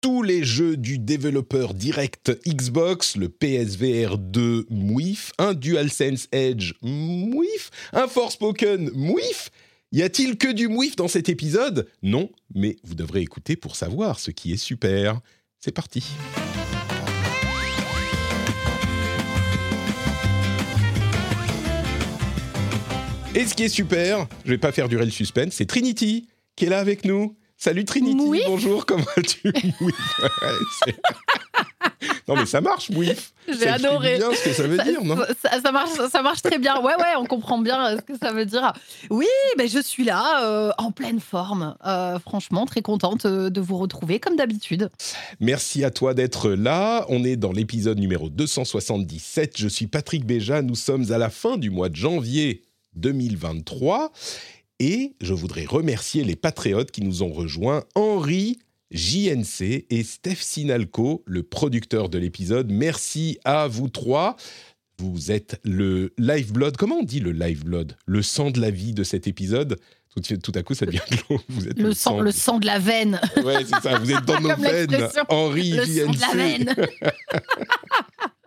tous les jeux du développeur direct Xbox, le PSVR 2 Mouif, un DualSense Edge Mouif, un Forspoken Mouif. Y a-t-il que du Mouif dans cet épisode? Non, mais vous devrez écouter pour savoir ce qui est super. C'est parti. Et ce qui est super, je vais pas faire durer le suspense, c'est Trinity qui est là avec nous. Salut Trinity, Mouif bonjour, comment vas-tu Non mais ça marche, Mouif. J'ai adoré. bien ce que ça veut Ça, dire, non ça- ça marche, ça marche très bien. Ouais, ouais, on comprend bien euh, ce que ça veut dire. Oui, ben je suis là, euh, en pleine forme. Euh, franchement, très contente de vous retrouver, comme d'habitude. Merci à toi d'être là. On est dans l'épisode numéro 277. Je suis Patrick Béja. Nous sommes à la fin du mois de janvier 2023. Et je voudrais remercier les patriotes qui nous ont rejoints. Henri, JNC et Steph Sinalco, le producteur de l'épisode. Merci à vous trois. Vous êtes le lifeblood. Comment on dit le lifeblood Le sang de la vie de cet épisode? Tout, tout à coup, ça devient de l'eau. Vous êtes Le sang, le sang de la veine. Ouais, c'est ça. Vous êtes dans nos veines. Henri, Le sang de la JNC. veine.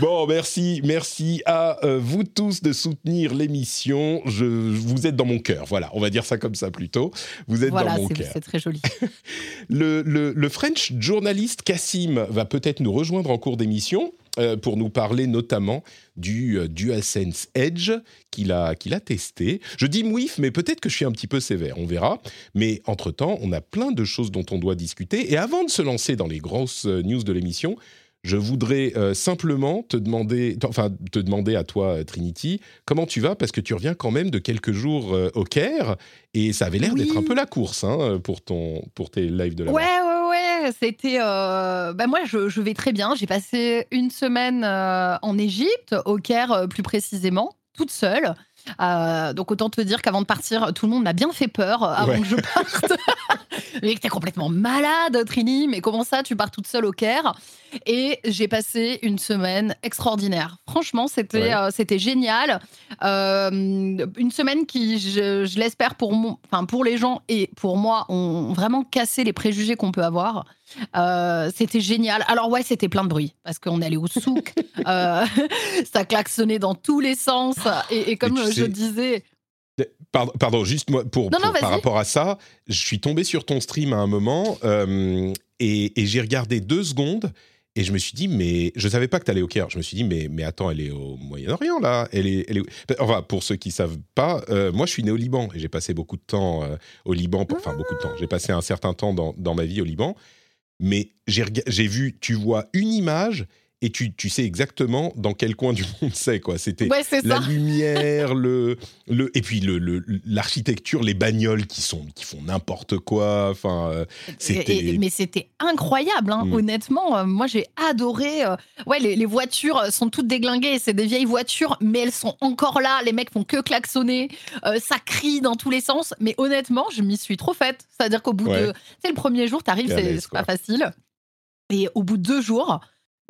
Bon, merci, merci à euh, vous tous de soutenir l'émission. Je, vous êtes dans mon cœur. Voilà, on va dire ça comme ça plutôt. Vous êtes Voilà, dans mon cœur. c'est très joli. Le, le- le French journaliste Cassim va peut-être nous rejoindre en cours d'émission euh, pour nous parler notamment du euh, DualSense Edge qu'il a, qu'il a testé. Je dis mouif, mais peut-être que je suis un petit peu sévère, on verra. Mais entre-temps, on a plein de choses dont on doit discuter. Et avant de se lancer dans les grosses news de l'émission, je voudrais euh, simplement te demander, enfin te demander à toi, euh, Trinity, comment tu vas Parce que tu reviens quand même de quelques jours euh, au Caire et ça avait l'air Oui. d'être un peu la course hein, pour, ton, pour tes lives de la Ouais, ouais, ouais. C'était. euh, bah, moi, je, je vais très bien. J'ai passé une semaine en Égypte, au Caire plus précisément, toute seule. Euh, donc autant te dire qu'avant de partir, tout le monde m'a bien fait peur avant Ouais. que je parte. mais que t'es complètement malade, Trini. Mais comment ça, tu pars toute seule au Caire? Et j'ai passé une semaine extraordinaire. Franchement, c'était Ouais. euh, c'était génial. Euh, une semaine qui, je, je l'espère pour, mon- pour les gens et pour moi, ont vraiment cassé les préjugés qu'on peut avoir. Euh, c'était génial. Alors ouais, c'était plein de bruit parce qu'on allait au souk, euh, ça klaxonnait dans tous les sens et, et comme je sais- disais, Pardon, pardon, juste moi, pour, Non, non, pour- par rapport à ça, je suis tombé sur ton stream à un moment euh, et, et j'ai regardé deux secondes et je me suis dit, mais je savais pas que tu allais au Caire. Je me suis dit, mais, mais attends, elle est au Moyen-Orient là. Elle est, elle est... Enfin, pour ceux qui savent pas, euh, moi je suis né au Liban et j'ai passé beaucoup de temps euh, au Liban. pour- Enfin, beaucoup de temps. J'ai passé un certain temps dans, dans ma vie au Liban. Mais j'ai vu, tu vois une image et tu, tu sais exactement dans quel coin du monde c'est. quoi. C'était ouais, c'est la lumière, le, le, et puis le- le- l'architecture, les bagnoles qui, sont, qui font n'importe quoi. Enfin, euh, c'était- mais c'était incroyable, hein, Mm. honnêtement. euh, moi, j'ai adoré. euh, ouais, les, les voitures sont toutes déglinguées. C'est des vieilles voitures, mais elles sont encore là. Les mecs font que klaxonner. ça crie dans tous les sens. Mais honnêtement, je m'y suis trop faite. C'est-à-dire qu'au bout Ouais. de. Sais, le premier jour, t'arrives, c'est c'est pas facile. Et au bout de deux jours.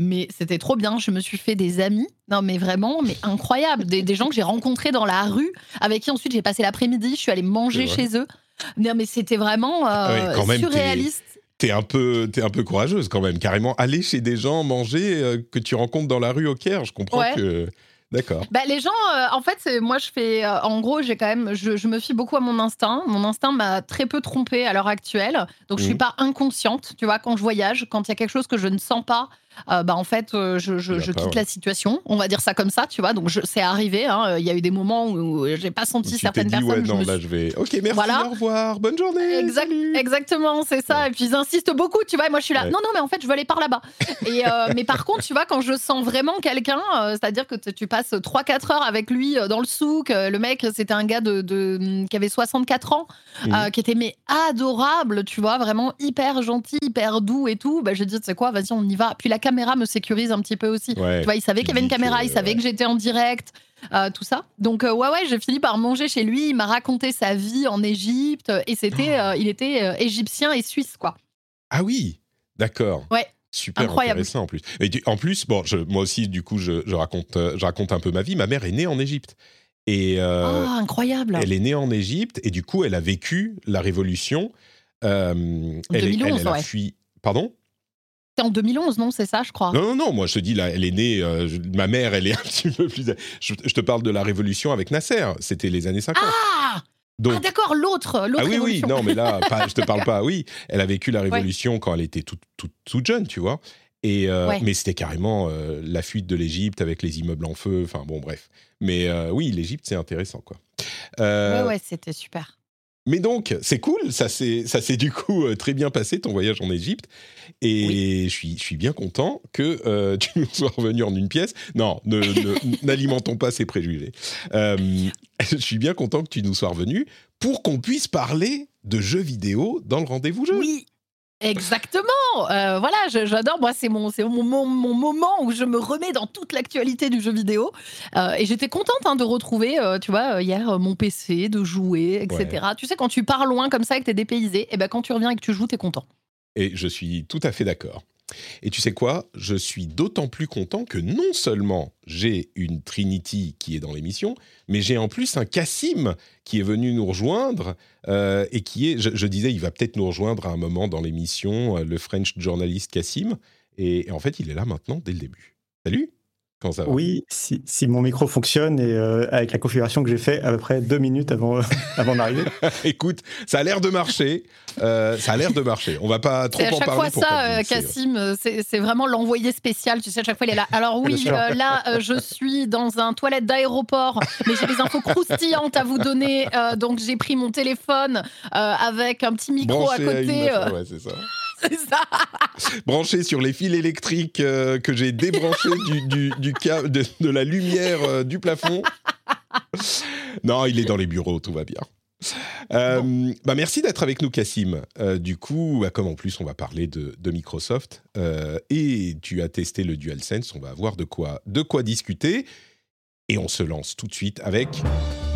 Mais c'était trop bien, je me suis fait des amis, non mais vraiment, mais incroyable, des, des gens que j'ai rencontrés dans la rue, avec qui ensuite j'ai passé l'après-midi, je suis allée manger chez eux. Non mais c'était vraiment euh, même, t'es- surréaliste. t'es un, peu- t'es un peu courageuse quand même. Carrément, aller chez des gens, manger, euh, que tu rencontres dans la rue au Caire. Je comprends Ouais. que. D'accord. Bah, les gens, euh, en fait, moi, je fais. euh, en gros, j'ai quand même. Je, je me fie beaucoup à mon instinct. Mon instinct m'a très peu trompée à l'heure actuelle. Donc, je suis Mhm. pas inconsciente. Tu vois, quand je voyage, quand il y a quelque chose que je ne sens pas, euh, bah en fait, euh, je, je, je quitte ouais. la situation. On va dire ça comme ça, tu vois. Donc je- c'est arrivé. hein. Il y a eu des moments où j'ai pas senti Tu certaines dit, personnes. ouais, je non, là, suis- je vais. Ok, merci, Voilà. au revoir, bonne journée. Exact- exactement, c'est ça. Et puis ils insistent beaucoup, tu vois. Et moi, je suis là. Non, non, mais en fait, je veux aller par là-bas. Et euh, mais par contre, tu vois, quand je sens vraiment quelqu'un, c'est-à-dire que tu passes 3-4 heures avec lui dans le souk. le mec, c'était un gars de, de- qui avait 64 ans, Mhm. qui était mais adorable, tu vois, vraiment hyper gentil, hyper doux et tout. Bah, j'ai dit, tu sais quoi, vas-y, on y va. Puis la caméra me sécurise un petit peu aussi. Ouais. Tu vois, il savait qu'il y avait une caméra, que- il savait ouais. que j'étais en direct, euh, tout ça. Donc euh, ouais, ouais, j'ai fini par manger chez lui. Il m'a raconté sa vie en Égypte et c'était, euh, il était euh, égyptien et suisse, quoi. Ah oui, d'accord. Ouais. Super Incroyable. intéressant en plus. Et en plus, bon, je- moi aussi, du coup, je, je raconte, euh, je raconte un peu ma vie. Ma mère est née en Égypte. Et euh, Ah, incroyable. elle est née en Égypte et du coup, elle a vécu la révolution. Euh, elle, est- 2011, elle, elle a ouais. fui. Pardon? En 2011, non C'est ça, je crois. Non, non, non, moi je te dis, là, elle est née, euh, je- ma mère, elle est un petit peu plus. Je, je te parle de la révolution avec Nasser, c'était les années 50. Ah, Donc, Ah, d'accord, l'autre, l'autre ah oui, oui, non, mais là, pas, je te parle pas, oui, elle a vécu la révolution quand elle était toute, toute, toute jeune, tu vois. Et, euh, Ouais. Mais c'était carrément euh, la fuite de l'Égypte avec les immeubles en feu, enfin bon, bref. Mais euh, oui, l'Égypte, c'est intéressant, quoi. Ouais, ouais, c'était super. Mais donc, c'est cool, ça s'est du coup euh, très bien passé, ton voyage en Égypte. Et je, suis, je suis bien content que euh, tu nous sois revenu en une pièce. Non, n'alimentons pas ces préjugés. Euh, je suis bien content que tu nous sois revenu pour qu'on puisse parler de jeux vidéo dans le rendez-vous jeu. Oui. Exactement. Euh, voilà, j'adore. Moi, c'est mon, c'est mon, mon- mon moment où je me remets dans toute l'actualité du jeu vidéo. Euh, et j'étais contente hein, de retrouver, euh, tu vois, hier mon PC, de jouer, etc. Tu sais, quand tu pars loin comme ça et que t'es dépaysé, et ben quand tu reviens et que tu joues, t'es content. Et je suis tout à fait d'accord. Et tu sais quoi? Je suis d'autant plus content que non seulement j'ai une Trinity qui est dans l'émission, mais j'ai en plus un Cassim qui est venu nous rejoindre euh, et qui est, je, disais, il va peut-être nous rejoindre à un moment dans l'émission, euh, le French journaliste Cassim. Et en fait, il est là maintenant dès le début. Salut Comment ça va Oui, si, si mon micro fonctionne et euh, avec la configuration que j'ai fait à peu près deux minutes avant, avant d'arriver. Écoute, ça a l'air de marcher. Euh, ça a l'air de marcher. On va pas trop C'est à en chaque parler fois pour ça, euh. Cassim, euh, c'est vraiment l'envoyé spécial. Tu sais, à chaque fois, il est là. Alors oui, euh, là, euh, je suis dans un toilette d'aéroport, mais j'ai des infos croustillantes à vous donner. euh, donc, j'ai pris mon téléphone euh, avec un petit micro Branché à à une côté. euh, ouais, c'est ça. C'est ça. branché sur les fils électriques euh, que j'ai débranchés du, du, du ca- de, de la lumière euh, du plafond. Non, il est dans les bureaux, tout va bien. Euh, bah merci d'être avec nous, Cassim. Euh, du coup, bah, comme en plus on va parler de, de Microsoft euh, et tu as testé le DualSense, on va avoir de quoi, de quoi discuter. Et on se lance tout de suite avec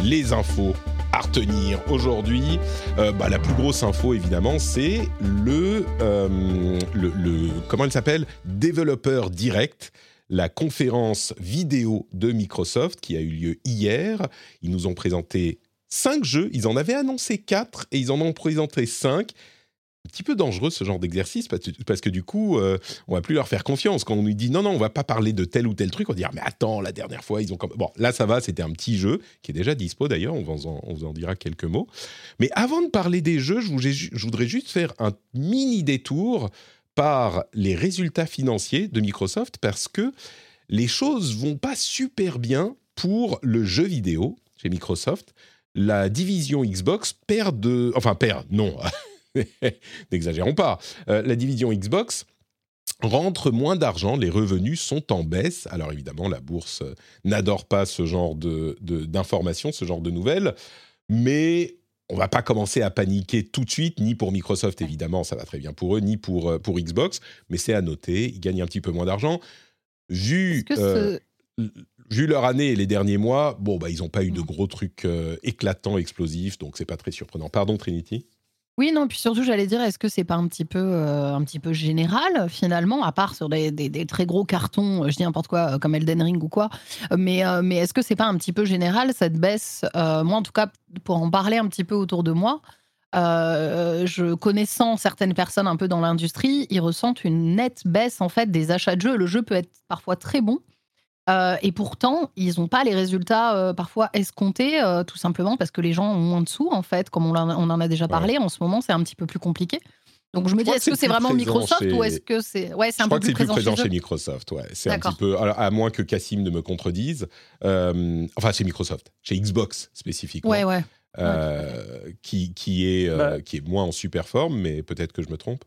les infos à retenir aujourd'hui. Euh, bah, la plus grosse info, évidemment, c'est le, euh, le, le- Comment elle s'appelle? Developer Direct, la conférence vidéo de Microsoft qui a eu lieu hier. Ils nous ont présenté cinq jeux. Ils en avaient annoncé quatre et ils en ont présenté cinq. Un petit peu dangereux ce genre d'exercice parce, que- du coup, euh, on va plus leur faire confiance. Quand on nous dit non, non, on va pas parler de tel ou tel truc, on va dire mais attends, la dernière fois, ils ont. comme- Bon, là, ça va, c'était un petit jeu qui est déjà dispo d'ailleurs, on, vous en- on vous en dira quelques mots. Mais avant de parler des jeux, je, je voudrais juste faire un mini détour par les résultats financiers de Microsoft parce que les choses vont pas super bien pour le jeu vidéo chez Microsoft. La division Xbox perd de... Enfin, perd, non. N'exagérons pas. Euh, la division Xbox rentre moins d'argent, les revenus sont en baisse. Alors évidemment, la bourse euh, n'adore pas ce genre de- de- d'informations, ce genre de nouvelles, mais on va pas commencer à paniquer tout de suite, ni pour Microsoft évidemment, ça va très bien pour eux, ni pour, euh, pour Xbox, mais c'est à noter, ils gagnent un petit peu moins d'argent. Vu, euh, ce- vu leur année et les derniers mois, bon, bah, ils n'ont pas eu de gros trucs euh, éclatants, explosifs, donc c'est pas très surprenant. Pardon Trinity? Oui, non, puis surtout, j'allais dire, est-ce que c'est pas un petit peu, euh, un petit peu général finalement, à part sur des, des- très gros cartons, euh, je dis n'importe quoi, euh, comme Elden Ring ou quoi, mais, mais est-ce que c'est pas un petit peu général cette baisse Moi, en tout cas, pour en parler un petit peu autour de moi, je connaissant certaines personnes un peu dans l'industrie, ils ressentent une nette baisse en fait des achats de jeux. Le jeu peut être parfois très bon. Euh, et pourtant, ils n'ont pas les résultats euh, parfois escomptés, euh, tout simplement parce que les gens ont moins de sous, en fait, comme on, en a- on en a déjà parlé. En ce moment, c'est un petit peu plus compliqué. Donc je me dis, que est-ce que c'est vraiment Microsoft chez- ou est-ce que c'est. Ouais, c'est Je un crois peu que plus c'est plus présent, présent chez. Microsoft, ouais. C'est un petit peu, alors, à moins que Cassim ne me contredise. Euh, enfin, chez Microsoft, chez Xbox spécifiquement, Ouais, ouais. euh, qui, qui, est, euh, Bah. qui est moins en super forme, mais peut-être que je me trompe.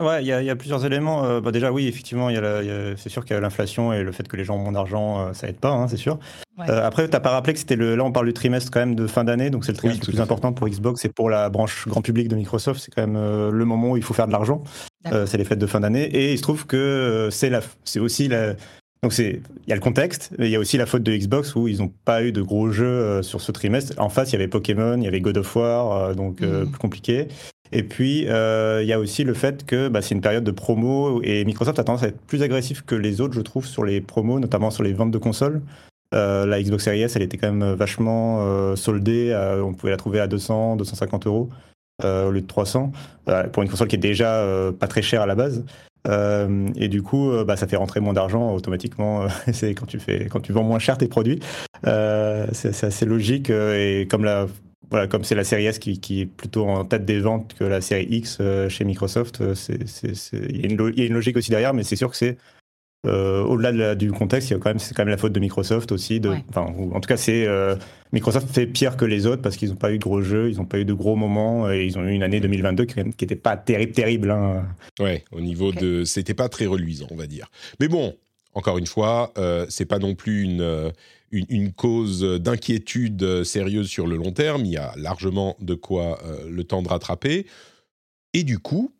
Ouais, il y, a- il y a plusieurs éléments. Euh, bah déjà, oui, effectivement, il y a la- il y a- c'est sûr qu'il y a l'inflation et le fait que les gens ont moins d'argent, euh, ça aide pas, hein, c'est sûr. Ouais. Euh, après, t'as pas rappelé que c'était le. Là, on parle du trimestre quand même de fin d'année, donc c'est le trimestre le plus fait. important pour Xbox et pour la branche grand public de Microsoft. C'est quand même euh, le moment où il faut faire de l'argent. Euh, c'est les fêtes de fin d'année et il se trouve que c'est la, c'est aussi la. Donc c'est, il y a le contexte, mais il y a aussi la faute de Xbox où ils n'ont pas eu de gros jeux euh, sur ce trimestre. En face, il y avait Pokémon, il y avait God of War, euh, donc euh, Mhm. plus compliqué. Et puis, euh, il y a aussi le fait que bah, c'est une période de promo et Microsoft a tendance à être plus agressif que les autres, je trouve, sur les promos, notamment sur les ventes de consoles. Euh, la Xbox Series S, elle était quand même vachement euh, soldée. euh, on pouvait la trouver à 200, 250 euros euh, au lieu de 300 euh, pour une console qui est déjà euh, pas très chère à la base. Et du coup, bah, ça fait rentrer moins d'argent automatiquement. c'est quand tu fais, quand tu vends moins cher tes produits, c'est assez logique. et comme la, voilà, comme c'est la série S qui, qui est plutôt en tête des ventes que la série X euh, chez Microsoft, euh, il y, a une lo- il y a une logique aussi derrière, mais c'est sûr que c'est euh, au-delà de du contexte, il y a quand même, c'est quand même la faute de Microsoft aussi. De, Ouais. enfin, ou- en tout cas, c'est euh, Microsoft fait pire que les autres parce qu'ils n'ont pas eu de gros jeux, ils n'ont pas eu de gros moments et ils ont eu une année 2022 qui n'était pas terrible, terrible. hein. Ouais, au niveau de. C'était pas très reluisant, on va dire. Mais bon, encore une fois, euh, c'est pas non plus une, euh, une, une cause d'inquiétude sérieuse sur le long terme. Il y a largement de quoi euh, le temps de rattraper. Et du coup,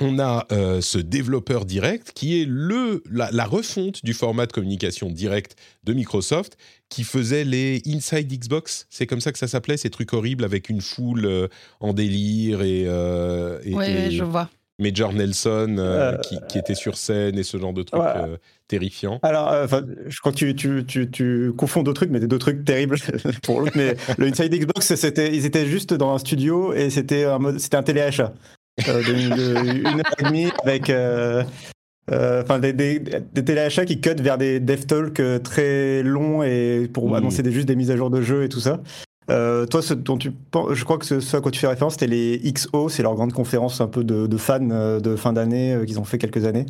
on a euh, ce développeur direct qui est le, la, la refonte du format de communication direct de Microsoft qui faisait les Inside Xbox. C'est comme ça que ça s'appelait, ces trucs horribles avec une foule euh, en délire et, euh, et- Ouais, et ouais, je vois. Major Nelson euh, Euh, qui, qui était sur scène et ce genre de trucs Ouais. euh, terrifiants. Alors, euh, je crois que tu, tu, tu, tu confonds deux trucs, mais des deux trucs terribles pour l'autre. Mais le Inside Xbox, c'était, ils étaient juste dans un studio et c'était un, mode, c'était un téléachat. De, de une heure et demie avec. Enfin, des, des, des téléachats qui cut vers des dev talks euh, très longs et pour Mhm. annoncer des, juste des mises à jour de jeux et tout ça. Euh, toi, ce dont tu penses, je crois que ce, ce à quoi tu fais référence, c'était les XO, c'est leur grande conférence un peu de, de fans euh, de fin d'année euh, qu'ils ont fait quelques années.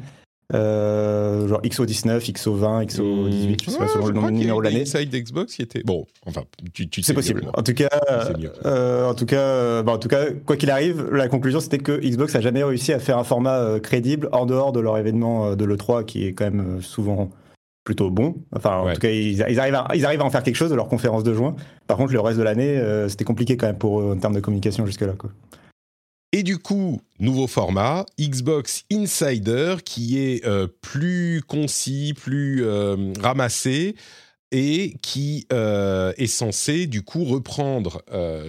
Euh, genre XO19, XO20, XO18, je sais pas selon le numéro de l'année. Inside Xbox qui était bon. Enfin, tu, tu sais C'est possible. En tout cas, C'est mieux. euh, en tout cas, bah, en tout cas, quoi qu'il arrive, la conclusion c'était que Xbox a jamais réussi à faire un format crédible en dehors de leur événement de l'E3 qui est quand même souvent plutôt bon. Enfin, en Ouais. tout cas, ils, ils arrivent à, ils arrivent à en faire quelque chose de leur conférence de juin. Par contre, le reste de l'année, euh, c'était compliqué quand même pour eux en termes de communication jusque-là. Et du coup, nouveau format, Xbox Insider, qui est euh, plus concis, plus euh, ramassé, et qui est censé du coup reprendre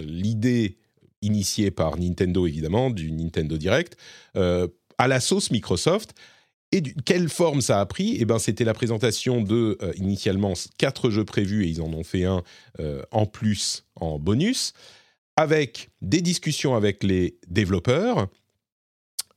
l'idée initiée par Nintendo, évidemment, du Nintendo Direct, à la sauce Microsoft. Et quelle forme ça a pris? Eh ben, c'était la présentation de euh, initialement quatre jeux prévus et ils en ont fait un euh, en plus en bonus avec des discussions avec les développeurs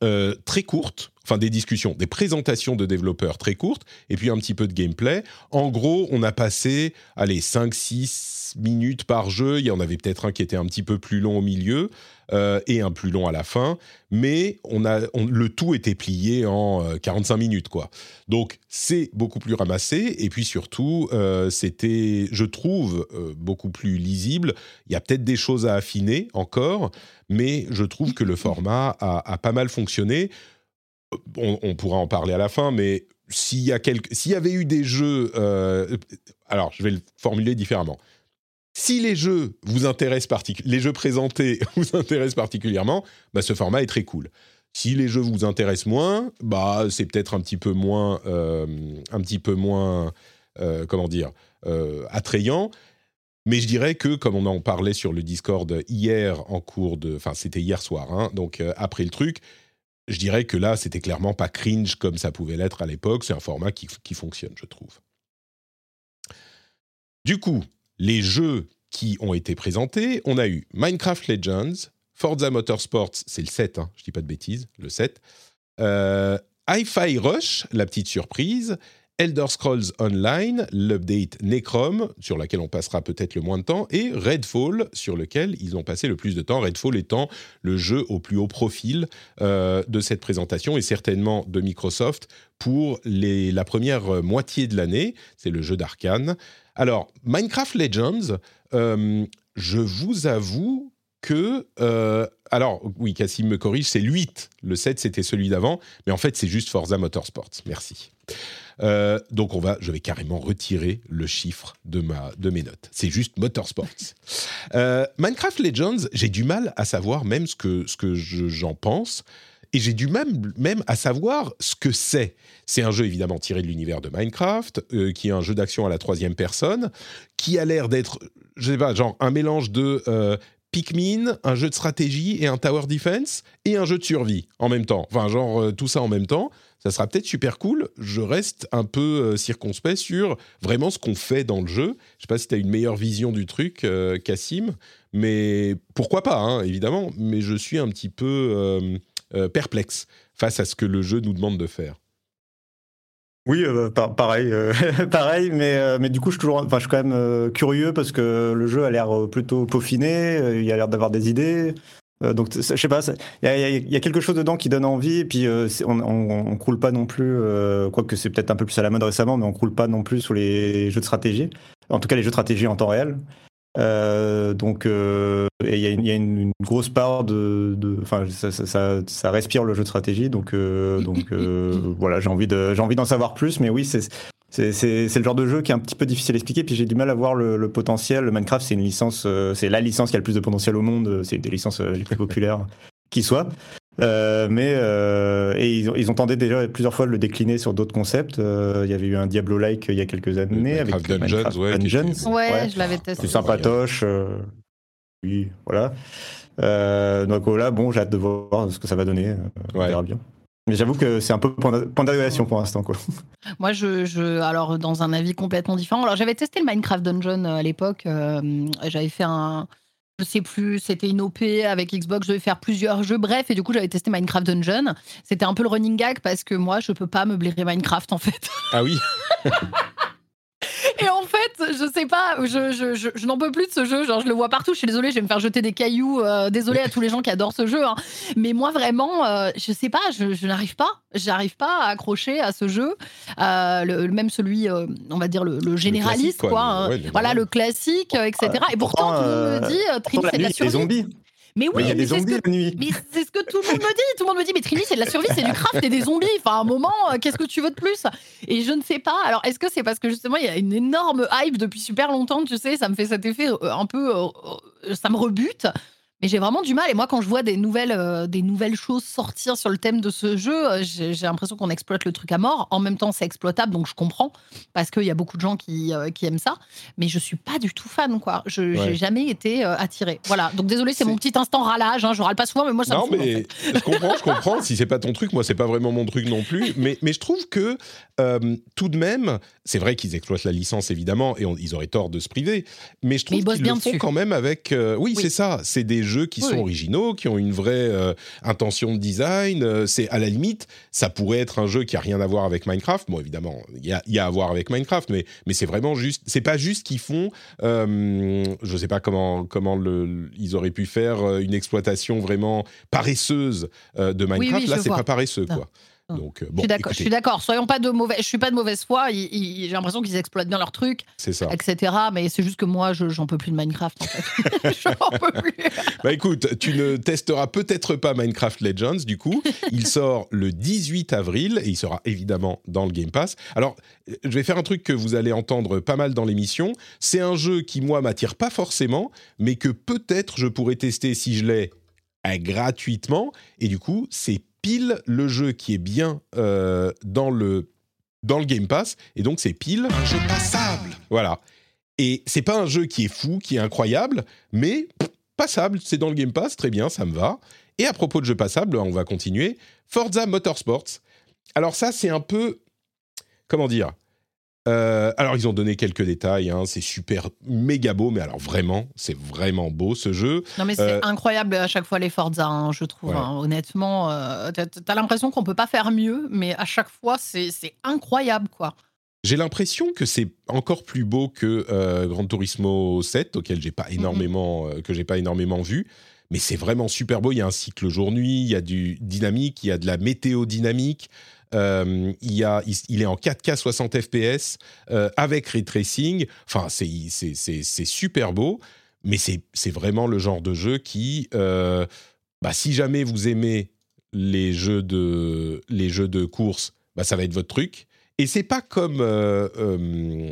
euh, très courtes, enfin des discussions, des présentations de développeurs très courtes, et puis un petit peu de gameplay. En gros, on a passé, allez, 5-6 minutes par jeu. Il y en avait peut-être un qui était un petit peu plus long au milieu euh, et un plus long à la fin, mais on a, le tout était plié en euh, 45 minutes, quoi. Donc c'est beaucoup plus ramassé, et puis surtout, euh, c'était, je trouve, euh, beaucoup plus lisible. Il y a peut-être des choses à affiner encore, mais je trouve que le format a, pas mal fonctionné. On, on pourra en parler à la fin, mais s'il y, s'il y avait eu des jeux... euh, alors, je vais le formuler différemment. Si les jeux vous intéressent les jeux présentés vous intéressent particulièrement, bah, ce format est très cool. Si les jeux vous intéressent moins, bah c'est peut-être un petit peu moins, euh, un petit peu moins, euh, comment dire, euh, attrayant. Mais je dirais que, comme on en parlait sur le Discord hier en cours de... Enfin, c'était hier soir, hein, donc après le truc, je dirais que là, c'était clairement pas cringe comme ça pouvait l'être à l'époque. C'est un format qui fonctionne, je trouve. Du coup, les jeux qui ont été présentés, on a eu Minecraft Legends, Forza Motorsports, c'est le 7, hein, je dis pas de bêtises, le 7, euh, Hi-Fi Rush, la petite surprise, Elder Scrolls Online, l'update Necrom, sur laquelle on passera peut-être le moins de temps, et Redfall, sur lequel ils ont passé le plus de temps. Redfall étant le jeu au plus haut profil euh, de cette présentation et certainement de Microsoft pour la première moitié de l'année. C'est le jeu d'Arkane. Alors, Minecraft Legends, euh, je vous avoue que... Euh, alors, oui, Cassim me corrige, c'est le 8. Le 7, c'était celui d'avant. Mais en fait, c'est juste Forza Motorsport. Merci. Euh, donc, on va, je vais carrément retirer le chiffre de, ma, de mes notes. C'est juste Motorsports. Minecraft Legends, j'ai du mal à savoir même ce que, ce que j'en pense. Et j'ai du même, même à savoir ce que c'est. C'est un jeu évidemment tiré de l'univers de Minecraft, euh, qui est un jeu d'action à la troisième personne, qui a l'air d'être, je sais pas, genre un mélange de euh, Pikmin, un jeu de stratégie et un tower defense, et un jeu de survie en même temps. Enfin, genre euh, tout ça en même temps. Ça sera peut-être super cool. Je reste un peu circonspect sur vraiment ce qu'on fait dans le jeu. Je sais pas si tu as une meilleure vision du truc, Cassim, mais pourquoi pas, hein, évidemment. Mais je suis un petit peu euh, euh, perplexe face à ce que le jeu nous demande de faire. Oui, euh, par- pareil, euh, pareil, mais, mais du coup, je suis, toujours, je suis quand même curieux parce que le jeu a l'air plutôt peaufiné, il a l'air d'avoir des idées. Donc, je sais pas, il y, a- quelque chose dedans qui donne envie, et puis on, on, croule pas non plus, quoique c'est peut-être un peu plus à la mode récemment, mais on croule pas non plus sur les jeux de stratégie, en tout cas les jeux de stratégie en temps réel. Euh, donc, euh, il y a, une, y a une- une grosse part de, de- enfin, ça, ça, ça, ça respire le jeu de stratégie, donc, euh, donc euh, voilà, j'ai envie de, j'ai envie d'en savoir plus, mais oui, c'est, c'est, c'est, c'est le genre de jeu qui est un petit peu difficile à expliquer, puis j'ai du mal à voir le, le potentiel. Le Minecraft, c'est une licence, euh, c'est la licence qui a le plus de potentiel au monde, c'est une des licences les plus populaires qui soit. Euh, mais euh, et ils ont, ils ont tenté déjà plusieurs fois de le décliner sur d'autres concepts. Euh, il y avait eu un Diablo-like il y a quelques années avec Minecraft Dungeons, Minecraft ouais, Dungeons. était- Ouais, je l'avais testé. C'est sympatoche. euh, oui, voilà. Euh, donc voilà, bon, j'ai hâte de voir ce que ça va donner. On Ouais. verra bien. Mais j'avoue que c'est un peu point d'interrogation pour l'instant. Quoi. Moi, je, je, alors dans un avis complètement différent. Alors, j'avais testé le Minecraft Dungeon à l'époque. euh, j'avais fait un, je sais plus, c'était une OP avec Xbox. Je devais faire plusieurs jeux. Bref, et du coup, j'avais testé Minecraft Dungeon. C'était un peu le running gag parce que moi, je peux pas me blairer Minecraft en fait. Ah oui Et en fait, je sais pas, je, je, je, je n'en peux plus de ce jeu. Genre, je le vois partout. Je suis désolée, je vais me faire jeter des cailloux. Euh, désolée à tous les gens qui adorent ce jeu. hein. Mais moi, vraiment, euh, je sais pas, je, n'arrive pas. J'arrive pas à accrocher à ce jeu. Euh, le, le- même celui, on va dire, le, le généraliste, classique, quoi, quoi. le- hein. ouais, le voilà, le classique, etc. Et pourtant, tout le monde me dit, Trini, c'est la nuit, survie. zombies. Mais oui, Mais c'est ce ce que tout le monde me dit. Tout le monde me dit, mais Trini, c'est de la survie, c'est du craft et des zombies. Enfin, à un moment, euh, qu'est-ce que tu veux de plus? Et je ne sais pas. Alors, est-ce que c'est parce que justement, il y a une énorme hype depuis super longtemps, tu sais, ça me fait cet effet euh, un peu. euh, ça me rebute. Mais j'ai vraiment du mal. Et moi, quand je vois des nouvelles, euh, des nouvelles choses sortir sur le thème de ce jeu, euh, j'ai l'impression qu'on exploite le truc à mort. En même temps, c'est exploitable, donc je comprends. Parce qu'il y a beaucoup de gens qui, euh, qui aiment ça. Mais je suis pas du tout fan, quoi. Je Ouais. J'ai jamais été attirée. Voilà. Donc désolé, c'est mon petit instant râlage. Hein. Je râle pas souvent, mais moi, ça non, me fout, en mais fait. je comprends, je comprends. Si c'est pas ton truc, moi, c'est pas vraiment mon truc non plus. Mais, mais je trouve que tout de même, c'est vrai qu'ils exploitent la licence évidemment, et on- ils auraient tort de se priver. Mais je Mais trouve qu'ils le font dessus. quand même avec. oui, Oui. c'est ça. C'est des jeux qui Oui, sont originaux, qui ont une vraie euh, intention de design. Euh, c'est à la limite, ça pourrait être un jeu qui a rien à voir avec Minecraft. Bon, évidemment, il y a, il y a à voir avec Minecraft, mais mais c'est vraiment juste. C'est pas juste qu'ils font. euh, je sais pas comment comment le, ils auraient pu faire euh, une exploitation vraiment paresseuse de Minecraft. oui, Là, c'est pas paresseux, Non. quoi. Donc, euh, Je bon, suis d'accord. Je écoutez, suis d'accord. Soyons pas de mauvais. Je suis pas de mauvaise foi. J'ai l'impression qu'ils exploitent bien leur truc, c'est ça. etc. Mais c'est juste que moi, je- j'en peux plus de Minecraft. En fait. j'en peux plus. Bah écoute, tu ne testeras peut-être pas Minecraft Legends, du coup. Il sort le 18 avril et il sera évidemment dans le Game Pass. Alors, je vais faire un truc que vous allez entendre pas mal dans l'émission. C'est un jeu qui, moi, m'attire pas forcément, mais que peut-être je pourrais tester si je l'ai euh, gratuitement. Et du coup, c'est pile le jeu qui est bien euh, dans, le, dans le Game Pass. Et donc, c'est pile un jeu passable. Voilà. Et c'est pas un jeu qui est fou, qui est incroyable, mais pff, passable. C'est dans le Game Pass, très bien, ça me va. Et à propos de jeux passables, on va continuer. Forza Motorsports. Alors ça, c'est un peu... Comment dire Euh, alors, ils ont donné quelques détails. hein, c'est super méga beau, mais alors vraiment, c'est vraiment beau ce jeu. Non, mais c'est Euh, incroyable à chaque fois les Forza, hein, je trouve. Ouais. hein. honnêtement, euh, t'as as, l'impression qu'on peut pas faire mieux, mais à chaque fois, c'est incroyable, quoi. j'ai l'impression que c'est encore plus beau que Gran Turismo 7, auquel j'ai pas Mhm. énormément, que j'ai pas énormément vu. Mais c'est vraiment super beau. Il y a un cycle jour-nuit, il y a du dynamique, il y a de la météo dynamique. Euh, il, est en 4K 60 FPS avec ray tracing. Enfin, c'est super beau, mais c'est vraiment le genre de jeu qui, euh, bah, si jamais vous aimez les jeux de, les course, bah, ça va être votre truc. Et c'est pas comme euh,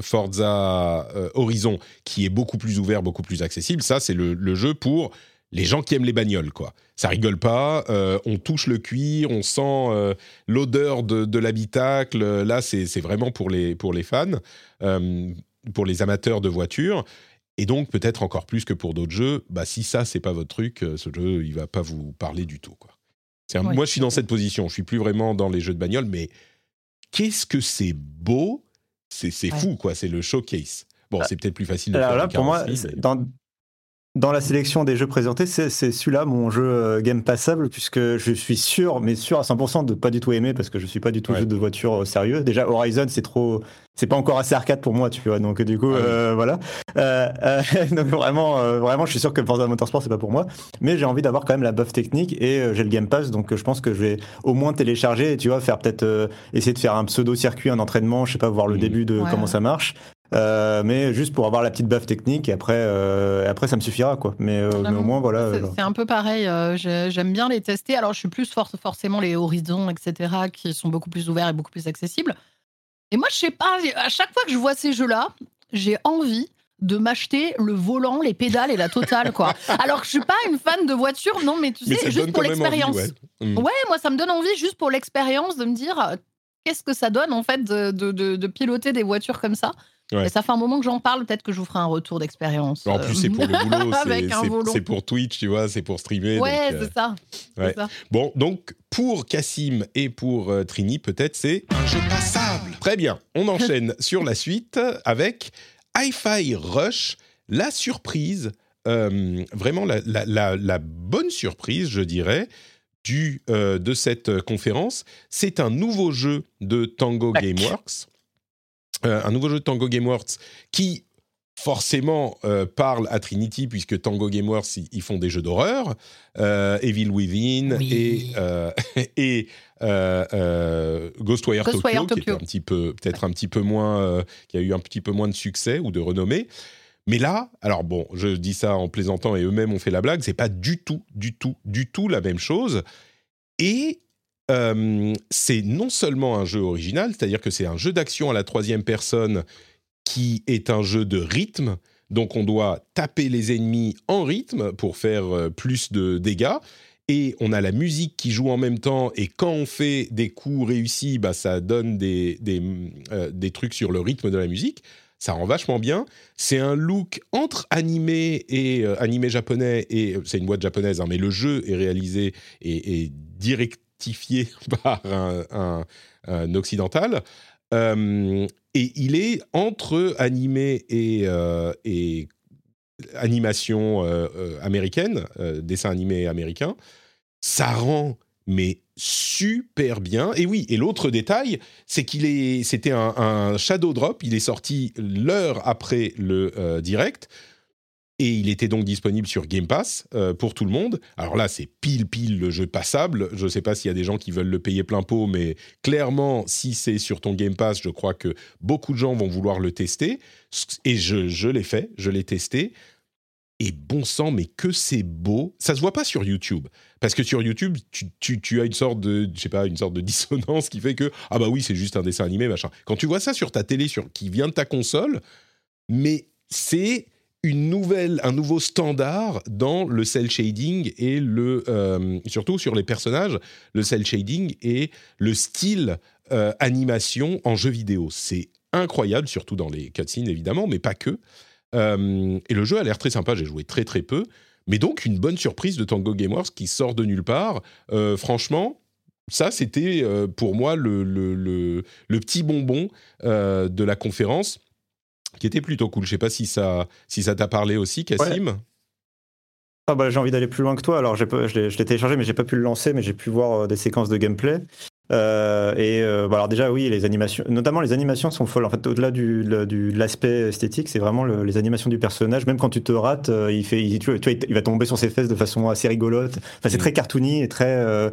Forza Horizon, qui est beaucoup plus ouvert, beaucoup plus accessible. Ça, c'est le, le jeu pour les gens qui aiment les bagnoles, quoi. Ça rigole pas, euh, on touche le cuir, on sent euh, l'odeur de, de l'habitacle. Là, c'est vraiment pour les, pour les fans, euh, pour les amateurs de voitures. Et donc, peut-être encore plus que pour d'autres jeux, bah, si ça, c'est pas votre truc, ce jeu, il va pas vous parler du tout, quoi. C'est un- Ouais. Moi, je suis dans cette position. Je suis plus vraiment dans les jeux de bagnole, mais qu'est-ce que c'est beau? C'est Ouais. fou, quoi. C'est le showcase. Bon, c'est peut-être plus facile de Alors faire là, pour moi, mais- dans, dans la sélection des jeux présentés, c'est c'est celui-là mon jeu euh, game passable, puisque je suis sûr, mais sûr à 100% de pas du tout aimer, parce que je suis pas du tout Ouais. jeu de voiture euh, sérieux. Déjà, Horizon, c'est trop. C'est pas encore assez arcade pour moi, tu vois. Donc, du coup, Ah oui. euh, voilà. Euh, euh, donc, vraiment, euh, vraiment, je suis sûr que Forza Motorsport, c'est pas pour moi. Mais j'ai envie d'avoir quand même la buff technique et euh, j'ai le Game Pass, donc euh, je pense que je vais au moins télécharger et tu vois, faire peut-être euh, essayer de faire un pseudo-circuit, un entraînement, je sais pas, voir le Mhm. début de Ouais. comment ça marche. Euh, mais juste pour avoir la petite buff technique et après, euh, après ça me suffira quoi. Mais, euh, mais au moins voilà. C'est- un peu pareil. euh, j'ai- J'aime bien les tester. Alors, je suis plus for- forcément les horizons, etc., qui sont beaucoup plus ouverts et beaucoup plus accessibles. Et moi, je sais pas, à chaque fois que je vois ces jeux-là, j'ai envie de m'acheter le volant, les pédales et la totale, quoi. Alors que je suis pas une fan de voiture, non, mais tu Mais sais, juste pour l'expérience. ouais. Mm. Ouais, moi, ça me donne envie juste pour l'expérience de me dire qu'est-ce que ça donne, en fait, de, de- de- de piloter des voitures comme ça. Ouais. Ça fait un moment que j'en parle, peut-être que je vous ferai un retour d'expérience. En euh, plus, c'est pour le boulot, c'est- c'est c'est pour Twitch, tu vois, c'est pour streamer. Ouais, donc, euh, c'est ça. c'est ouais. ça. Bon, donc pour Cassim et pour euh, Trini, peut-être c'est un jeu passable. Très bien, on enchaîne sur la suite avec Hi-Fi Rush, la surprise, euh, vraiment la, la- la- la bonne surprise, je dirais, du, euh, de cette euh, conférence. C'est un nouveau jeu de Tango. Gameworks. Euh, un nouveau jeu de Tango Gameworks qui forcément euh, parle à Trinity puisque Tango Gameworks ils, ils font des jeux d'horreur, euh, Evil Within Oui. et euh, et Ghostwire, Ghostwire Tokyo, qui était un petit peu peut-être un petit peu moins qui a eu un petit peu moins de succès ou de renommée. Mais là, alors bon, je dis ça en plaisantant et eux-mêmes ont fait la blague, c'est pas du tout, du tout, du tout la même chose. Et euh, c'est non seulement un jeu original, c'est-à-dire que c'est un jeu d'action à la troisième personne qui est un jeu de rythme. Donc on doit taper les ennemis en rythme pour faire euh, plus de dégâts. Et on a la musique qui joue en même temps. Et quand on fait des coups réussis, bah, ça donne des, des, euh, des trucs sur le rythme de la musique. Ça rend vachement bien. C'est un look entre animé et animé japonais. Et c'est une boîte japonaise, hein, mais le jeu est réalisé et, et par un, occidental. Euh, et il est entre animé et, euh, animation euh, américaine, dessin animé américain. Ça rend mais super bien. Et oui, et l'autre détail, c'est qu'il est, c'était un, shadow drop. Il est sorti l'heure après le direct. Et il était donc disponible sur Game Pass euh, pour tout le monde. Alors là, c'est pile pile le jeu passable. Je ne sais pas s'il y a des gens qui veulent le payer plein pot, mais clairement, si c'est sur ton Game Pass, je crois que beaucoup de gens vont vouloir le tester. Et je, l'ai fait, je l'ai testé. Et bon sang, mais que c'est beau. Ça se voit pas sur YouTube. Parce que sur YouTube, tu, tu- tu as une sorte de, je sais pas, une sorte de dissonance qui fait que, ah bah oui, c'est juste un dessin animé, machin. Quand tu vois ça sur ta télé, sur, qui vient de ta console, mais c'est une nouvelle, un nouveau standard dans le cel shading et le, euh, surtout sur les personnages, le cel shading et le style euh, animation en jeu vidéo. C'est incroyable, surtout dans les cutscenes évidemment, mais pas que. Euh, et le jeu a l'air très sympa, j'ai joué très très peu. Mais donc une bonne surprise de Tango Gameworks qui sort de nulle part. Franchement, ça c'était pour moi le, le, petit bonbon de la conférence qui était plutôt cool. Je sais pas si ça si ça t'a parlé aussi, Cassim. Ah bah, j'ai envie d'aller plus loin que toi. Alors pas- je l'ai téléchargé, mais j'ai pas pu le lancer, mais j'ai pu voir euh, des séquences de gameplay. Euh, et euh, bah, alors déjà oui, les animations, notamment les animations sont folles. En fait, au-delà du, de l'aspect esthétique, c'est vraiment le- les animations du personnage. Même quand tu te rates, il fait, il, tu vois, il va tomber sur ses fesses de façon assez rigolote. Enfin, c'est Mm. très cartoony et très euh,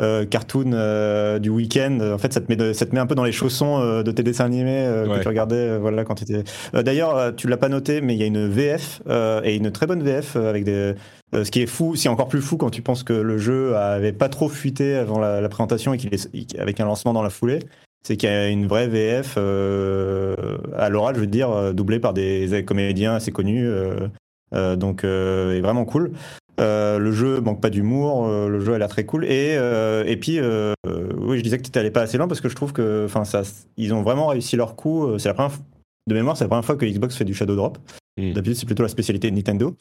euh, cartoon euh, du week-end. En fait, ça te met, de- ça te met un peu dans les chaussons euh, de tes dessins animés euh, Ouais. que tu regardais, euh, voilà, quand tu étais. Euh, D'ailleurs, tu l'as pas noté, mais il y a une VF euh, et une très bonne VF avec des. euh, ce qui est fou, c'est encore plus fou quand tu penses que le jeu avait pas trop fuité avant la, la présentation et qu'il est avec un lancement dans la foulée. C'est qu'il y a une vraie VF euh, à l'oral, je veux dire, doublée par des comédiens assez connus. euh, euh, donc, euh, est vraiment cool. Euh, le jeu manque pas d'humour, euh, le jeu a l'air très cool. Et, euh, et puis, euh, oui, je disais que tu n'allais pas assez loin parce que je trouve que, enfin, ça, ils ont vraiment réussi leur coup. Euh, C'est la première, de mémoire, c'est la première fois que Xbox fait du Shadow Drop. Mm. D'habitude, c'est plutôt la spécialité de Nintendo.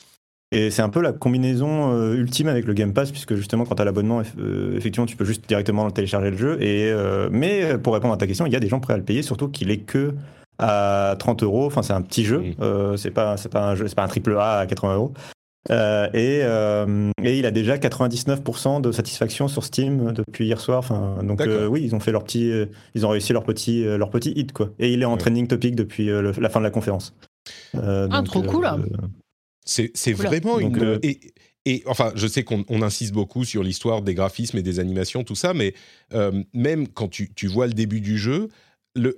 Et c'est un peu la combinaison ultime avec le Game Pass, puisque justement, quand tu as l'abonnement, eff- effectivement, tu peux juste directement télécharger le jeu. Et, euh, mais pour répondre à ta question, il y a des gens prêts à le payer, surtout qu'il est que à 30 euros. Enfin, c'est un petit jeu. Mm. Euh, c'est pas, c'est pas un jeu, c'est pas un triple A à 80 euros. Euh, et, euh, et il a déjà 99% de satisfaction sur Steam depuis hier soir. Enfin, donc euh, oui, ils ont fait leur petit, euh, ils ont réussi leur petit, euh, leur petit hit quoi. Et il est en Ouais. trending topic depuis euh, le- la fin de la conférence. Euh, Ah, donc, trop cool. C'est c'est vraiment Donc, une. euh, Et, et enfin, je sais qu'on on insiste beaucoup sur l'histoire des graphismes et des animations, tout ça, mais euh, même quand tu, tu vois le début du jeu,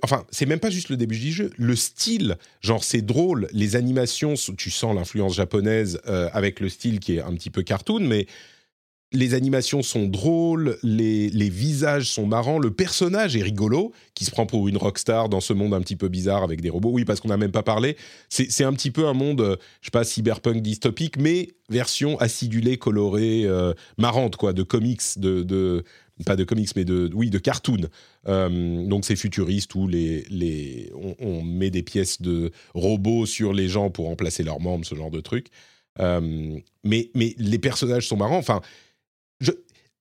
enfin, c'est même pas juste le début du jeu, le style, genre c'est drôle, les animations, tu sens l'influence japonaise euh, avec le style qui est un petit peu cartoon, mais les animations sont drôles, les, visages sont marrants, le personnage est rigolo, qui se prend pour une rockstar dans ce monde un petit peu bizarre avec des robots. Oui, parce qu'on n'a même pas parlé. C'est un petit peu un monde, euh, je sais pas, cyberpunk dystopique, mais version acidulée, colorée, euh, marrante, quoi, de comics, de- pas de comics, mais de, oui, de cartoon. Euh, donc c'est futuriste où les, les, on, met des pièces de robots sur les gens pour remplacer leurs membres, ce genre de truc. Euh, mais, mais les personnages sont marrants. Enfin,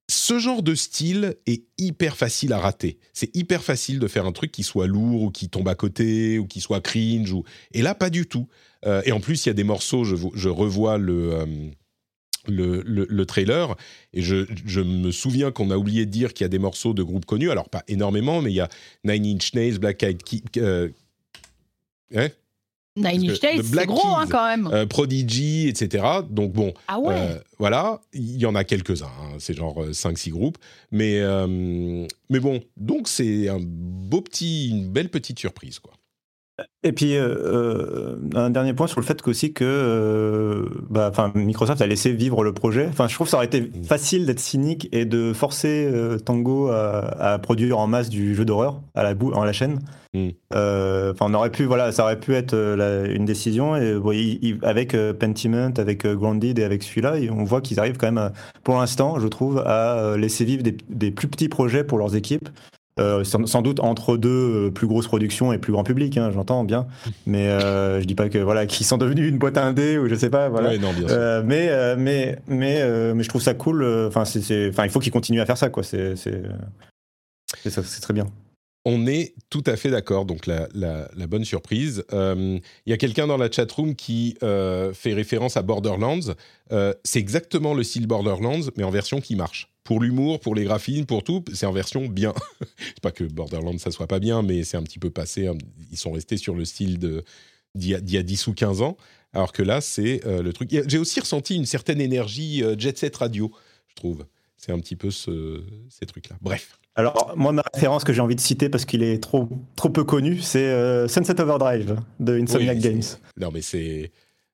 ce genre de style est hyper facile à rater. C'est hyper facile de faire un truc qui soit lourd ou qui tombe à côté ou qui soit cringe. Ou... Et là, pas du tout. Euh, et en plus, il y a des morceaux, je, je revois le, le, le- le trailer et je, je me souviens qu'on a oublié de dire qu'il y a des morceaux de groupes connus. Alors, pas énormément, mais il y a Nine Inch Nails, Black Eyed Ki- euh, hein? Nine Inch Nails, c'est gros hein, quand même. euh, Prodigy, etc. Donc, bon, ah ouais. euh, voilà, il y en a quelques-uns, hein, c'est genre 5-6 groupes. Mais, euh, mais bon, donc c'est un beau petit, une belle petite surprise. Quoi. Et puis, euh, euh, un dernier point sur le fait qu'aussi que euh, bah, Microsoft a laissé vivre le projet. Enfin, je trouve que ça aurait été facile d'être cynique et de forcer euh, Tango à, à produire en masse du jeu d'horreur à la, à la chaîne. Mm. On aurait pu, voilà, ça aurait pu être la- une décision. Et bon, il- il- avec Pentiment, avec Grounded et avec celui-là, on voit qu'ils arrivent quand même, à- pour l'instant, je trouve, à laisser vivre des, des plus petits projets pour leurs équipes. Euh, sans, sans doute entre deux euh, plus grosses productions et plus grand public, hein, j'entends bien. Mais euh, je dis pas que voilà qu'ils sont devenus une boîte indé ou je sais pas. Voilà. Ouais, non, bien sûr. Euh, mais, mais, mais, mais je trouve ça cool. Enfin, c'est, c'est- enfin, il faut qu'ils continuent à faire ça, quoi. C'est, très bien. On est tout à fait d'accord, donc la, la- la bonne surprise. Euh, Il y a quelqu'un dans la chatroom qui euh, fait référence à Borderlands. Euh, c'est exactement le style Borderlands, mais en version qui marche. Pour l'humour, pour les graphismes, pour tout, c'est en version bien. c'est pas que Borderlands ça soit pas bien, mais c'est un petit peu passé. hein. Ils sont restés sur le style de d'il y, a- d'il y a 10 ou 15 ans, alors que là, c'est euh, le truc. J'ai aussi ressenti une certaine énergie euh, jet set radio, je trouve. C'est un petit peu ce, ces trucs-là. Bref. Alors, moi, ma référence que j'ai envie de citer parce qu'il est trop, trop peu connu, c'est euh, Sunset Overdrive de Insomniac Oui, Games. Non, mais c'est.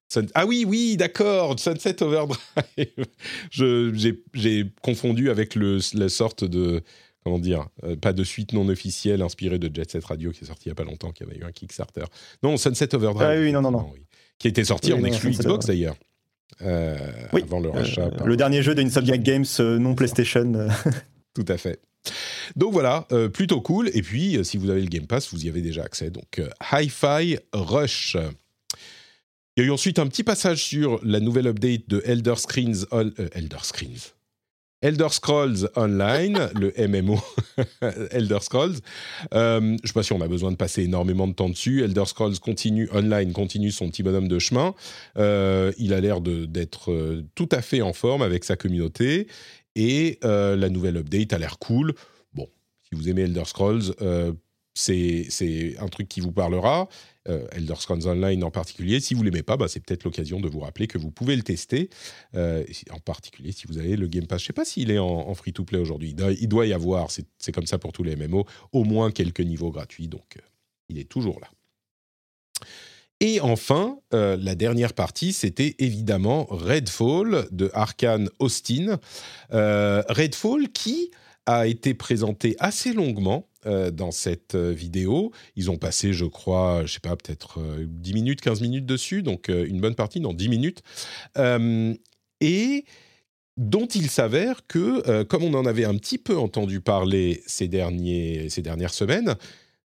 Sun- Ah oui, oui, d'accord, Sunset Overdrive. J'ai confondu avec le, la sorte de. Comment dire euh, Pas de suite non officielle inspirée de Jet Set Radio qui est sorti il n'y a pas longtemps, qui avait eu un Kickstarter. Non, Sunset Overdrive. Ah oui, non, non, non. effectivement, oui. Qui a été sorti Oui, en non, exclu Xbox d'ailleurs. Euh, Oui, avant le Euh, rachat. par- le dernier jeu de Insomniac Games euh, non PlayStation. euh, Tout à fait. Donc voilà, euh, plutôt cool. Et puis, euh, si vous avez le Game Pass, vous y avez déjà accès. Donc, euh, Hi-Fi Rush. Il y a eu ensuite un petit passage sur la nouvelle update de Elder Screens. On- euh, Elder Screens. Elder Scrolls Online, le MMO Elder Scrolls. Euh, je ne sais pas si on a besoin de passer énormément de temps dessus. Elder Scrolls continue, Online continue son petit bonhomme de chemin. Euh, il a l'air d'être tout à fait en forme avec sa communauté. Et la nouvelle update a l'air cool. Bon, Si vous aimez Elder Scrolls, c'est un truc qui vous parlera. Euh, Elder Scrolls Online en particulier. Si vous l'aimez pas, bah, c'est peut-être l'occasion de vous rappeler que vous pouvez le tester, euh, en particulier si vous avez le Game Pass. Je sais pas s'il est en, free-to-play aujourd'hui. Il, doit y avoir, c'est comme ça pour tous les MMO, au moins quelques niveaux gratuits, donc euh, il est toujours là. Et enfin, la dernière partie, c'était évidemment Redfall de Arkane Austin. Redfall qui a été présenté assez longuement euh, dans cette euh, vidéo. Ils ont passé, je crois, je sais pas, peut-être 10 euh, minutes, 15 minutes dessus, donc une bonne partie, dans 10 minutes. et dont il s'avère que, comme on en avait un petit peu entendu parler ces, derniers, ces dernières semaines,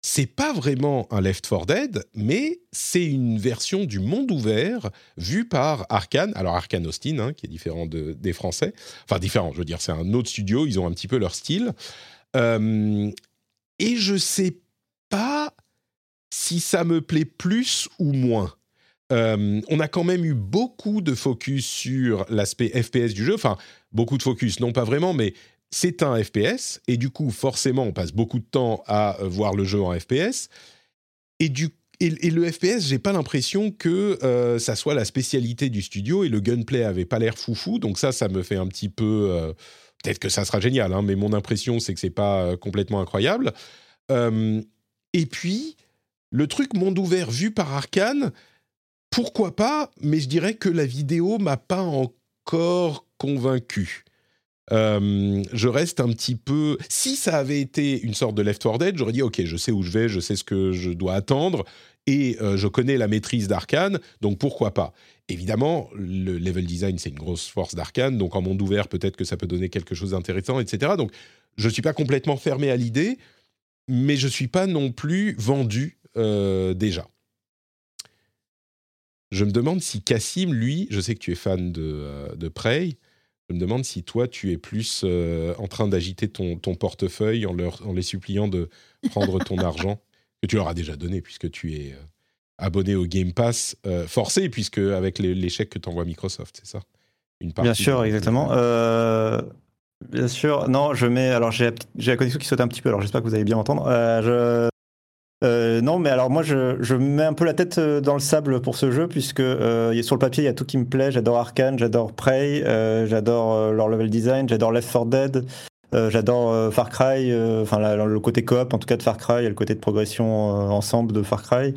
c'est pas vraiment un Left 4 Dead, mais c'est une version du monde ouvert vue par Arkane. Alors Arkane Austin, hein, qui est différent de, des Français. Enfin différent, je veux dire, c'est un autre studio, ils ont un petit peu leur style. Et je sais pas si ça me plaît plus ou moins. Euh, on a quand même eu beaucoup de focus sur l'aspect FPS du jeu. Enfin, beaucoup de focus, non pas vraiment, mais c'est un FPS. Et du coup, forcément, on passe beaucoup de temps à euh, voir le jeu en FPS. Et, du, et, le FPS, j'ai pas l'impression que euh, ça soit la spécialité du studio. Et le gunplay avait pas l'air foufou. Donc ça, ça me fait un petit peu peut-être que ça sera génial, hein, mais mon impression, c'est que c'est pas euh, complètement incroyable. Euh, et puis, le truc monde ouvert vu par Arkane, pourquoi pas, mais je dirais que la vidéo m'a pas encore convaincu. Euh, je reste un petit peu. Si ça avait été une sorte de Left 4 Dead, j'aurais dit ok, je sais où je vais, je sais ce que je dois attendre et je connais la maîtrise d'Arkane, donc pourquoi pas. Évidemment, le level design, c'est une grosse force d'Arkane, donc en monde ouvert, peut-être que ça peut donner quelque chose d'intéressant, etc. Donc, je ne suis pas complètement fermé à l'idée, mais je ne suis pas non plus vendu euh, déjà. Je me demande si Cassim, lui, je sais que tu es fan de, euh, de Prey, je me demande si toi, tu es plus euh, en train d'agiter ton, ton, portefeuille en, leur, en les suppliant de prendre ton argent, que tu leur as déjà donné puisque tu es abonné au Game Pass euh, forcé, puisque avec l'échec que t'envoie Microsoft, c'est ça? Une Bien sûr, exactement. Euh, bien sûr, non, je mets. Alors, j'ai la connexion qui saute un petit peu, alors j'espère que vous allez bien entendre. Euh, je, non, mais alors moi, je, je, mets un peu la tête dans le sable pour ce jeu, puisque sur le papier, il y a tout qui me plaît. J'adore Arkane, j'adore Prey, j'adore leur level design, j'adore Left 4 Dead. j'adore Far Cry, enfin le côté coop en tout cas de Far Cry et le côté de progression ensemble de Far Cry.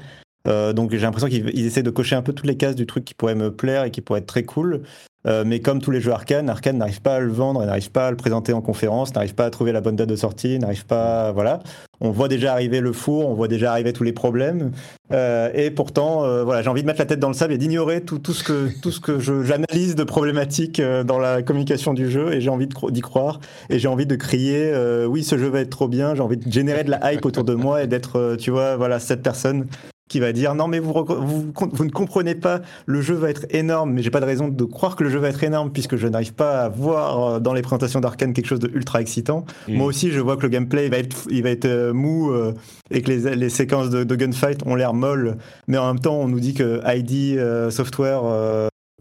Euh, donc j'ai l'impression qu'ils essaient de cocher un peu toutes les cases du truc qui pourrait me plaire et qui pourrait être très cool. Euh, mais comme tous les jeux Arkane, Arkane n'arrive pas à le vendre, n'arrive pas à le présenter en conférence, n'arrive pas à trouver la bonne date de sortie, n'arrive pas, voilà. On voit déjà arriver le four, on voit déjà arriver tous les problèmes, euh, et pourtant, euh, voilà, j'ai envie de mettre la tête dans le sable et d'ignorer tout, tout, ce que tout ce que j'analyse de problématiques euh, dans la communication du jeu, et j'ai envie d'y croire, et j'ai envie de crier, oui, ce jeu va être trop bien, j'ai envie de générer de la hype autour de moi et d'être, tu vois, voilà, cette personne qui va dire non mais vous, vous, vous, ne comprenez pas, le jeu va être énorme, mais j'ai pas de raison de croire que le jeu va être énorme puisque je n'arrive pas à voir euh, dans les présentations d'Arkane quelque chose de ultra excitant. Mm. Moi aussi, je vois que le gameplay va être, il va être euh, mou euh, et que les, les séquences de, gunfight ont l'air molles, mais en même temps, on nous dit que ID Software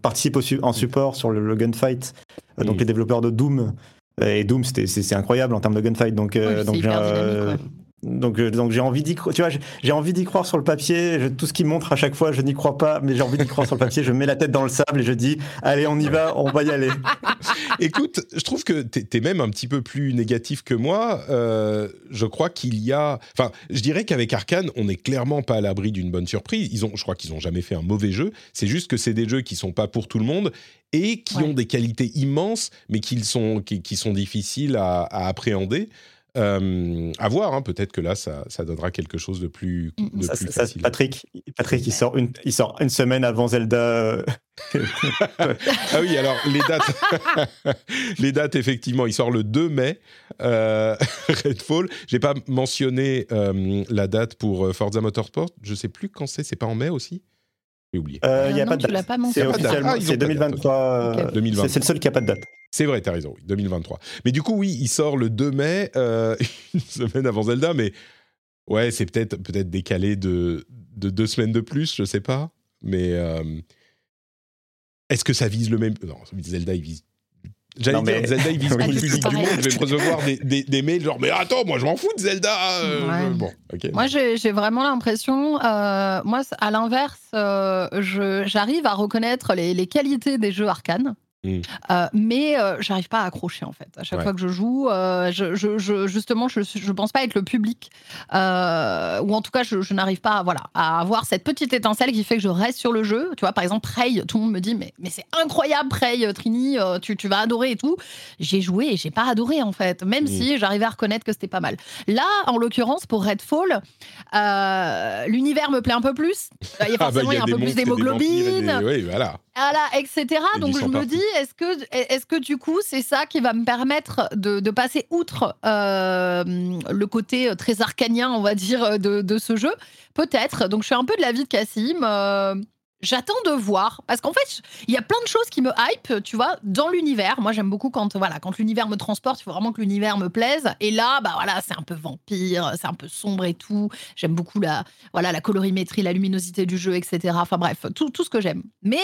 participe en support sur le, gunfight, donc mm. les développeurs de Doom. Et Doom, c'est incroyable en termes de gunfight. Donc, donc j'ai envie d'y croire. Tu vois, j'ai envie d'y croire sur le papier. tout ce qu'il montre à chaque fois, je n'y crois pas, mais j'ai envie d'y croire sur le papier. Je mets la tête dans le sable et je dis, allez, on y va, on va y aller. Écoute, je trouve que tu es, même un petit peu plus négatif que moi. Euh, je crois qu'il y a, enfin, je dirais qu'avec Arkane, on n'est clairement pas à l'abri d'une bonne surprise. Ils ont, je crois qu'ils ont jamais fait un mauvais jeu. C'est juste que c'est des jeux qui sont pas pour tout le monde et qui ont des qualités immenses, mais qui sont, qui, sont difficiles à, à appréhender. Euh, à voir, hein, peut-être que là, ça, ça, donnera quelque chose de plus, facile. Patrick, Patrick il, sort une, il sort une semaine avant Zelda. ah oui, alors les dates, les dates effectivement, il sort le 2 mai, euh, Redfall. J'ai pas mentionné euh, la date pour euh, Forza Motorsport. Je sais plus quand c'est. C'est pas en mai aussi? J'ai oublié. Il n'y a, pas de date. C'est officiellement, c'est 2023. C'est le seul qui a pas de date. C'est vrai, tu as raison, oui, 2023. Mais du coup, oui, il sort le 2 mai, euh, une semaine avant Zelda, mais ouais, c'est peut-être peut décalé de, de, deux semaines de plus, je sais pas. Mais euh, est-ce que ça vise le même. Non, Zelda, il vise J'allais dire, mais- Zelda, il vise Oui, le public du monde. Je vais me recevoir des, des, des mails genre, mais attends, moi je m'en fous de Zelda. euh, Ouais. Bon, ok. Moi, j'ai j'ai vraiment l'impression, euh, moi, à l'inverse, euh, je- j'arrive à reconnaître les, les qualités des jeux arcanes. Euh, mais euh, j'arrive pas à accrocher en fait. À chaque Ouais. fois que je joue, euh, je, je- je- justement, je, je pense pas être le public, ou en tout cas, je, n'arrive pas, à, voilà, à avoir cette petite étincelle qui fait que je reste sur le jeu. Tu vois, par exemple, Prey, tout le monde me dit mais, mais c'est incroyable Prey, Trini, tu, tu vas adorer et tout. J'ai joué et j'ai pas adoré en fait, même si j'arrivais à reconnaître que c'était pas mal. Là, en l'occurrence, pour Redfall, l'univers me plaît un peu plus. Il y a Ah bah, forcément il y a un peu plus monstres d'hémoglobine, des- Oui, voilà. voilà, etc. Et Donc je me dis, est-ce que, est-ce que du coup, c'est ça qui va me permettre de, passer outre euh, le côté très arcanien, on va dire, de, de ce jeu? Peut-être. Donc je suis un peu de l'avis de Cassim. euh, J'attends de voir parce qu'en fait, il y a plein de choses qui me hype, tu vois, dans l'univers. Moi, j'aime beaucoup quand voilà, quand l'univers me transporte, il faut vraiment que l'univers me plaise. Et là, bah voilà, c'est un peu vampire, c'est un peu sombre et tout. J'aime beaucoup la voilà, la colorimétrie, la luminosité du jeu, etc. Enfin bref, tout, tout ce que j'aime. Mais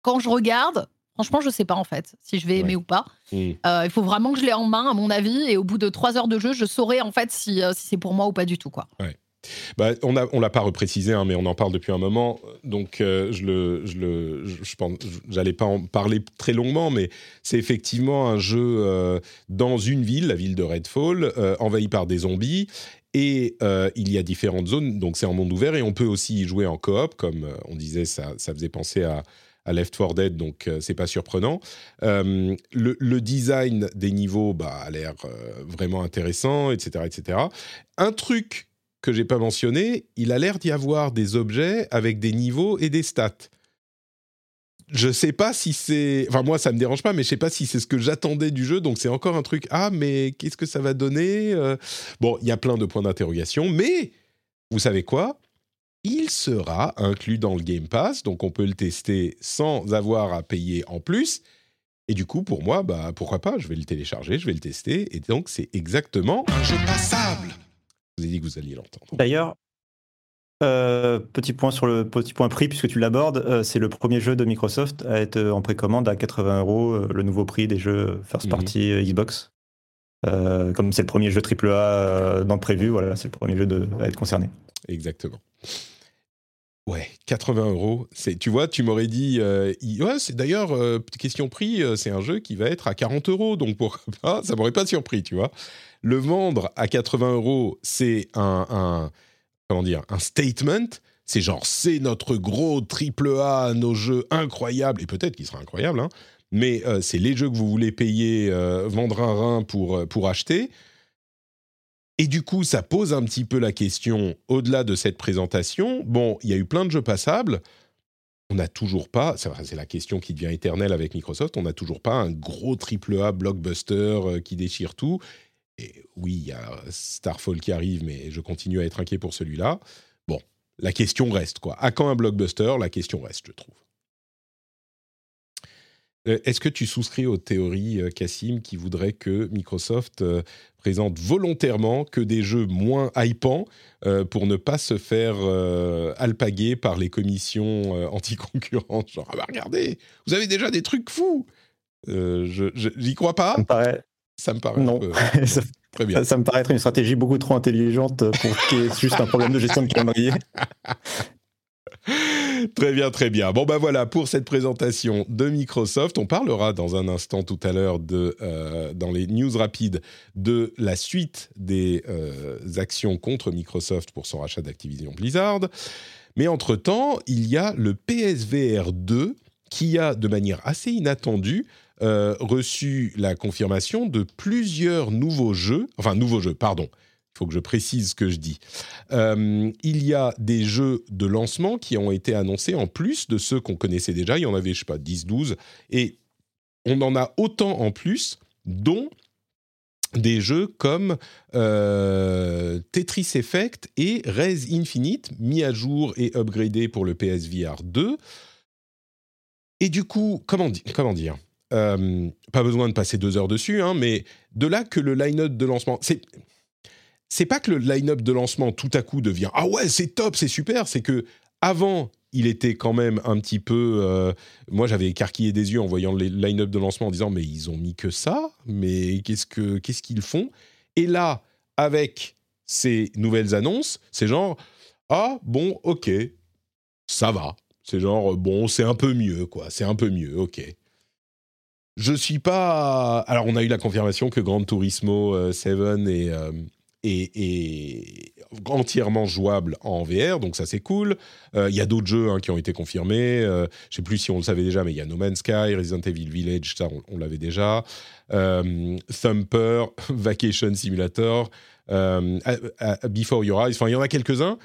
quand je regarde, franchement, je sais pas en fait si je vais aimer ou pas. Euh, il faut vraiment que je l'ai en main, à mon avis, et au bout de trois heures de jeu, je saurai en fait si, euh, si c'est pour moi ou pas du tout, quoi. Bah, on on l'a pas reprécisé, hein, mais on en parle depuis un moment. Donc, euh, je le, je le, je, je pense, j'allais pas en parler très longuement, mais c'est effectivement un jeu euh, dans une ville, la ville de Redfall, euh, envahie par des zombies. Et il y a différentes zones, donc c'est en monde ouvert et on peut aussi y jouer en coop, comme on disait, ça, ça faisait penser à, à Left 4 Dead, donc euh, c'est pas surprenant. Euh, le, design des niveaux bah, a l'air euh, vraiment intéressant, etc., etc. Un truc que j'ai pas mentionné, il a l'air d'y avoir des objets avec des niveaux et des stats. Je sais pas si c'est, enfin moi ça me dérange pas, mais je sais pas si c'est ce que j'attendais du jeu, donc c'est encore un truc. Ah mais qu'est-ce que ça va donner Bon, il y a plein de points d'interrogation, mais vous savez quoi? Il sera inclus dans le Game Pass, donc on peut le tester sans avoir à payer en plus. Et du coup, pour moi, bah pourquoi pas Je vais le télécharger, je vais le tester, et donc c'est exactement un jeu passable. Je vous ai dit que vous alliez l'entendre. D'ailleurs, euh, petit point sur le petit point prix, puisque tu l'abordes, euh, c'est le premier jeu de Microsoft à être en précommande à 80 euros, euh, le nouveau prix des jeux first Mhm. party Xbox. Euh, comme c'est le premier jeu AAA dans le prévu, voilà, c'est le premier jeu de, à être concerné. Exactement. Ouais, 80 euros. C'est, tu vois, tu m'aurais dit, euh, ouais, c'est d'ailleurs euh, question prix, euh, c'est un jeu qui va être à 40 euros, donc pourquoi pas Ça m'aurait pas surpris, tu vois. Le vendre à 80 euros, c'est un, comment dire, un statement. C'est genre, c'est notre gros triple A, nos jeux incroyables, et peut-être qu'il sera incroyable, hein, mais c'est les jeux que vous voulez payer, vendre un rein pour, pour acheter. Et du coup, ça pose un petit peu la question, au-delà de cette présentation, bon, il y a eu plein de jeux passables, on n'a toujours pas, c'est la question qui devient éternelle avec Microsoft, on n'a toujours pas un gros triple A blockbuster euh, qui déchire tout. Et oui, il y a Starfall qui arrive, mais je continue à être inquiet pour celui-là. Bon, la question reste, quoi. À quand un blockbuster? La question reste, je trouve. Euh, Est-ce que tu souscris aux théories, euh, Cassim, qui voudraient que Microsoft présente volontairement que des jeux moins hypants euh, pour ne pas se faire euh, alpaguer par les commissions euh, anti-concurrentes. Genre, ah bah regardez, vous avez déjà des trucs fous. Euh, je- J'y crois pas, Ça me paraît, ça me paraît un non, peu- ça, très bien. ça me paraît être une stratégie beaucoup trop intelligente pour qu'il y ait juste un problème de gestion de calendrier. Très bien, très bien. Bon, ben voilà pour cette présentation de Microsoft. On parlera dans un instant tout à l'heure, euh, dans les news rapides, de la suite des euh, actions contre Microsoft pour son rachat d'Activision Blizzard. Mais entre-temps, il y a le PSVR 2 qui a, de manière assez inattendue, euh, reçu la confirmation de plusieurs nouveaux jeux, enfin nouveaux jeux, pardon, faut que je précise ce que je dis. Euh, il y a des jeux de lancement qui ont été annoncés en plus de ceux qu'on connaissait déjà. Il y en avait, je sais pas, 10, 12. Et on en a autant en plus, dont des jeux comme euh, Tetris Effect et Res Infinite, mis à jour et upgradé pour le PSVR 2. Et du coup, comment, di- comment dire Euh, Pas besoin de passer deux heures dessus, hein, mais de là que le line-up de lancement... c'est pas que le line-up de lancement tout à coup devient ah ouais c'est top c'est super c'est que avant il était quand même un petit peu. euh, moi, j'avais écarquillé des yeux en voyant les line-up de lancement en disant mais ils ont mis que ça, mais qu'est-ce que qu'est-ce qu'ils font? Et là, avec ces nouvelles annonces, c'est genre ah bon, ok, ça va. C'est genre bon, c'est un peu mieux quoi, c'est un peu mieux, ok. Je suis pas. Alors, on a eu la confirmation que Gran Turismo euh, 7 est, euh, est entièrement jouable en VR, donc ça c'est cool. Euh, Il y a d'autres jeux hein, qui ont été confirmés. Euh, je sais plus si on le savait déjà, mais il y a No Man's Sky, Resident Evil Village, ça on, l'avait déjà. Euh, Thumper, Vacation Simulator, euh, Before Your Eyes. Enfin, il y en a quelques-uns.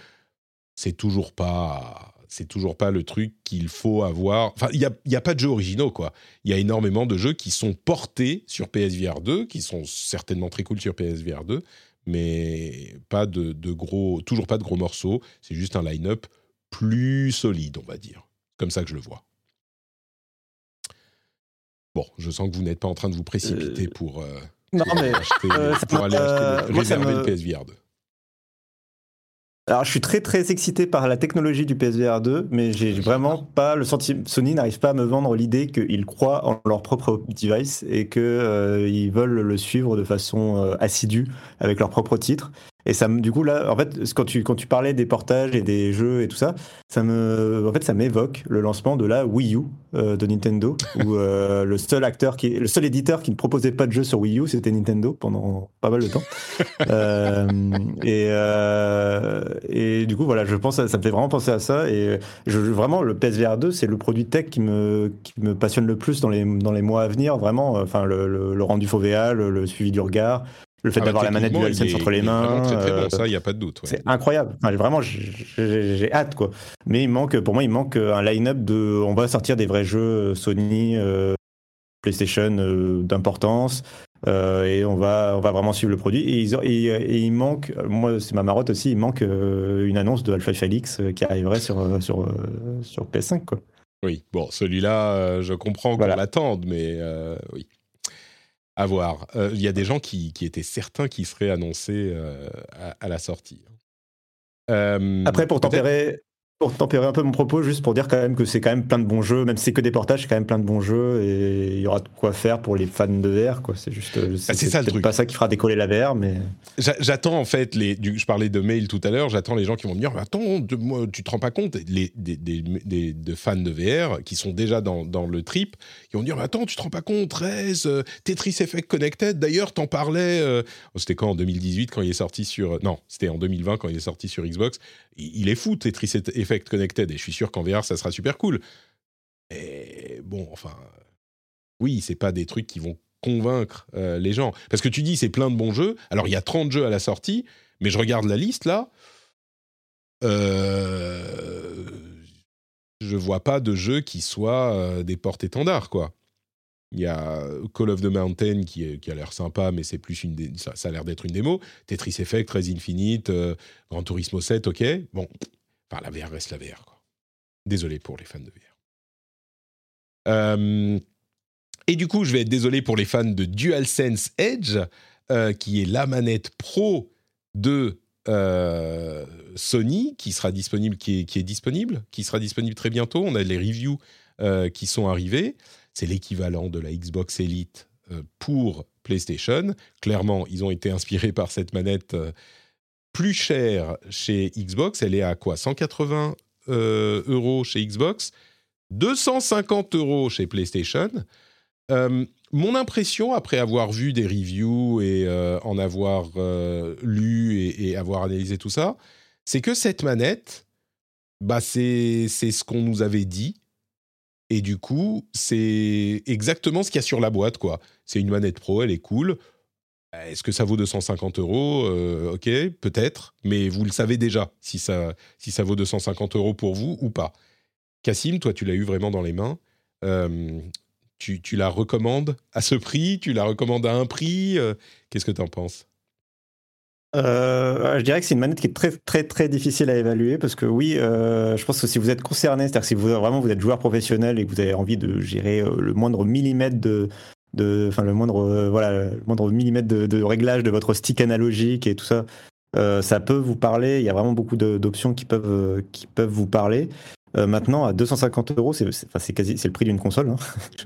C'est toujours pas. C'est toujours pas le truc qu'il faut avoir. Enfin, il n'y a, a pas de jeux originaux, quoi. Il y a énormément de jeux qui sont portés sur PSVR 2, qui sont certainement très cool sur PSVR 2, mais pas de, de gros, toujours pas de gros morceaux. C'est juste un line-up plus solide, on va dire. Comme ça que je le vois. Bon, je sens que vous n'êtes pas en train de vous précipiter Euh, pour, euh, Non, pour mais acheter- euh, pour aller acheter, réserver me- le PSVR 2. Alors, je suis très très excité par la technologie du PSVR 2, mais j'ai vraiment pas le sentiment. Sony n'arrive pas à me vendre l'idée qu'ils croient en leur propre device et que euh, veulent le suivre de façon euh, assidue avec leur propre titre. Et ça, du coup là, en fait, quand tu quand tu parlais des portages et des jeux et tout ça, ça me, en fait, ça m'évoque le lancement de la Wii U euh, de Nintendo, où euh, le seul acteur qui, le seul éditeur qui ne proposait pas de jeu sur Wii U, c'était Nintendo pendant pas mal de temps. Euh, et, et du coup, voilà, je pense, à- ça me fait vraiment penser à ça. Et je, vraiment, le PSVR 2, c'est le produit tech qui me, qui me passionne le plus dans les, dans les mois à venir. Vraiment, enfin, le, le, le rendu le, le suivi du regard, le fait Ah bah, d'avoir la manette techniquement, DualSense entre les mains. Très, très euh, bon, ça, il n'y a pas de doute. ouais. c'est incroyable. Enfin, vraiment, j'ai- hâte, quoi. Mais il manque, pour moi, il manque un line-up de. On va sortir des vrais jeux Sony, euh, PlayStation euh, d'importance. euh, et on va, on va vraiment suivre le produit. Et, ils ont- et- et il manque, moi c'est ma marotte aussi, il manque euh, une annonce de Alpha Felix euh, qui arriverait sur, euh, sur, euh, sur PS5. Quoi. Oui, bon, celui-là, euh, je comprends Voilà. qu'on l'attende, mais euh, oui. À voir. Euh, Il y a des gens qui, qui étaient certains qu'il serait annoncé euh, à, à la sortie. Euh, Après, pour tempérer, pour tempérer un peu mon propos, juste pour dire quand même que c'est quand même plein de bons jeux, même si c'est que des portages, c'est quand même plein de bons jeux et il y aura de quoi faire pour les fans de VR. Quoi. C'est juste, euh, Ah, c'est ça, le truc. pas ça qui fera décoller la VR, mais J'a- J'attends en fait, les, du- je parlais de mail tout à l'heure, j'attends les gens qui vont me dire Attends, de- moi, tu te rends pas compte les, des, des- des- de fans de VR qui sont déjà dans, dans le trip, qui vont me dire Attends, tu te rends pas compte, 13, euh, Tetris Effect Connected, d'ailleurs, t'en parlais. euh, oh, c'était quand en 2018 quand il est sorti sur. Non, c'était en 2020 quand il est sorti sur Xbox. Il, est fou, Tetris Effect Connected, et je suis sûr qu'en VR, ça sera super cool. Et bon, enfin. Oui, c'est pas des trucs qui vont convaincre euh, les gens. Parce que tu dis, c'est plein de bons jeux. Alors, il y a 30 jeux à la sortie, mais je regarde la liste là. Euh, je vois pas de jeux qui soient euh, des porte-étendards, quoi. Il y a Call of the Mountain qui, a l'air sympa, mais c'est plus une ça, a l'air d'être une démo. Tetris Effect, Res Infinite, euh, Gran Turismo 7, ok. Bon, enfin, la VR reste la VR. Désolé pour les fans de VR. Euh, et du coup, je vais être désolé pour les fans de DualSense Edge, euh, qui est la manette pro de euh, Sony, qui sera disponible, qui est, disponible, qui sera disponible très bientôt. On a les reviews euh, qui sont arrivées. C'est l'équivalent de la Xbox Elite euh, pour PlayStation. Clairement, ils ont été inspirés par cette manette euh, plus chère chez Xbox. Elle est à quoi? 180 euh, euros chez Xbox, 250 euros chez PlayStation. Mon impression, après avoir vu des reviews et en avoir lu et, avoir analysé tout ça, c'est que cette manette, bah c'est ce qu'on nous avait dit. Et du coup, c'est exactement ce qu'il y a sur la boîte, quoi. C'est une manette pro, elle est cool. Est-ce que ça vaut 250 euros? Euh, Ok, peut-être, mais vous le savez déjà si ça, si ça vaut 250 euros pour vous ou pas. Cassim, toi, tu l'as eu vraiment dans les mains. Euh, tu, la recommandes à ce prix? Tu la recommandes à un prix? Euh, Qu'est-ce que tu en penses? Euh, je dirais que c'est une manette qui est très très très difficile à évaluer parce que oui, euh, je pense que si vous êtes concerné, c'est-à-dire que si vous vraiment vous êtes joueur professionnel et que vous avez envie de gérer euh, le moindre millimètre de de enfin le moindre euh, voilà le moindre millimètre de, de réglage de votre stick analogique et tout ça, euh, ça peut vous parler. Il y a vraiment beaucoup d'options qui peuvent qui peuvent vous parler. Euh, maintenant, à 250 euros, c'est enfin, c'est quasi c'est le prix d'une console. hein.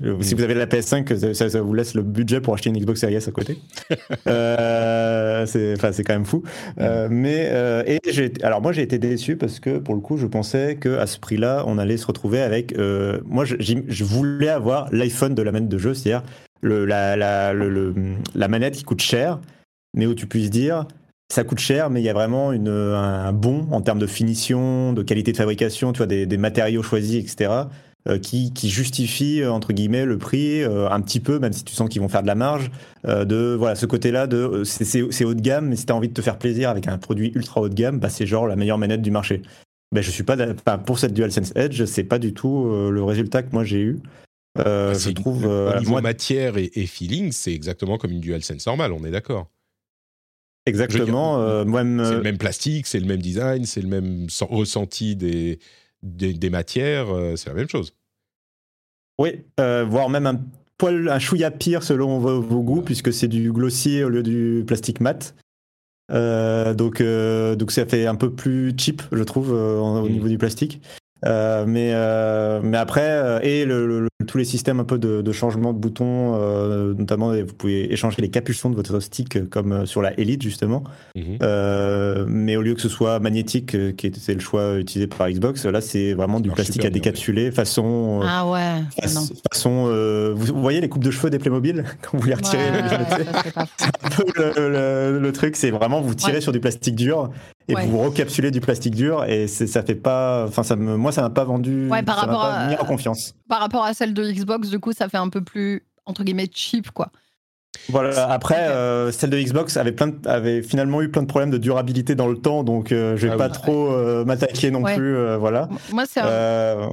Si vous avez la PS5, ça, ça vous laisse le budget pour acheter une Xbox Series S à côté. Euh, c'est quand même fou. Euh, mais euh, et alors moi j'ai été déçu parce que pour le coup je pensais que à ce prix-là on allait se retrouver avec euh, moi je, voulais avoir l'iPhone de la manette de jeu, c'est-à-dire la, la, le- la manette qui coûte cher, mais où tu puisses dire ça coûte cher, mais il y a vraiment une, un bon en termes de finition, de qualité de fabrication, tu vois, des, des matériaux choisis, etc., euh, qui, qui justifient, euh, entre guillemets, le prix euh, un petit peu, même si tu sens qu'ils vont faire de la marge, euh, de voilà, ce côté-là, de c'est- haut de gamme, mais si tu as envie de te faire plaisir avec un produit ultra haut de gamme, bah, c'est genre la meilleure manette du marché. Ben, je suis pas, enfin, pour cette DualSense Edge, c'est pas du tout le résultat que moi j'ai eu. C'est je trouve. Au niveau moi, matière et, et feeling, c'est exactement comme une DualSense normale, on est d'accord. Exactement. euh, C'est le même plastique, c'est le même design, c'est le même sen- ressenti des, des, des matières, euh, c'est la même chose. Oui, euh, voire même un poil, un chouïa pire selon vos, vos goûts, puisque c'est du glossier au lieu du plastique mat. Euh, donc, donc ça fait un peu plus cheap, je trouve, au Mm. niveau du plastique. Euh, mais, euh, mais après, euh, et le- le- le- tous les systèmes un peu de, de changement de boutons, euh, notamment vous pouvez échanger les capuchons de votre stick euh, comme euh, sur la Elite justement. Mhm. Euh, mais au lieu que ce soit magnétique, euh, qui était le choix utilisé par Xbox, là c'est vraiment du plastique à bien, décapsuler façon. euh, Ah ouais. Faç- non. façon, euh, vous, vous voyez les coupes de cheveux des Playmobil quand vous les retirez Ouais, le- ouais, le, le- le truc, c'est vraiment vous tirez Ouais. sur du plastique dur et Ouais. vous recapsulez du plastique dur et ça fait pas, enfin ça me, moi ça m'a pas vendu, Ouais, par ça rapport pas à- mis en confiance. Par rapport à celle de Xbox, du coup, ça fait un peu plus entre guillemets cheap, quoi. Voilà. Après, euh, celle de Xbox avait plein, de- avait finalement eu plein de problèmes de durabilité dans le temps, donc euh, je vais Ah pas oui. trop euh, m'attaquer non Ouais. plus, euh, voilà. Moi, c'est un... Euh,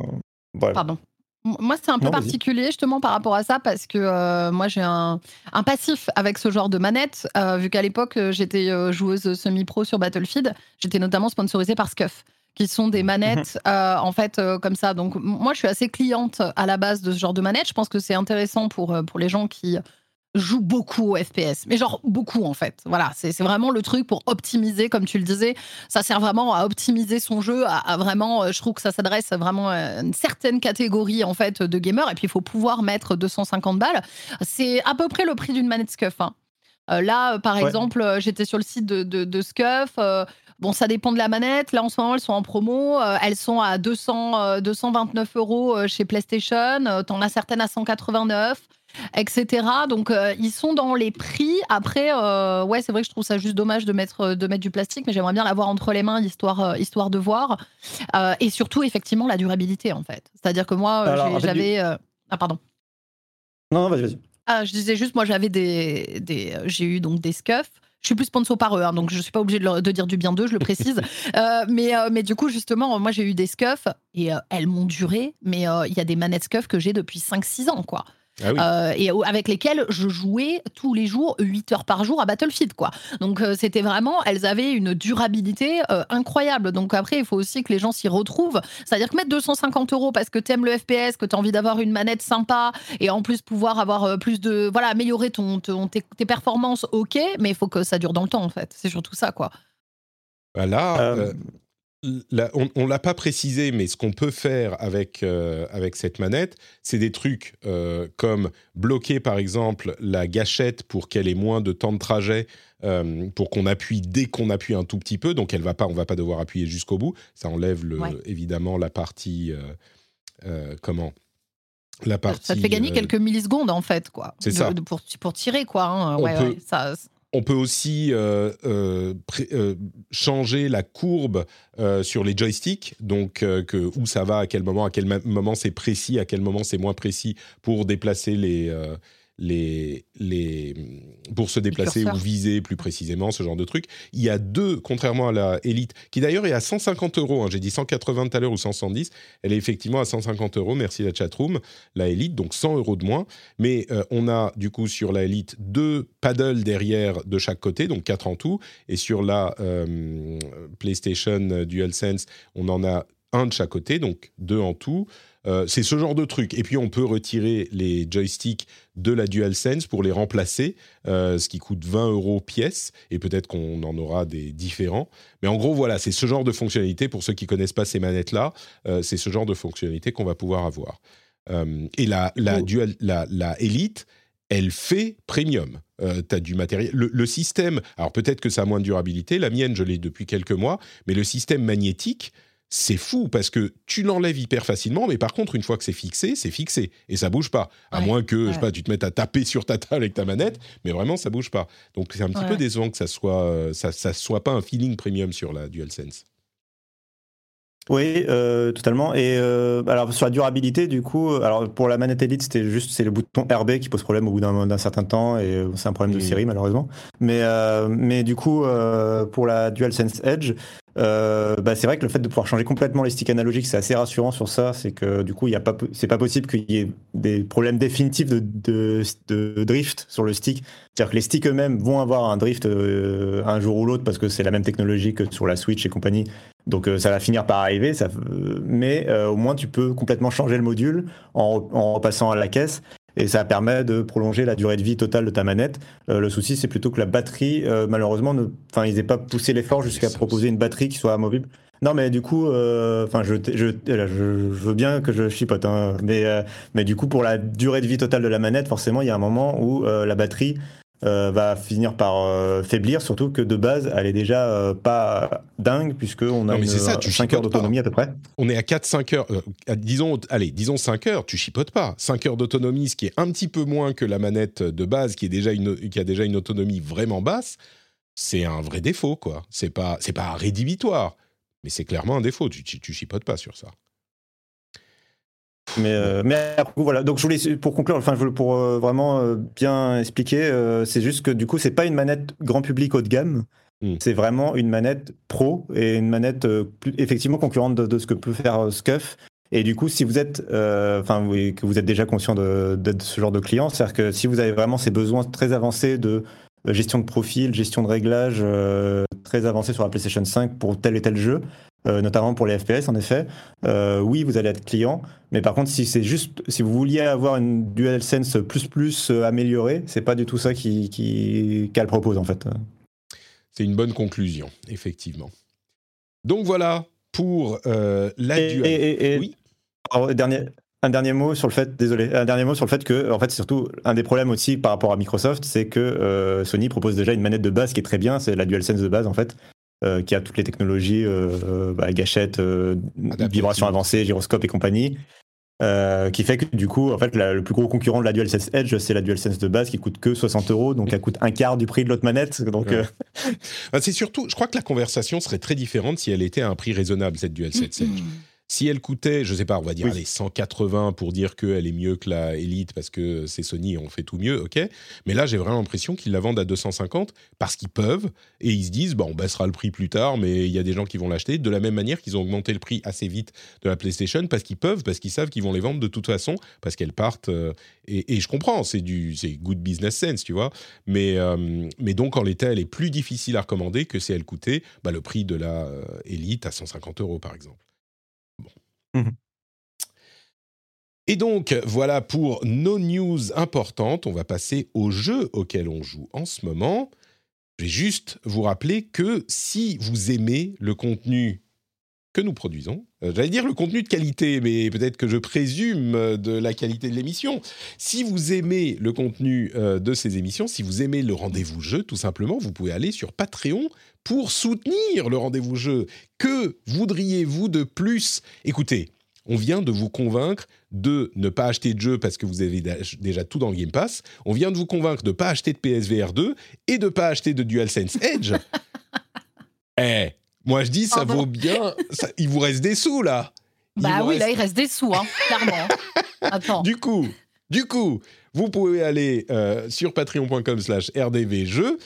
voilà. Pardon. Moi, c'est un peu Non, particulier justement par rapport à ça parce que euh, moi, j'ai un, un passif avec ce genre de manette. euh, vu qu'à l'époque, euh, j'étais joueuse semi-pro sur Battlefield, j'étais notamment sponsorisée par Scuf qui sont des manettes euh, en fait comme ça. Donc moi, je suis assez cliente à la base de ce genre de manette. Je pense que c'est intéressant pour, pour les gens qui jouent beaucoup au FPS, mais genre beaucoup en fait. Voilà, c'est vraiment le truc pour optimiser, comme tu le disais. Ça sert vraiment à optimiser son jeu, à, à vraiment. euh, Je trouve que ça s'adresse vraiment à une certaine catégorie en fait de gamers. Et puis il faut pouvoir mettre 250 balles. C'est à peu près le prix d'une manette Scuf. hein. Euh, là, euh, par Ouais. exemple, euh, j'étais sur le site de, de, de Scuf. euh, Bon, ça dépend de la manette. Là, en ce moment, elles sont en promo. Euh, elles sont à 200, euh, 229 euros euh, chez PlayStation. Euh, T'en as certaines à 189 etc. Donc euh, ils sont dans les prix. Après, euh, ouais, c'est vrai que je trouve ça juste dommage de mettre euh, de mettre du plastique, mais j'aimerais bien l'avoir entre les mains histoire euh, histoire de voir. Et surtout effectivement la durabilité en fait. C'est-à-dire que moi j'avais ah pardon. Non, non, vas-y, vas-y. Ah, je disais juste, moi j'avais des, des j'ai eu donc des scuffs. Je suis plus sponsor par eux, hein, donc je suis pas obligée de, leur- de dire du bien d'eux, je le précise. Euh, mais, euh, mais du coup, justement, moi j'ai eu des scuffs et euh, elles m'ont duré. Mais il y a des manettes scuff que j'ai depuis 5-6 ans, quoi. Ah oui. Euh, et avec lesquelles je jouais tous les jours, 8 heures par jour à Battlefield, quoi. Donc euh, c'était vraiment, elles avaient une durabilité euh, incroyable. Donc après, il faut aussi que les gens s'y retrouvent. C'est-à-dire que mettre 250 euros parce que t'aimes le FPS, que t'as envie d'avoir une manette sympa et en plus pouvoir avoir euh, plus de, voilà, améliorer ton, ton- tes, tes performances, ok, mais il faut que ça dure dans le temps, en fait. C'est surtout ça, quoi. Voilà. On ne l'a pas précisé, mais ce qu'on peut faire avec, euh, avec cette manette, c'est des trucs euh, comme bloquer par exemple la gâchette pour qu'elle ait moins de temps de trajet, euh, pour qu'on appuie dès qu'on appuie un tout petit peu, donc elle va pas, on va pas devoir appuyer jusqu'au bout. Ça enlève le, Ouais. évidemment la partie comment la partie. ça te fait gagner quelques millisecondes, en fait, quoi. C'est ça. pour, pour tirer, quoi. hein. On Ouais, peut- ouais, ça, On peut aussi euh, euh, euh, changer la courbe sur les joysticks, donc où ça va, à quel moment, à quel moment c'est précis, à quel moment c'est moins précis pour déplacer les, les, les, pour se déplacer ou viser plus précisément, ce genre de truc. Il y a deux, contrairement à la Elite, qui d'ailleurs est à 150 euros. hein, J'ai dit 180 tout à l'heure ou 170. Elle est effectivement à 150 euros. Merci la chatroom. La Elite, donc 100 euros de moins. Mais euh, on a du coup sur la Elite deux paddles derrière de chaque côté, donc quatre en tout. Et sur la euh, PlayStation DualSense, on en a un de chaque côté, donc deux en tout. Euh, c'est ce genre de truc. Et puis on peut retirer les joysticks de la DualSense pour les remplacer, euh, ce qui coûte 20 euros pièce. Et peut-être qu'on en aura des différents. Mais en gros, voilà, c'est ce genre de fonctionnalité. Pour ceux qui connaissent pas ces manettes-là, euh, c'est ce genre de fonctionnalité qu'on va pouvoir avoir. et la, la, Dual, la, la Elite, elle fait premium. Euh, tu as du matériel. Le, système, alors peut-être que ça a moins de durabilité, la mienne, je l'ai depuis quelques mois, mais le système magnétique, c'est fou parce que tu l'enlèves hyper facilement, mais par contre, une fois que c'est fixé, c'est fixé et ça bouge pas. À moins que, je sais pas, tu te mettes à taper sur ta table avec ta manette, mais vraiment, ça bouge pas. Donc, c'est un petit peu décevant que ça soit, euh, ça, ça soit pas un feeling premium sur la DualSense. Oui, euh, totalement. Et euh, alors sur la durabilité, du coup, alors pour la manette Elite, c'était juste c'est le bouton RB qui pose problème au bout d'un certain temps et euh, c'est un problème de série malheureusement. Mais mais du coup, pour la DualSense Edge, bah, c'est vrai que le fait de pouvoir changer complètement les sticks analogiques, c'est assez rassurant sur ça. C'est que du coup, il y a pas, c'est pas possible qu'il y ait des problèmes définitifs de, de, de drift sur le stick. C'est-à-dire que les sticks eux-mêmes vont avoir un drift un jour ou l'autre parce que c'est la même technologie que sur la Switch et compagnie. Donc euh, ça va finir par arriver, ça, mais euh, au moins tu peux complètement changer le module en, en repassant à la caisse et ça permet de prolonger la durée de vie totale de ta manette. Euh, le souci, c'est plutôt que la batterie, malheureusement, ne... enfin, ils n'aient pas poussé l'effort jusqu'à proposer une batterie qui soit amovible. Non, mais du coup, enfin, je, je, je, veux bien que je chipote, hein, mais, mais du coup, pour la durée de vie totale de la manette, forcément, il y a un moment où la batterie euh, va finir par euh, faiblir, surtout que de base, elle est déjà euh, pas dingue, puisqu'on a une, ça, 5 heures d'autonomie à peu près. On est à 4-5 heures, disons, allez, disons 5 heures, tu chipotes pas. 5 heures d'autonomie, ce qui est un petit peu moins que la manette de base, qui, est déjà une, qui a déjà une autonomie vraiment basse, c'est un vrai défaut, quoi. C'est pas, c'est pas rédhibitoire, mais c'est clairement un défaut, tu, tu, tu chipotes pas sur ça. Mais, euh, mais voilà. Donc je voulais pour conclure, enfin pour euh, vraiment euh, bien expliquer, c'est juste que du coup c'est pas une manette grand public haut de gamme. Hmm. C'est vraiment une manette pro et une manette effectivement concurrente de, ce que peut faire Scuf. Et du coup, si vous êtes, enfin, que vous êtes déjà conscient de, de ce genre de client, c'est-à-dire que si vous avez vraiment ces besoins très avancés de gestion de profil, gestion de réglage très avancés sur la PlayStation 5 pour tel et tel jeu, euh, notamment pour les FPS en effet. Euh, oui, vous allez être client, mais par contre, si c'est juste, si vous vouliez avoir une DualSense plus plus euh, améliorée, c'est pas du tout ça qui, qu'elle propose en fait. C'est une bonne conclusion, effectivement. Donc voilà pour la et, oui. dernier, un dernier mot sur le fait, désolé, un dernier mot sur le fait que, en fait, surtout un des problèmes aussi par rapport à Microsoft, c'est que Sony propose déjà une manette de base qui est très bien, c'est la DualSense de base en fait, euh, qui a toutes les technologies, euh, euh, bah, gâchette, vibration avancée, gyroscope et compagnie. qui fait que du coup, en fait, le plus gros concurrent de la DualSense Edge, c'est la DualSense de base qui coûte que 60 euros, donc elle coûte un quart du prix de l'autre manette. Donc, bah, c'est surtout, je crois que la conversation serait très différente si elle était à un prix raisonnable cette DualSense Edge. Si elle coûtait, je sais pas, on va dire les 180 pour dire qu'elle est mieux que la Elite parce que c'est Sony, on fait tout mieux, ok. Mais là, j'ai vraiment l'impression qu'ils la vendent à 250 parce qu'ils peuvent et ils se disent, on baissera le prix plus tard, mais il y a des gens qui vont l'acheter. De la même manière qu'ils ont augmenté le prix assez vite de la PlayStation parce qu'ils peuvent, parce qu'ils savent qu'ils vont les vendre de toute façon, parce qu'elles partent. Euh, et, je comprends, c'est du, c'est good business sense, tu vois. Mais, euh, mais donc en l'état, elle est plus difficile à recommander que si elle coûtait bah, le prix de la euh, Elite à 150 euros, par exemple. Mmh Et donc, voilà pour nos news importantes. On va passer au jeu auquel on joue en ce moment. Je vais juste vous rappeler que si vous aimez le contenu que nous produisons, j'allais dire le contenu de qualité, mais peut-être que je présume de la qualité de l'émission. Si vous aimez le contenu euh, de ces émissions, si vous aimez le rendez-vous jeu, tout simplement, vous pouvez aller sur Patreon pour soutenir le rendez-vous jeu. Que voudriez-vous de plus? Écoutez, on vient de vous convaincre de ne pas acheter de jeu parce que vous avez déjà tout dans le Game Pass. On vient de vous convaincre de ne pas acheter de PSVR 2 et de ne pas acheter de DualSense Edge. eh, moi je dis, ça vaut bien. il vous reste des sous là. bah oui, là il reste des sous, hein, clairement. Attends. Du coup, du coup, vous pouvez aller euh, sur patreon.com/slash rdvjeux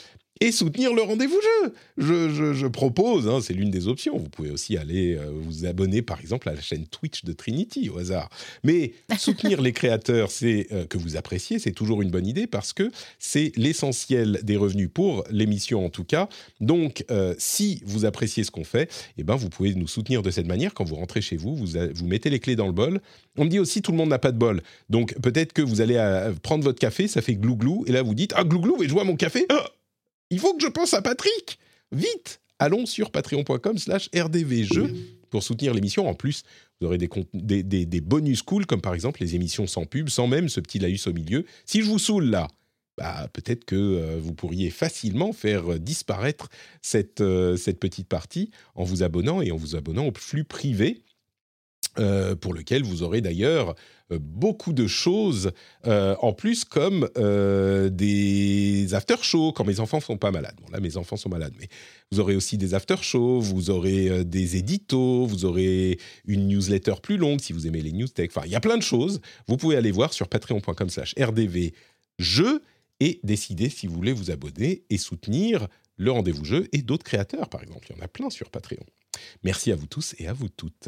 et soutenir le rendez-vous jeu. Je, propose, hein, c'est l'une des options. Vous pouvez aussi aller euh, vous abonner, par exemple, à la chaîne Twitch de Trinity au hasard. Mais soutenir les créateurs, c'est euh, que vous appréciez, c'est toujours une bonne idée parce que c'est l'essentiel des revenus pour l'émission en tout cas. Donc, euh, si vous appréciez ce qu'on fait, eh ben, vous pouvez nous soutenir de cette manière. Quand vous rentrez chez vous, vous, vous mettez les clés dans le bol. On me dit aussi tout le monde n'a pas de bol. Donc peut-être que vous allez prendre votre café, ça fait glou-glou, et là vous dites ah glou-glou, et je vois mon café. Ah il faut que je pense à Patrick. Vite, allons sur patreon.com/slash rdvjeux pour soutenir l'émission. En plus, vous aurez des, des, bonus cool, comme par exemple les émissions sans pub, sans même ce petit laïus au milieu. Si je vous saoule là, bah, peut-être que euh, vous pourriez facilement faire disparaître cette, euh, cette petite partie en vous abonnant et en vous abonnant au flux privé. Euh, pour lequel vous aurez d'ailleurs euh, beaucoup de choses euh, en plus, comme des after-shows quand mes enfants sont pas malades. Bon, là, mes enfants sont malades, mais vous aurez aussi des after-shows, vous aurez des éditos, vous aurez une newsletter plus longue si vous aimez les news tech. Enfin, il y a plein de choses. Vous pouvez aller voir sur patreon.com/slash rdvjeux et décider si vous voulez vous abonner et soutenir le rendez-vous jeu et d'autres créateurs, par exemple. Il y en a plein sur Patreon. Merci à vous tous et à vous toutes.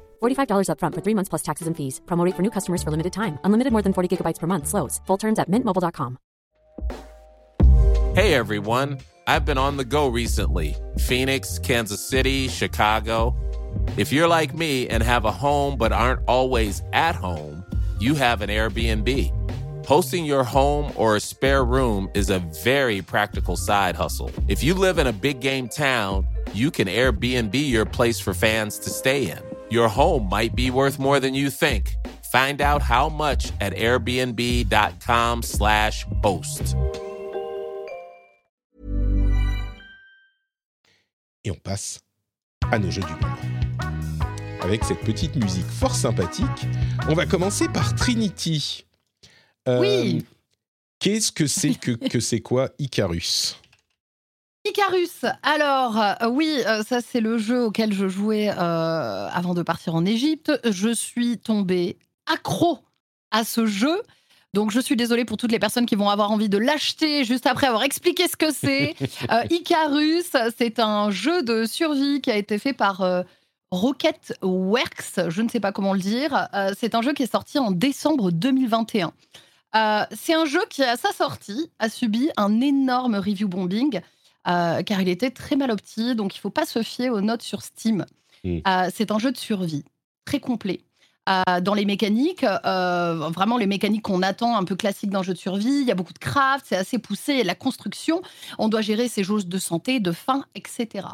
$45 upfront for three months plus taxes and fees. Promo for new customers for limited time. Unlimited more than 40 gigabytes per month. Slows. Full terms at mintmobile.com. Hey, everyone. I've been on the go recently Phoenix, Kansas City, Chicago. If you're like me and have a home but aren't always at home, you have an Airbnb. Hosting your home or a spare room is a very practical side hustle. If you live in a big game town, you can Airbnb your place for fans to stay in. Your home might be worth more than you think. Find out how much at airbnb.com/slash host. Et on passe à nos jeux du moment. Avec cette petite musique fort sympathique, on va commencer par Trinity. Euh, oui. Qu'est-ce que c'est que, que c'est quoi Icarus? Icarus, alors euh, oui, euh, ça c'est le jeu auquel je jouais euh, avant de partir en Égypte. Je suis tombée accro à ce jeu. Donc je suis désolée pour toutes les personnes qui vont avoir envie de l'acheter juste après avoir expliqué ce que c'est. Icarus, c'est un jeu de survie qui a été fait par Rocket Works, je ne sais pas comment le dire. c'est un jeu qui est sorti en décembre 2021. c'est un jeu qui, à sa sortie, a subi un énorme review bombing. Euh, car il était très mal opti, donc il ne faut pas se fier aux notes sur Steam. Hmm. Euh, c'est un jeu de survie, très complet. Euh, dans les mécaniques, vraiment les mécaniques qu'on attend un peu classiques d'un jeu de survie, il y a beaucoup de craft, c'est assez poussé, la construction, on doit gérer ses jauges de santé, de faim, etc.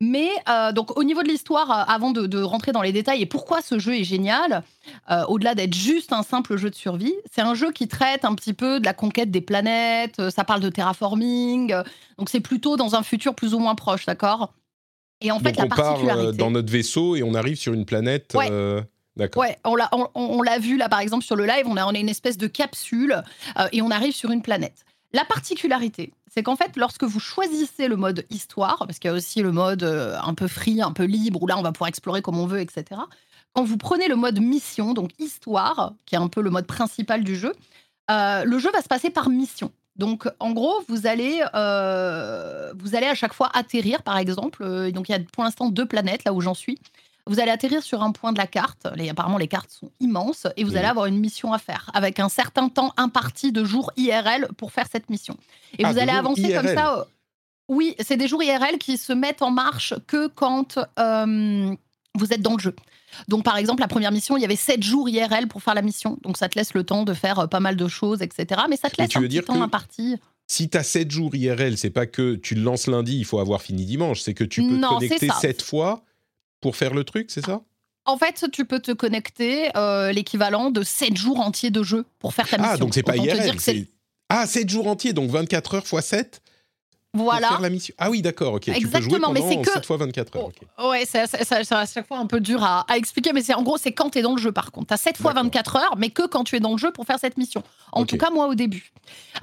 Mais euh, donc au niveau de l'histoire, euh, avant de, rentrer dans les détails et pourquoi ce jeu est génial, euh, au-delà d'être juste un simple jeu de survie, c'est un jeu qui traite un petit peu de la conquête des planètes. ça parle de terraforming, donc c'est plutôt dans un futur plus ou moins proche, d'accord? Et en fait, la on particularité, part dans notre vaisseau et on arrive sur une planète. Ouais, on l'a, on, vu là par exemple sur le live, on a, on a une espèce de capsule et on arrive sur une planète. La particularité, c'est qu'en fait, lorsque vous choisissez le mode histoire, parce qu'il y a aussi le mode euh, un peu free, un peu libre, où là, on va pouvoir explorer comme on veut, etc. Quand vous prenez le mode mission, donc histoire, qui est un peu le mode principal du jeu, euh, le jeu va se passer par mission. Donc, en gros, vous allez, euh, vous allez à chaque fois atterrir, par exemple. donc, il y a pour l'instant deux planètes là où j'en suis. Vous allez atterrir sur un point de la carte. Les, apparemment, les cartes sont immenses et vous allez avoir une mission à faire avec un certain temps imparti de jours IRL pour faire cette mission. Et ah, vous allez avancer comme ça. Oui, c'est des jours IRL qui se mettent en marche que quand euh, vous êtes dans le jeu. Donc, par exemple, la première mission, il y avait 7 jours IRL pour faire la mission. Donc, ça te laisse le temps de faire euh, pas mal de choses, etc. Mais ça te laisse un petit temps imparti. Si tu as 7 jours IRL, c'est pas que tu le lances lundi, il faut avoir fini dimanche. C'est que tu peux te connecter 7 fois pour faire le truc, c'est ça? En fait, tu peux te connecter euh, l'équivalent de 7 jours entiers de jeu pour faire ta ah, mission. Ah, donc c'est pas IRL. Ah, 7 jours entiers, donc 24 heures x 7 Voilà. Faire la mission. Ah oui, d'accord, ok. Tu peux jouer Exactement, mais c'est que- 7 fois 24 heures. ok. Ouais, c'est à chaque fois un peu dur à, à expliquer, mais c'est en gros, c'est quand tu es dans le jeu par contre. Tu as 7 fois D'accord. 24 heures, mais que quand tu es dans le jeu pour faire cette mission. En tout cas, moi au début.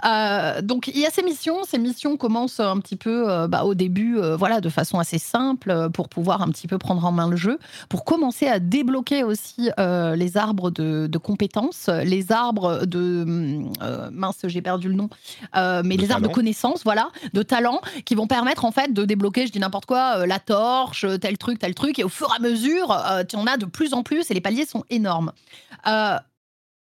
Euh, donc il y a ces missions. Ces missions commencent un petit peu euh, bah, au début, euh, voilà, de façon assez simple pour pouvoir un petit peu prendre en main le jeu, pour commencer à débloquer aussi les arbres de, de compétences, les arbres de hum, mince, j'ai perdu le nom, mais De les arbres de connaissances, voilà, de talent, qui vont permettre en fait de débloquer, je dis n'importe quoi, euh, la torche, euh, tel truc, tel truc, et au fur et à mesure, euh, tu en as de plus en plus, et les paliers sont énormes. Euh,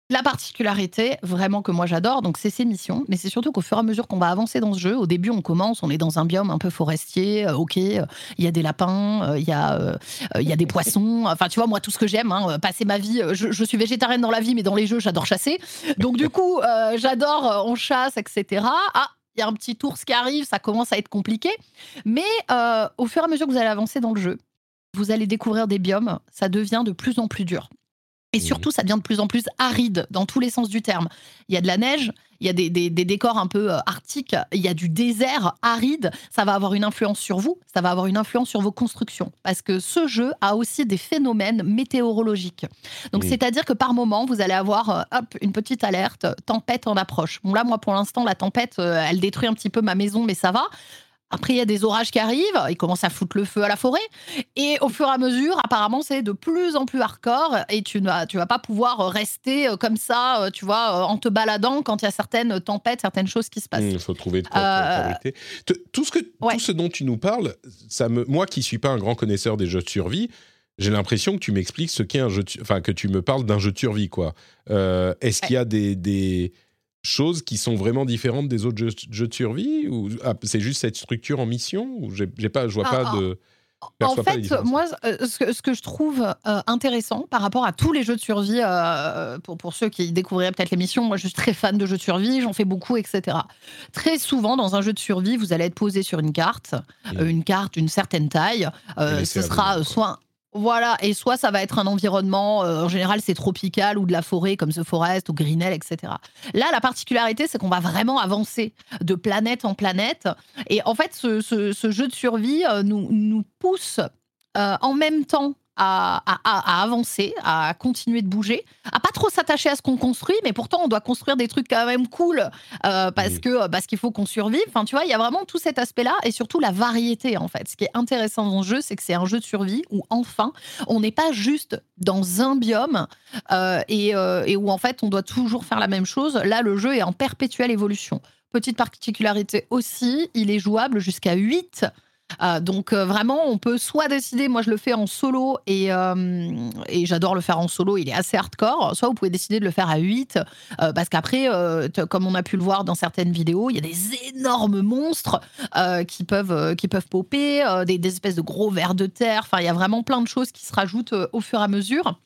la particularité, vraiment que moi j'adore, donc c'est ces missions, mais c'est surtout qu'au fur et à mesure qu'on va avancer dans ce jeu, au début on commence, on est dans un biome un peu forestier, euh, ok, euh, il y a des lapins, euh, il y, a, euh, euh, il y a des poissons, enfin tu vois, moi tout ce que j'aime, hein, euh, passer ma vie, euh, je, je suis végétarienne dans la vie, mais dans les jeux j'adore chasser, donc du coup euh, j'adore, euh, on chasse, etc. Ah, il y a un petit ours qui arrive, ça commence à être compliqué, mais euh, au fur et à mesure que vous allez avancer dans le jeu, vous allez découvrir des biomes, ça devient de plus en plus dur. Et surtout, ça devient de plus en plus aride dans tous les sens du terme. Il y a de la neige, il y a des, des- des décors un peu euh, arctiques, il y a du désert aride. Ça va avoir une influence sur vous, ça va avoir une influence sur vos constructions. Parce que ce jeu a aussi des phénomènes météorologiques. Donc, c'est-à-dire que par moment, vous allez avoir euh, hop, une petite alerte, tempête en approche. Bon, là, moi, pour l'instant, la tempête, euh, elle détruit un petit peu ma maison, mais ça va. Après, il y a des orages qui arrivent, ils commencent à foutre le feu à la forêt. Et au fur et à mesure, apparemment, c'est de plus en plus hardcore. Et tu ne tu vas pas pouvoir rester euh, comme ça, euh, tu vois, euh, en te baladant quand il y a certaines tempêtes, certaines choses qui se passent. Il faut trouver de quoi Euh, Tout ce, que, ouais. tout ce dont tu nous parles, ça me, moi qui suis pas un grand connaisseur des jeux de survie, j'ai l'impression que tu m'expliques ce qu'est un jeu de, enfin que tu me parles d'un jeu de survie quoi. Euh, Est-ce qu'il y a des, des choses qui sont vraiment différentes des autres jeux, jeux de survie ou ah, c'est juste cette structure en mission ou j'ai pas, je vois Ah, pas ah. de. En fait, moi, euh, ce que, ce que je trouve euh, intéressant par rapport à tous les jeux de survie, euh, pour, pour ceux qui découvriraient peut-être l'émission, moi je suis très fan de jeux de survie, j'en fais beaucoup, etc. Très souvent, dans un jeu de survie, vous allez être posé sur une carte, une carte d'une certaine taille. euh, ce sera soit. Voilà, et soit ça va être un environnement, euh, en général c'est tropical ou de la forêt comme The Forest ou Greenell, etc. Là, la particularité, c'est qu'on va vraiment avancer de planète en planète. Et en fait, ce jeu de survie euh, nous, nous pousse euh, en même temps à, à- à- à avancer, à continuer de bouger, à pas trop s'attacher à ce qu'on construit, mais pourtant on doit construire des trucs quand même cool euh, parce que parce qu'il faut qu'on survive. Enfin, tu vois, il y a vraiment tout cet aspect-là et surtout la variété en fait. Ce qui est intéressant dans ce jeu, c'est que c'est un jeu de survie où enfin on n'est pas juste dans un biome euh, et, euh, et où en fait on doit toujours faire la même chose. Là, le jeu est en perpétuelle évolution. Petite particularité aussi, il est jouable jusqu'à 8 euh, donc euh, vraiment, on peut soit décider, moi je le fais en solo et, euh, et j'adore le faire en solo, il est assez hardcore, soit vous pouvez décider de le faire à 8, euh, parce qu'après, comme on a pu le voir dans certaines vidéos, il y a des énormes monstres qui, peuvent, qui peuvent popper, des, des espèces de gros vers de terre, enfin il y a vraiment plein de choses qui se rajoutent au fur et à mesure.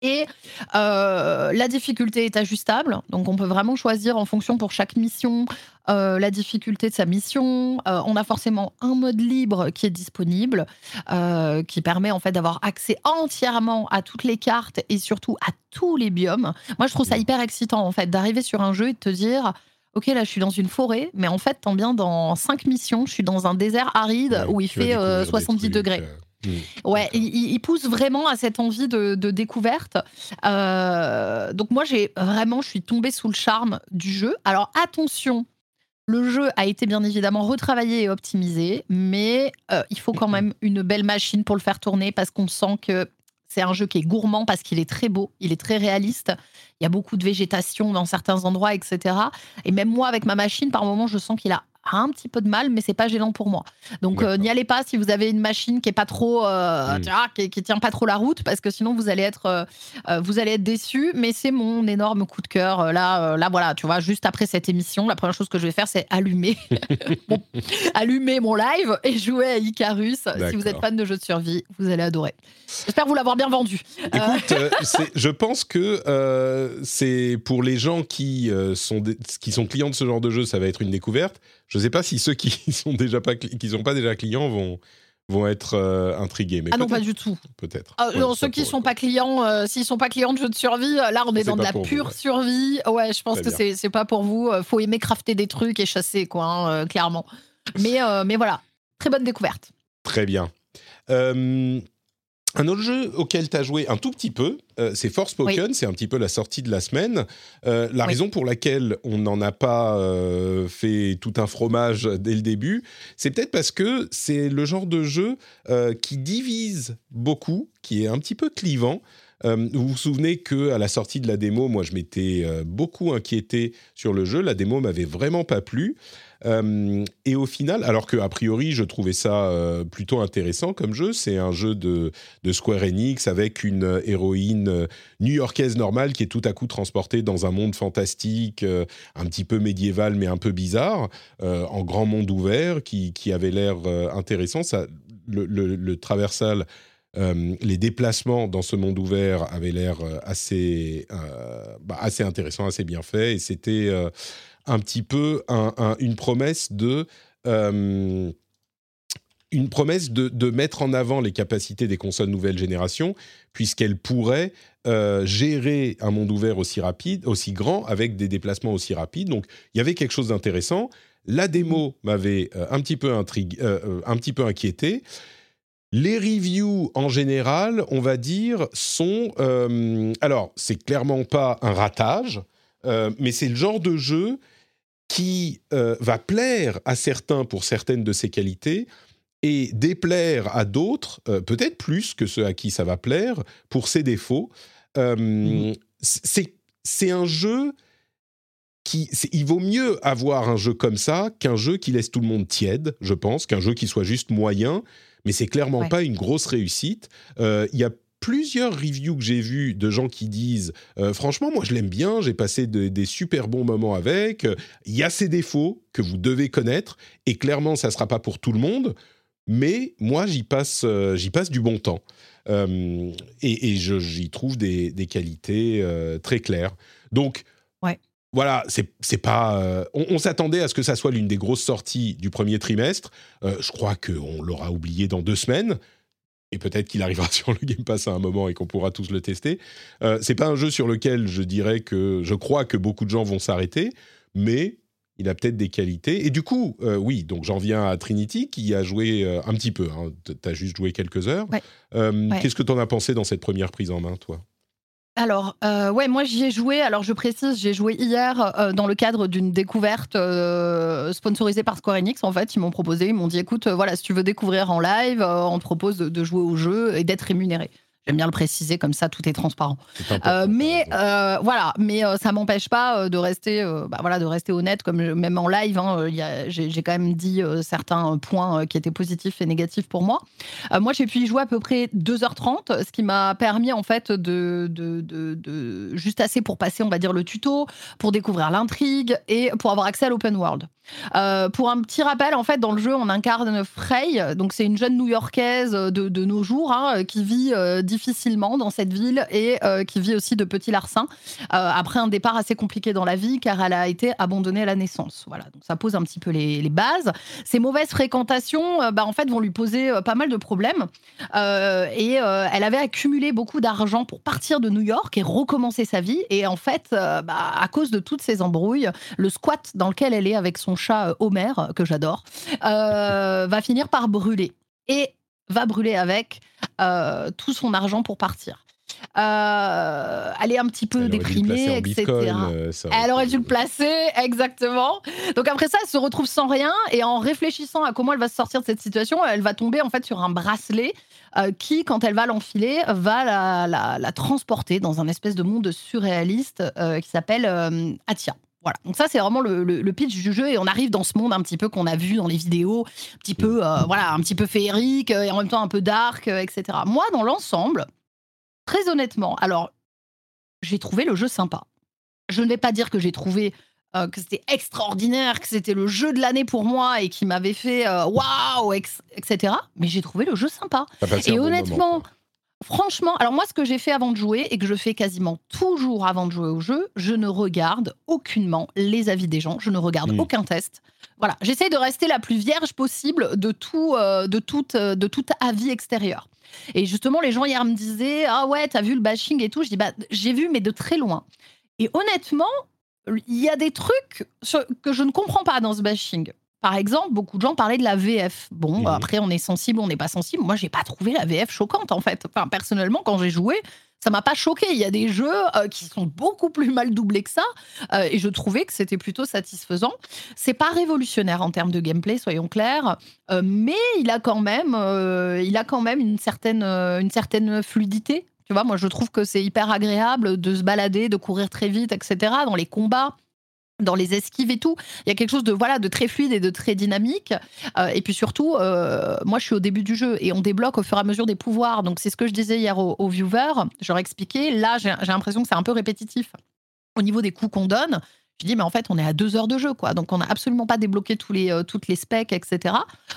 Et euh, la difficulté est ajustable, donc on peut vraiment choisir en fonction pour chaque mission euh, la difficulté de sa mission. Euh, on a forcément un mode libre qui est disponible, qui permet en fait d'avoir accès entièrement à toutes les cartes et surtout à tous les biomes. Moi, je trouve ça hyper excitant en fait d'arriver sur un jeu et de te dire. Ok, là, je suis dans une forêt, mais en fait, tant bien dans cinq missions, je suis dans un désert aride Ouais, où il fait euh, découvrir des 70 trucs, degrés. Hmm. Ouais, il, il- il pousse vraiment à cette envie de, de découverte. Euh, donc moi, j'ai vraiment, je suis tombée sous le charme du jeu. Alors attention, le jeu a été bien évidemment retravaillé et optimisé, mais euh, il faut quand même une belle machine pour le faire tourner parce qu'on sent que c'est un jeu qui est gourmand parce qu'il est très beau, il est très réaliste. Il y a beaucoup de végétation dans certains endroits, etc. Et même moi, avec ma machine, par moment, je sens qu'il a un petit peu de mal, mais c'est pas gênant pour moi. Donc euh, n'y allez pas si vous avez une machine qui est pas trop, euh, Mm. tu vois, qui, qui tient pas trop la route, parce que sinon vous allez être, euh, euh, vous allez être déçus. Mais c'est mon énorme coup de cœur. Euh, Là, là voilà, tu vois, juste après cette émission, la première chose que je vais faire, c'est allumer, mon, allumer mon live et jouer à Icarus. Si vous êtes fan de jeux de survie, vous allez adorer. J'espère vous l'avoir bien vendu. Écoute, je pense que euh, c'est pour les gens qui, euh, sont des- qui sont clients de ce genre de jeu, ça va être une découverte. Je ne sais pas si ceux qui sont déjà pas qui sont pas déjà clients vont vont être euh, intrigués, mais Ah non, pas du tout. peut-être. Ah, Ouais, ceux qui sont pas clients, euh, s'ils sont pas clients de jeux de survie, là on est dans de la vous, pure ouais. survie. Ouais, je pense que c'est c'est pas pour vous. Faut aimer crafter des trucs et chasser, quoi, hein, clairement. Mais, euh, mais voilà, très bonne découverte. Très bien. Un autre jeu auquel tu as joué un tout petit peu, euh, c'est Forspoken, c'est un petit peu la sortie de la semaine. Euh, la Oui. raison pour laquelle on n'en a pas euh, fait tout un fromage dès le début, c'est peut-être parce que c'est le genre de jeu qui divise beaucoup, qui est un petit peu clivant. Euh, vous vous souvenez que à la sortie de la démo, moi je m'étais euh, beaucoup inquiété sur le jeu. La démo m'avait vraiment pas plu. Euh, et au final, alors que priori je trouvais ça euh, plutôt intéressant comme jeu, c'est un jeu de, Square Enix avec une héroïne euh, new-yorkaise normale qui est tout à coup transportée dans un monde fantastique, un petit peu médiéval mais un peu bizarre, en grand monde ouvert, qui, avait l'air intéressant. Ça, le, traversal les déplacements dans ce monde ouvert avaient l'air assez, euh, bah, assez intéressants, assez bien faits. Et c'était un petit peu un- un- une promesse de. euh, une promesse de, de mettre en avant les capacités des consoles nouvelle génération, puisqu'elles pourraient euh, gérer un monde ouvert aussi rapide, aussi grand, avec des déplacements aussi rapides. Donc, il y avait quelque chose d'intéressant. La démo m'avait euh, un petit peu un petit peu inquiété. Les reviews en général, on va dire, sont. alors, c'est clairement pas un ratage, mais c'est le genre de jeu qui euh, va plaire à certains pour certaines de ses qualités et déplaire à d'autres, euh, peut-être plus que ceux à qui ça va plaire, pour ses défauts. Euh, c'est, c'est un jeu qui. il vaut mieux avoir un jeu comme ça qu'un jeu qui laisse tout le monde tiède, je pense, qu'un jeu qui soit juste moyen, mais c'est clairement Ouais. pas une grosse réussite. Euh, Il y a plusieurs reviews que j'ai vues de gens qui disent euh, franchement moi je l'aime bien j'ai passé de- des super bons moments avec il y a ses défauts que vous devez connaître et clairement ça sera pas pour tout le monde mais moi j'y passe euh, j'y passe du bon temps Euh, et, et je- j'y trouve des, des qualités très claires donc Ouais. voilà, c'est c'est pas. on on s'attendait à ce que ça soit l'une des grosses sorties du premier trimestre. Je crois qu'on l'aura oublié dans deux semaines. Et peut-être qu'il arrivera sur le Game Pass à un moment et qu'on pourra tous le tester. Euh, c'est pas un jeu sur lequel je dirais que je crois que beaucoup de gens vont s'arrêter, mais il a peut-être des qualités. Et du coup, euh, oui, donc j'en viens à Trinity qui a joué euh, un petit peu. Hein, T'as juste joué quelques heures. Ouais. Euh, Ouais. Qu'est-ce que t'en as pensé dans cette première prise en main, toi? Alors, euh, ouais, moi j'y ai joué. Alors, je précise, j'ai joué hier euh, dans le cadre d'une découverte euh, sponsorisée par Square Enix. En fait, ils m'ont proposé, ils m'ont dit écoute, voilà, si tu veux découvrir en live, on te propose de jouer au jeu et d'être rémunéré. J'aime bien le préciser, comme ça tout est transparent. Euh, mais euh, voilà, mais euh, ça m'empêche pas euh, de rester, euh, bah, voilà, de rester honnête, comme je- même en live, hein, j'ai quand même dit certains points qui étaient positifs et négatifs pour moi. Moi, j'ai pu y jouer à peu près 2h30, ce qui m'a permis en fait de, de, de, de- juste assez pour passer, on va dire, le tuto, pour découvrir l'intrigue et pour avoir accès à l'open world. Euh, pour un petit rappel, en fait, dans le jeu, on incarne Frey. Donc, c'est une jeune New-Yorkaise de, nos jours hein, qui vit euh, difficilement dans cette ville et euh, qui vit aussi de petits larcins après un départ assez compliqué dans la vie car elle a été abandonnée à la naissance. Voilà, donc ça pose un petit peu les, bases. Ces mauvaises fréquentations, bah, en fait, vont lui poser pas mal de problèmes. Et elle avait accumulé beaucoup d'argent pour partir de New York et recommencer sa vie. Et en fait, bah, à cause de toutes ces embrouilles, le squat dans lequel elle est avec son chat euh, Homer, euh, que j'adore, euh, va finir par brûler. Et va brûler avec tout son argent pour partir. Euh, elle est un petit peu Elle aurait dû le placer déprimée, etc. Bitcoin, euh, Elle aurait dû le placer, exactement. Donc après ça, elle se retrouve sans rien et en réfléchissant à comment elle va se sortir de cette situation, elle va tomber en fait sur un bracelet euh, qui, quand elle va l'enfiler, va la, la- la transporter dans un espèce de monde surréaliste qui s'appelle Atia. Voilà. Donc ça, c'est vraiment le, le- le pitch du jeu et on arrive dans ce monde un petit peu qu'on a vu dans les vidéos, un petit peu, euh, voilà, un petit peu féerique et en même temps un peu dark, euh, etc. Moi, dans l'ensemble, très honnêtement, alors j'ai trouvé le jeu sympa. Je ne vais pas dire que j'ai trouvé euh, que c'était extraordinaire, que c'était le jeu de l'année pour moi et qui m'avait fait waouh, ex- etc. Mais j'ai trouvé le jeu sympa. Et honnêtement. Franchement, alors moi, ce que j'ai fait avant de jouer et que je fais quasiment toujours avant de jouer au jeu, je ne regarde aucunement les avis des gens, je ne regarde Mm. aucun test. Voilà, j'essaie de rester la plus vierge possible de tout, euh, de toute, euh, de tout avis extérieur. Et justement, les gens hier me disaient ah ouais, t'as vu le bashing et tout. Je dis bah j'ai vu, mais de très loin. Et honnêtement, il y a des trucs que je ne comprends pas dans ce bashing. Par exemple, beaucoup de gens parlaient de la VF. Bon, après, on est sensible, on n'est pas sensible. Moi, j'ai pas trouvé la VF choquante, en fait. Enfin, personnellement, quand j'ai joué, ça m'a pas choqué. Il y a des jeux euh, qui sont beaucoup plus mal doublés que ça, euh, et je trouvais que c'était plutôt satisfaisant. C'est pas révolutionnaire en termes de gameplay, soyons clairs, euh, mais il a quand même, il a quand même une certaine, une certaine fluidité. Tu vois, moi, je trouve que c'est hyper agréable de se balader, de courir très vite, etc. Dans les combats dans les esquives et tout. Il y a quelque chose de voilà de très fluide et de très dynamique. Euh, et puis surtout, euh, moi je suis au début du jeu et on débloque au fur et à mesure des pouvoirs. Donc c'est ce que je disais hier aux, aux viewers. J'aurais expliqué. Là, j'ai l'impression que c'est un peu répétitif au niveau des coups qu'on donne. Je dis mais en fait on est à deux heures de jeu quoi. Donc on n'a absolument pas débloqué tous les euh, toutes les specs etc.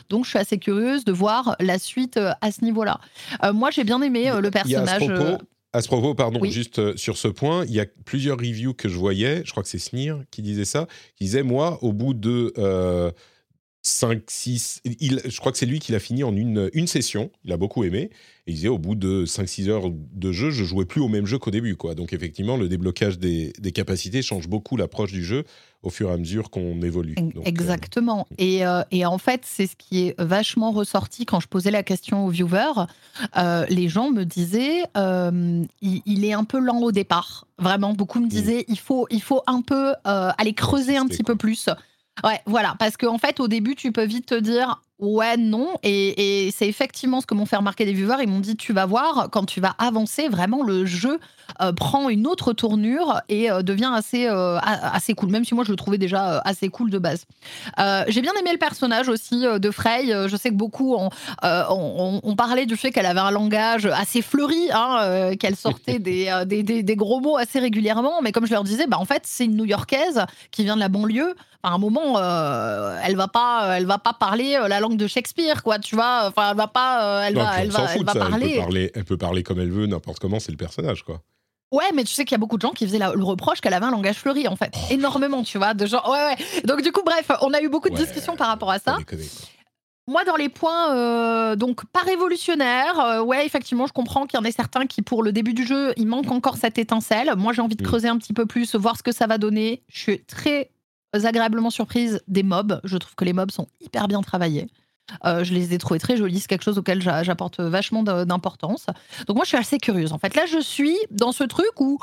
Donc je suis assez curieuse de voir la suite à ce niveau-là. Moi j'ai bien aimé le personnage. À ce propos, pardon, Oui. juste euh, sur ce point, il y a plusieurs reviews que je voyais, je crois que c'est Snir qui disait ça, qui disait, moi, au bout de euh, 5, 6, il, je crois que c'est lui qui l'a fini en une, une session, il a beaucoup aimé, et il disait, au bout de 5-6 heures de jeu, je jouais plus au même jeu qu'au début. Quoi. Donc effectivement, le déblocage des, des capacités change beaucoup l'approche du jeu au fur et à mesure qu'on évolue. Donc, euh, Exactement. Et, euh, et en fait, c'est ce qui est vachement ressorti quand je posais la question aux viewers. Euh, les gens me disaient, il, il est un peu lent au départ. Vraiment, beaucoup me disaient, il, faut, il faut un peu aller creuser un petit peu plus. Ouais, voilà, parce qu'en fait, au début, tu peux vite te dire ouais, non. Et, et c'est effectivement ce que m'ont fait remarquer les viewers. Ils m'ont dit tu vas voir, quand tu vas avancer, vraiment, le jeu euh, prend une autre tournure et euh, devient assez, euh, assez cool, même si moi je le trouvais déjà assez cool de base. J'ai bien aimé le personnage aussi de Frey. Je sais que beaucoup ont, ont- ont parlé du fait qu'elle avait un langage assez fleuri, hein, qu'elle sortait des, des, des- des gros mots assez régulièrement. Mais comme je leur disais, bah, en fait, c'est une New-Yorkaise qui vient de la banlieue. À un moment, elle va pas, elle va pas parler la langue de Shakespeare, quoi. Tu vois, enfin, elle va pas, euh, elle non, va, elle va, fout elle parler. peut parler. Elle peut parler comme elle veut, n'importe comment, c'est le personnage, quoi. Ouais, mais tu sais qu'il y a beaucoup de gens qui faisaient la- le reproche qu'elle avait un langage fleuri, en fait. Énormément, tu vois, de gens. Ouais, ouais. Donc, du coup, bref, on a eu beaucoup de Ouais, discussions par rapport à ça. Déconner. Moi, dans les points, euh, donc pas révolutionnaires, euh, ouais, effectivement, je comprends qu'il y en ait certains qui, pour le début du jeu, il manque encore cette étincelle. Moi, j'ai envie de Mm. creuser un petit peu plus, voir ce que ça va donner. Je suis très agréablement surprise des mobs. Je trouve que les mobs sont hyper bien travaillés. Euh, je les ai trouvés très jolis, c'est quelque chose auquel j'a- j'apporte vachement d'importance. Donc moi, je suis assez curieuse. En fait, là, je suis dans ce truc où,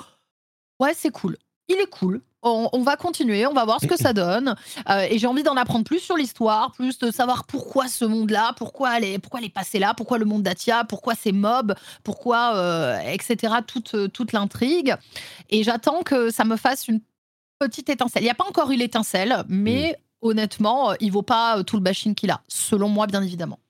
ouais, c'est cool. Il est cool. On, va continuer, on va voir ce que ça donne. Euh, et j'ai envie d'en apprendre plus sur l'histoire, plus de savoir pourquoi ce monde-là, pourquoi elle est, pourquoi elle est passée là, pourquoi le monde d'Atia, pourquoi ces mobs, pourquoi, euh, etc. Toute, toute l'intrigue. Et j'attends que ça me fasse une petite étincelle. Il n'y a pas encore eu l'étincelle, mais honnêtement, euh, il vaut pas euh, tout le bashing qu'il a, selon moi, bien évidemment.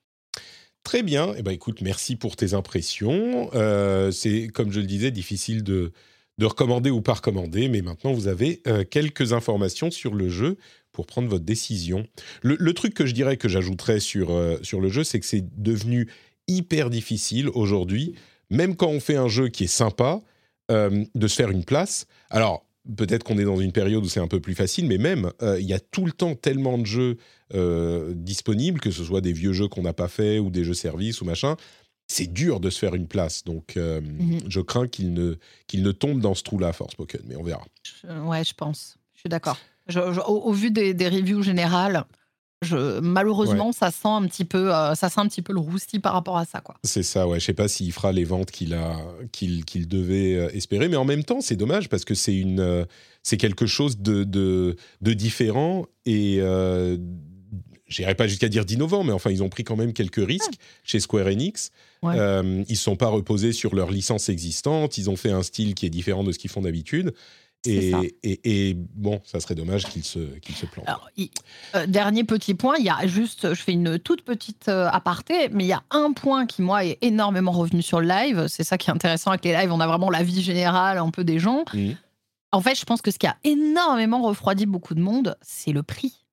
Très bien. Eh ben, écoute, merci pour tes impressions. Euh, c'est, comme je le disais, difficile de, de recommander ou pas recommander, mais maintenant, vous avez quelques informations sur le jeu pour prendre votre décision. Le, truc que je dirais que j'ajouterais sur, sur le jeu, c'est que c'est devenu hyper difficile aujourd'hui, même quand on fait un jeu qui est sympa, de se faire une place. Alors, peut-être qu'on est dans une période où c'est un peu plus facile, mais même, euh, il y a tout le temps tellement de jeux euh, disponibles, que ce soit des vieux jeux qu'on n'a pas fait ou des jeux services ou machin. C'est dur de se faire une place, donc euh, Mhm. je crains qu'il ne, qu'il ne tombe dans ce trou-là, Forspoken, mais on verra. Je- ouais, je pense. Je suis d'accord. Au, au vu des, des reviews générales, je, malheureusement, ça sent un petit peu, euh, ça sent un petit peu le roustis par rapport à ça, quoi. C'est ça, ouais. Je sais pas s'il fera les ventes qu'il a, qu'il, devait euh, espérer, mais en même temps, c'est dommage parce que c'est une, euh, c'est quelque chose de, de, de différent et j'irai pas jusqu'à dire d'innovant, mais enfin, ils ont pris quand même quelques risques chez Square Enix. Ouais. Ils ne sont pas reposés sur leur licence existante. Ils ont fait un style qui est différent de ce qu'ils font d'habitude. Et, ça. et, et bon, ça serait dommage qu'ils se, se. Alors, il- euh, dernier petit point, il y a juste, je fais une toute petite euh, aparté, mais il y a un point qui, moi, est énormément revenu sur le live. C'est ça qui est intéressant avec les lives. On a vraiment la vie générale un peu des gens. Mhm. En fait, je pense que ce qui a énormément refroidi beaucoup de monde, c'est le prix.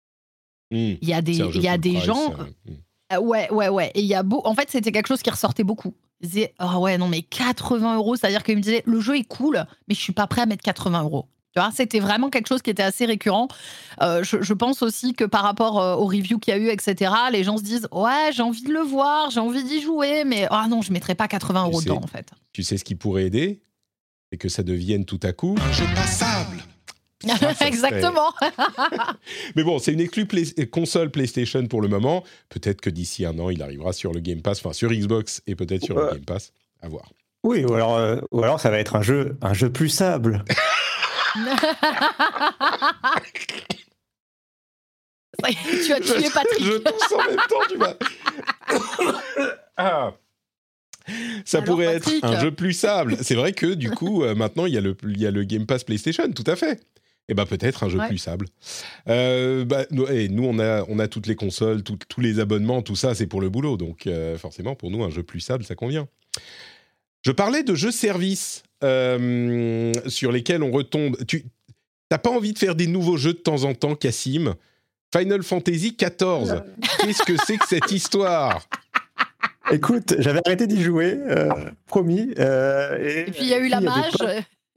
Mmh. Il y a des, il y a des price, gens. euh, mmh. Euh, ouais, ouais, ouais. Et il y a beau... En fait, c'était quelque chose qui ressortait beaucoup. Ils disaient, ah ouais, non, mais 80 euros, c'est-à-dire qu'ils me disaient, le jeu est cool, mais je suis pas prêt à mettre 80 euros. Tu vois, c'était vraiment quelque chose qui était assez récurrent. Euh, je, je pense aussi que par rapport euh, aux reviews qu'il y a eu, etc., les gens se disent, ouais, j'ai envie de le voir, j'ai envie d'y jouer, mais ah non, je mettrai pas 80 euros sais. dedans, en fait. Tu sais ce qui pourrait aider? C'est que ça devienne tout à coup Un jeu Exactement. Mais bon, c'est une exclue Play- console PlayStation pour le moment. Peut-être que d'ici un an, il arrivera sur le Game Pass, enfin sur Xbox et peut-être sur le. Game Pass. À voir. Oui, ou alors, euh, ou alors ça va être un jeu, un jeu plus sable. Tu as tué Patrick. Je tousse en même temps, tu vas. Ah. Ça Alors, pourrait Patrick être un jeu plus sable. C'est vrai que du coup, euh, maintenant, il y, a le, il y a le Game Pass PlayStation, tout à fait. Et ben peut-être un jeu Ouais. plus sable. Euh, bah, nous, et nous, on a, on a toutes les consoles, tout- tous les abonnements, tout ça, c'est pour le boulot. Donc euh, forcément, pour nous, un jeu plus sable, ça convient. Je parlais de jeux services euh, sur lesquels on retombe. Tu n'as pas envie de faire des nouveaux jeux de temps en temps, Cassim? Final Fantasy XIV. Qu'est-ce que c'est que cette histoire? Écoute, j'avais arrêté d'y jouer, euh, promis. euh, et, Et puis il y a eu la mage.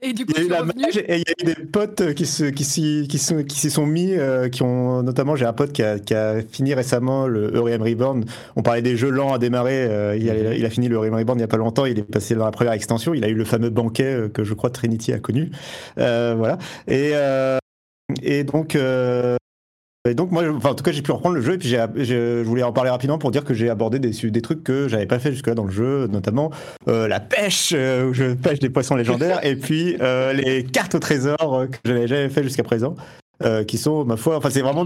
Et du coup, Il y a eu es la revenu. mage et il y a eu des potes qui se qui s'y qui sont qui s'y sont mis euh, qui ont notamment j'ai un pote qui a, qui a fini récemment le Eurem Reborn. On parlait des jeux lents à démarrer. euh, il, a, il a fini le Eurem Reborn il y a pas longtemps. Il est passé dans la première extension. Il a eu le fameux banquet euh, que je crois Trinity a connu. Euh, voilà. Et euh, et donc. Euh, et donc moi, enfin, en tout cas, j'ai pu reprendre le jeu et puis j'ai, je voulais en parler rapidement pour dire que j'ai abordé des, des trucs que j'avais pas fait jusque-là dans le jeu, notamment euh, la pêche, euh, où je pêche des poissons légendaires, et puis euh, les cartes au trésor euh, que j'avais jamais fait jusqu'à présent, euh, qui sont, ma foi, enfin c'est vraiment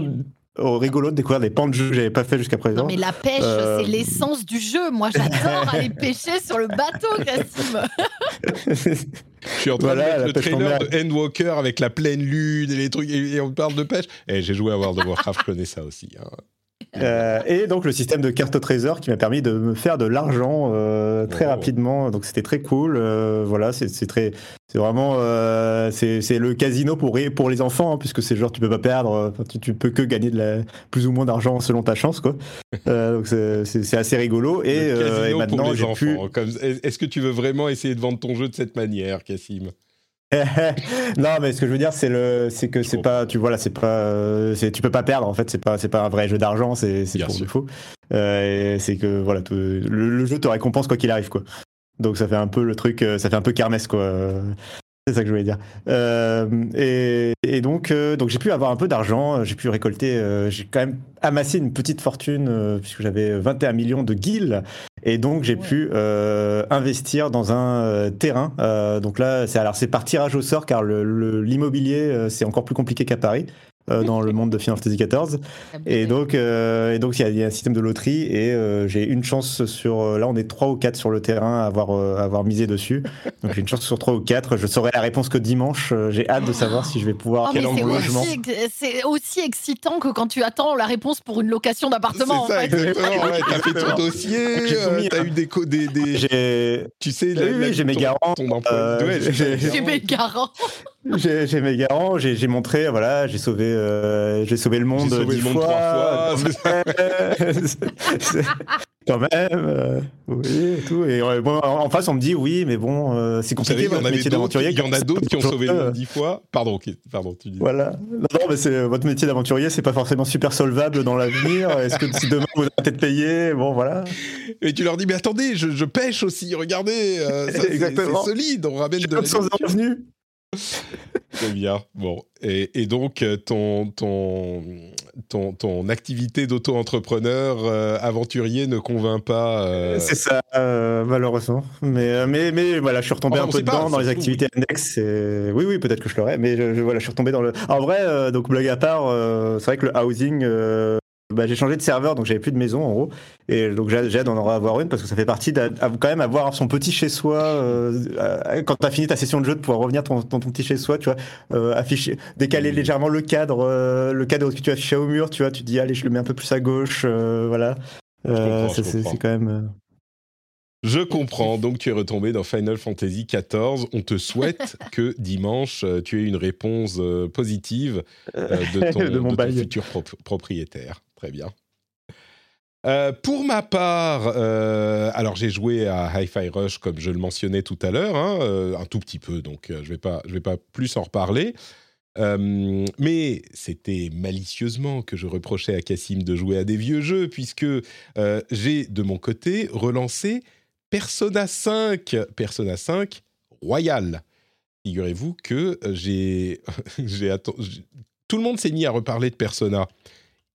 euh, rigolo de découvrir des pans de jeux que j'avais pas fait jusqu'à présent. Non mais la pêche, Euh, c'est l'essence du jeu. Moi, j'adore aller pêcher sur le bateau, Cassim. Je suis en train Voilà, de mettre le trailer de Endwalker avec la pleine lune et les trucs, et, et on parle de pêche. Et j'ai joué à World of Warcraft, je connais ça aussi. hein. Euh, et donc le système de cartes au trésor qui m'a permis de me faire de l'argent euh, très Oh. rapidement. Donc c'était très cool. Euh, voilà, c'est très, c'est vraiment, c'est le casino pour pour les enfants hein, puisque c'est genre tu peux pas perdre, tu, tu peux que gagner de la, plus ou moins d'argent selon ta chance quoi. Donc c'est- assez rigolo. Et, Le casino et pour maintenant les j'ai enfants. pu. Comme- Est-ce que tu veux vraiment essayer de vendre ton jeu de cette manière, Cassim? non, mais ce que je veux dire, c'est le, c'est que c'est pas, tu vois là, c'est pas, c'est, tu peux pas perdre en fait, c'est pas, c'est pas un vrai jeu d'argent, c'est, c'est pour sûr. défaut. Euh, c'est que voilà, le, le jeu te récompense quoi qu'il arrive quoi. Donc ça fait un peu le truc, euh, ça fait un peu kermesse quoi. C'est ça que je voulais dire. Euh, et, et donc, euh, donc j'ai pu avoir un peu d'argent, j'ai pu récolter, euh, j'ai quand même amassé une petite fortune puisque j'avais 21 millions de guilds. Et donc j'ai pu euh, investir dans un euh, terrain. Euh, donc là, c'est alors c'est par tirage au sort car le- le- l'immobilier euh, c'est encore plus compliqué qu'à Paris dans le monde de Final Fantasy XIV. Et donc, euh, et donc il y, a- il y a un système de loterie et euh, j'ai une chance sur. euh, Là, on est trois ou quatre sur le terrain à avoir, euh, à avoir misé dessus. Donc j'ai une chance sur trois ou quatre. Je saurai la réponse que dimanche. Euh, J'ai hâte de savoir si je vais pouvoir Oh, c'est aussi, c'est aussi excitant que quand tu attends la réponse pour une location d'appartement. C'est ça, en fait. exactement. Ouais, t'as fait ton dossier, euh, t'as hein. eu des, co- des, des- J'ai tu sais, Oui, oui, j'ai mes garants, euh, J'ai mes garants. J'ai mes garants. J'ai montré. Voilà, j'ai sauvé, euh, j'ai sauvé le monde. Sauvé dix le monde trois fois. Quand même, euh, oui, et tout. Et euh, bon, en en face, on me dit oui, mais bon, euh, c'est savez, compliqué il y en votre métier d'aventurier. il y en a d'autres qui ont sauvé le monde dix fois. Pardon, pardon, tu dis. Voilà. Non, non, mais c'est votre métier d'aventurier, c'est pas forcément super solvable dans l'avenir. Est-ce que si demain vous arrêtez de payer, bon voilà. Et tu leur dis, mais attendez, je, je pêche aussi, regardez, euh, c'est- Exactement. c'est solide, on ramène de nourriture. revenus. Très bien. Bon, et, et donc euh, ton ton ton, ton activité d'auto-entrepreneur euh, aventurier ne convainc pas. euh, C'est ça, euh, malheureusement. Mais, mais, mais voilà, je suis retombé un peu pas, dedans dans les activités annexes. et- Oui, oui, peut-être que je l'aurais, mais je, je- voilà, je suis retombé dans le. En vrai, donc blague à part, c'est vrai que le housing, bah, j'ai changé de serveur, donc j'avais plus de maison en gros, et donc j'ai hâte d'en avoir une parce que ça fait partie de quand même avoir son petit chez soi. Euh, quand t'as fini ta session de jeu, de pouvoir revenir ton- dans ton petit chez soi, tu vois, euh, afficher, décaler légèrement le cadre, euh, le cadre que tu as affiché au mur, tu vois, tu dis allez, je le mets un peu plus à gauche, euh, voilà. C'est quand même. Je comprends. Donc, tu es retombé dans Final Fantasy XIV. On te souhaite que dimanche, tu aies une réponse positive de, ton, De mon ton futur prop- propriétaire. Très bien. Euh, pour ma part, euh, alors j'ai joué à Hi-Fi Rush comme je le mentionnais tout à l'heure, hein, euh, un tout petit peu, donc je vais vais pas plus en reparler. Mais c'était malicieusement que je reprochais à Cassim de jouer à des vieux jeux, puisque j'ai de mon côté relancé Persona 5, Persona 5 Royal. figurez-vous que j'ai. Tout le monde s'est mis à reparler de Persona.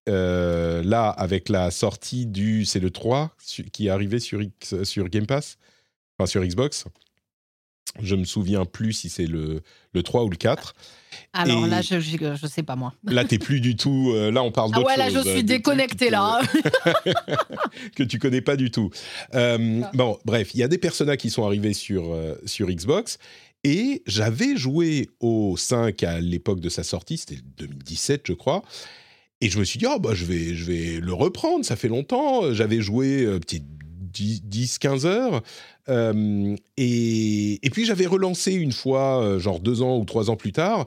Euh, là, avec la sortie du. C'est le 3 qui est arrivé sur, X, sur Game Pass, enfin sur Xbox. Je me souviens plus si c'est le, le 3 ou le 4. Alors Et- là, je, je sais pas moi. Là, t'es plus du tout. euh, là, on parle Ah d'autre ouais, là, chose, je suis de déconnecté là. que tu connais pas du tout. Euh, bon, bref, il y a des personnages qui sont arrivés sur, sur Xbox. Et j'avais joué au 5 à l'époque de sa sortie, c'était 2017, je crois. Et je me suis dit, oh, bah, je, vais, je vais le reprendre, ça fait longtemps. J'avais joué euh, peut-être 10-15 heures. Euh, et, et puis j'avais relancé une fois, euh, genre deux ans ou trois ans plus tard.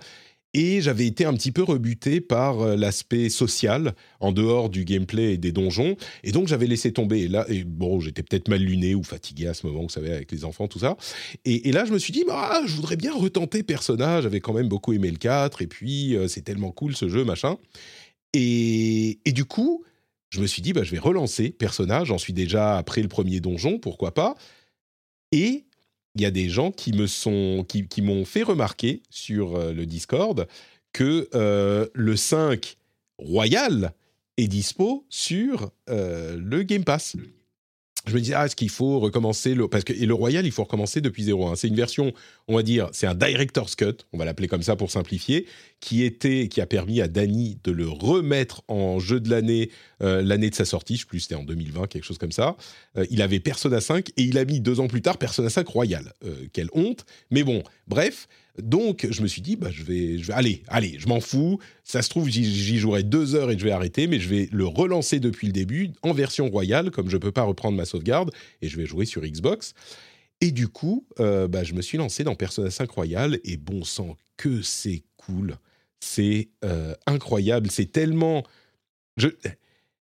Et j'avais été un petit peu rebuté par euh, l'aspect social en dehors du gameplay et des donjons. Et donc j'avais laissé tomber. Et là, bon, j'étais peut-être mal luné ou fatigué à ce moment, vous savez, avec les enfants, tout ça. Et, et là, je me suis dit, bah, je voudrais bien retenter Persona. J'avais quand même beaucoup aimé le 4. Et puis, c'est tellement cool ce jeu, machin. Et, du coup, je me suis dit, bah, je vais relancer Persona. J'en suis déjà après le premier donjon, pourquoi pas. Et il y a des gens qui, qui m'ont fait remarquer sur euh, le Discord que euh, le 5 Royal est dispo sur euh, le Game Pass. Je me disais, ah, est-ce qu'il faut recommencer le... Parce que et le Royal, il faut recommencer depuis 0.1. C'est une version, on va dire, c'est un Director's Cut, on va l'appeler comme ça pour simplifier, qui, était, qui a permis à Danny de le remettre en jeu de l'année, euh, l'année de sa sortie, je sais plus, c'était en 2020, quelque chose comme ça. Euh, il avait Persona 5 et il a mis deux ans plus tard Persona 5 Royal. Euh, quelle honte. Mais bon, bref. Donc, je me suis dit, bah, je vais, je vais, allez, allez, je m'en fous. Ça se trouve, j'y, jouerai deux heures et je vais arrêter, mais je vais le relancer depuis le début en version royale, comme je peux pas reprendre ma sauvegarde, et je vais jouer sur Xbox. Et du coup, euh, bah, je me suis lancé dans Persona 5 Royal, et bon sang, que c'est cool. C'est euh, incroyable. C'est tellement. Je...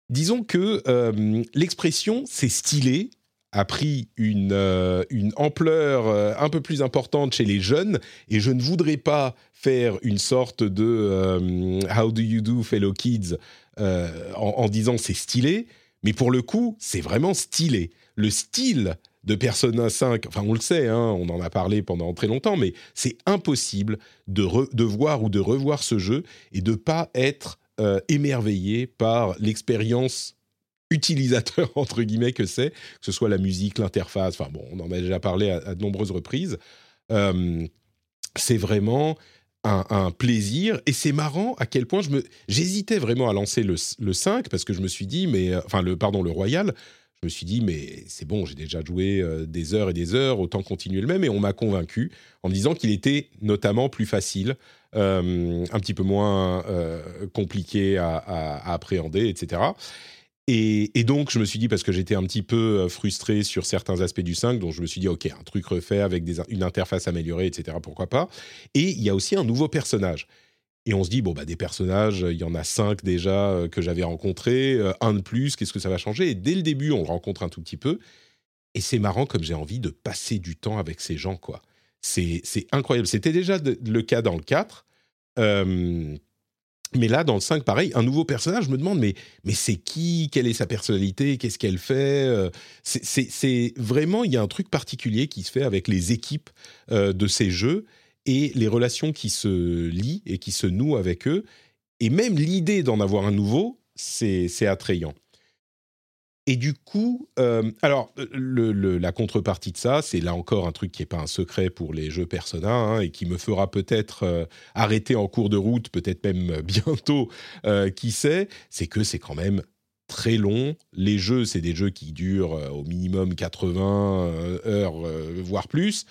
Disons que euh, l'expression c'est stylé a pris une, euh, une ampleur euh, un peu plus importante chez les jeunes et je ne voudrais pas faire une sorte de euh, How do you do fellow kids en, disant c'est stylé, mais pour le coup c'est vraiment stylé. Le style de Persona 5, enfin on le sait, hein, on en a parlé pendant très longtemps, mais c'est impossible de, re- de voir ou de revoir ce jeu et de pas être émerveillé par l'expérience utilisateur entre guillemets que c'est, que ce soit la musique, l'interface, enfin bon, on en a déjà parlé à, de nombreuses reprises. Euh, c'est vraiment un, plaisir et c'est marrant à quel point j'hésitais vraiment à lancer le, le 5 parce que je me suis dit mais euh, enfin le pardon le Royal je me suis dit mais c'est bon j'ai déjà joué euh, des heures et des heures autant continuer le même et on m'a convaincu en me disant qu'il était notamment plus facile un petit peu moins compliqué à appréhender etc et, donc, je me suis dit, parce que j'étais un petit peu euh, frustré sur certains aspects du 5, donc je me suis dit, OK, un truc refait avec une interface améliorée, etc., pourquoi pas. Et il y a aussi un nouveau personnage. Et on se dit, bon, bah, des personnages, il y en a cinq déjà euh, que j'avais rencontrés, euh, un de plus, qu'est-ce que ça va changer? Et dès le début, on le rencontre un tout petit peu. Et c'est marrant comme j'ai envie de passer du temps avec ces gens, quoi. C'est incroyable. C'était déjà le cas dans le 4. Euh, mais là, dans le 5, pareil, un nouveau personnage, je me demande, mais, mais c'est qui? Quelle est sa personnalité? Qu'est-ce qu'elle fait? Euh, c'est- vraiment, il y a un truc particulier qui se fait avec les équipes euh, de ces jeux et les relations qui se lient et qui se nouent avec eux. Et même l'idée d'en avoir un nouveau, c'est attrayant. Et du coup, euh, alors le- la contrepartie de ça, c'est là encore un truc qui n'est pas un secret pour les jeux Persona hein, et qui me fera peut-être euh, arrêter en cours de route, peut-être même euh, bientôt, euh, qui sait, c'est que c'est quand même très long. Les jeux, c'est des jeux qui durent euh, au minimum 80 euh, heures, euh, voire plus.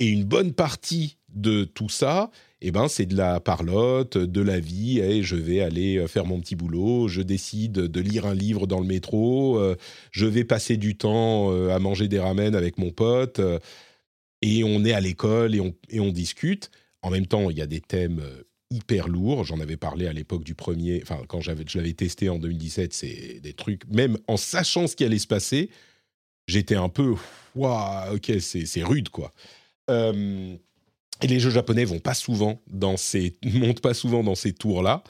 Et une bonne partie de tout ça, eh ben, c'est de la parlotte, de la vie. Et je vais aller euh, faire mon petit boulot. Je décide de lire un livre dans le métro. euh, je vais passer du temps euh, à manger des ramen avec mon pote. et on est à l'école et on, discute. En même temps, il y a des thèmes hyper lourds. J'en avais parlé à l'époque du premier. Enfin, quand j'avais, je l'avais testé en 2017, c'est des trucs. Même en sachant ce qui allait se passer, j'étais un peu. Waouh, ok, c'est c'est rude, quoi. Euh, et les jeux japonais vont pas souvent dans ces montent pas souvent dans ces tours là.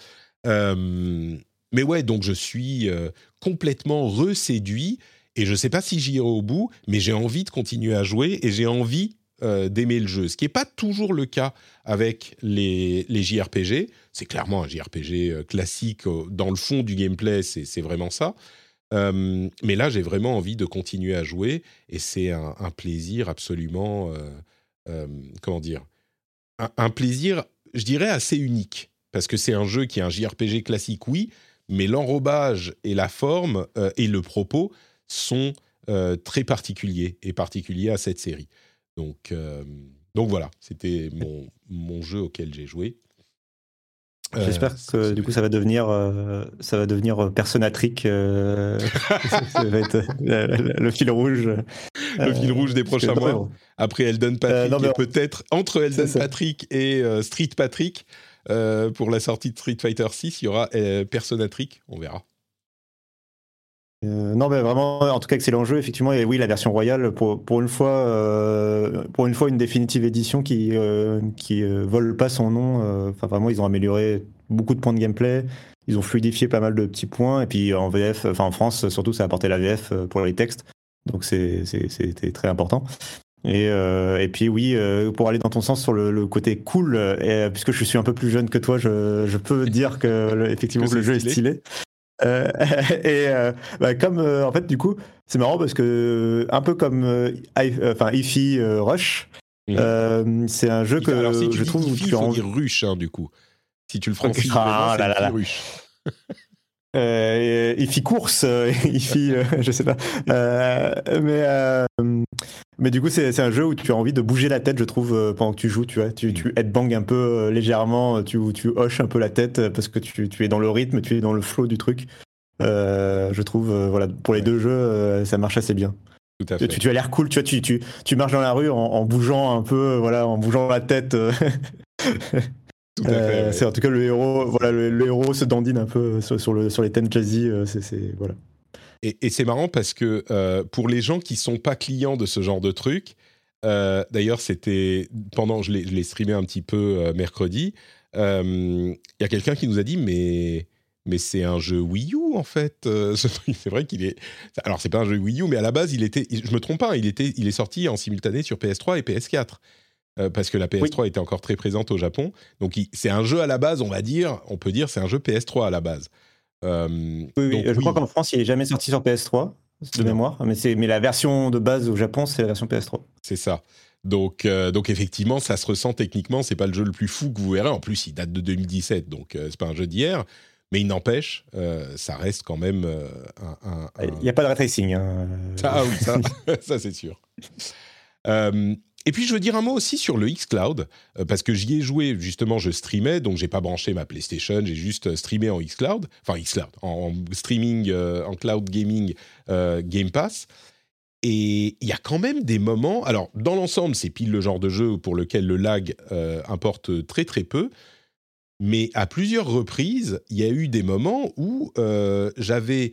mais ouais, donc je suis euh, complètement reséduit et je sais pas si j'irai au bout, mais j'ai envie de continuer à jouer et j'ai envie euh, d'aimer le jeu, ce qui n'est pas toujours le cas avec les, les JRPG. C'est clairement un JRPG euh, classique euh, dans le fond du gameplay, c'est vraiment ça. Euh, mais là, j'ai vraiment envie de continuer à jouer et c'est un, plaisir absolument, euh, euh, comment dire, un, plaisir, je dirais, assez unique. Parce que c'est un jeu qui est un JRPG classique, oui, mais l'enrobage et la forme euh, et le propos sont euh, très particuliers et particuliers à cette série. Donc, euh, voilà, c'était mon jeu auquel j'ai joué. Euh, J'espère que du coup ça va devenir euh, ça va devenir euh, Personatric. euh, ça va être le, fil rouge. Le fil rouge des prochains mois. Après Elden Patrick, peut-être entre Elden. Patrick et Street Patrick, pour la sortie de Street Fighter 6, il y aura Personatric, on verra. Euh, non, mais vraiment, en tout cas, excellent jeu, effectivement. Et oui, la version royale, pour, pour une fois, euh, pour une fois, une définitive édition qui euh, qui vole pas son nom. Enfin, vraiment, ils ont amélioré beaucoup de points de gameplay. Ils ont fluidifié pas mal de petits points. Et puis en VF, enfin en France, surtout, ça a apporté la VF pour les textes. Donc c'était très important. Et, euh, et puis oui, euh, pour aller dans ton sens sur le, le côté cool, euh, et, puisque je suis un peu plus jeune que toi, je, je peux dire que le- effectivement Que le jeu est stylé. Euh, et euh, bah, comme euh, en fait du coup c'est marrant parce que un peu comme enfin Ify euh, Rush c'est un jeu que Alors si tu je dis trouve Ify, tu faut envie- dire ruche, hein, du coup. Si tu le francises Ah, là, là, là. ruche. Euh, il fit course, euh, il fit, euh, je sais pas. Euh, mais, euh, mais du coup, c'est c'est un jeu où tu as envie de bouger la tête, je trouve, pendant que tu joues. Tu vois, tu, tu headbang un peu légèrement, tu, tu hoches un peu la tête parce que tu, tu es dans le rythme, tu es dans le flow du truc. Euh, je trouve, voilà, pour les deux jeux, ça marche assez bien. Tout à fait. tu as l'air cool, tu vois, tu, tu, tu marches dans la rue en, en bougeant un peu, voilà, en bougeant la tête. euh, euh. C'est en tout cas le héros, voilà, le, le héros se dandine un peu sur, sur le, sur les thèmes jazzy. euh, c'est, voilà. Et, et c'est marrant parce que euh, pour les gens qui sont pas clients de ce genre de truc, euh, d'ailleurs c'était pendant je l'ai je l'ai streamé un petit peu euh, mercredi, euh, il y a quelqu'un qui nous a dit mais mais c'est un jeu Wii U en fait. euh, ce truc. c'est vrai qu'il est. Alors c'est pas un jeu Wii U, mais à la base il était. Je me trompe pas, hein, il était il est sorti en simultané sur PS3 et PS4. Euh, parce que la PS3 était encore très présente au Japon. Donc c'est un jeu à la base, on va dire, on peut dire c'est un jeu PS3 à la base. Euh, Oui, oui, donc je crois qu'en France, il est jamais sorti sur PS3 de Non. mémoire, mais, mais la version de base au Japon, c'est la version PS3. C'est ça. Donc, euh, donc effectivement, ça se ressent techniquement. C'est pas le jeu le plus fou que vous verrez. En plus, il date de 2017, donc c'est pas un jeu d'hier. Mais il n'empêche, euh, ça reste quand même euh, un. un- un- Il n'y a pas de ray tracing. hein. Ah oui, ça, ça, c'est sûr. Euh, et puis je veux dire un mot aussi sur le xCloud euh, parce que j'y ai joué justement, je streamais donc j'ai pas branché ma PlayStation, j'ai juste euh, streamé en xCloud, enfin xCloud, en, en streaming, euh, en cloud gaming euh, Game Pass. Et il y a quand même des moments. Alors dans l'ensemble, c'est pile le genre de jeu pour lequel le lag importe très très peu. Mais à plusieurs reprises, il y a eu des moments où j'avais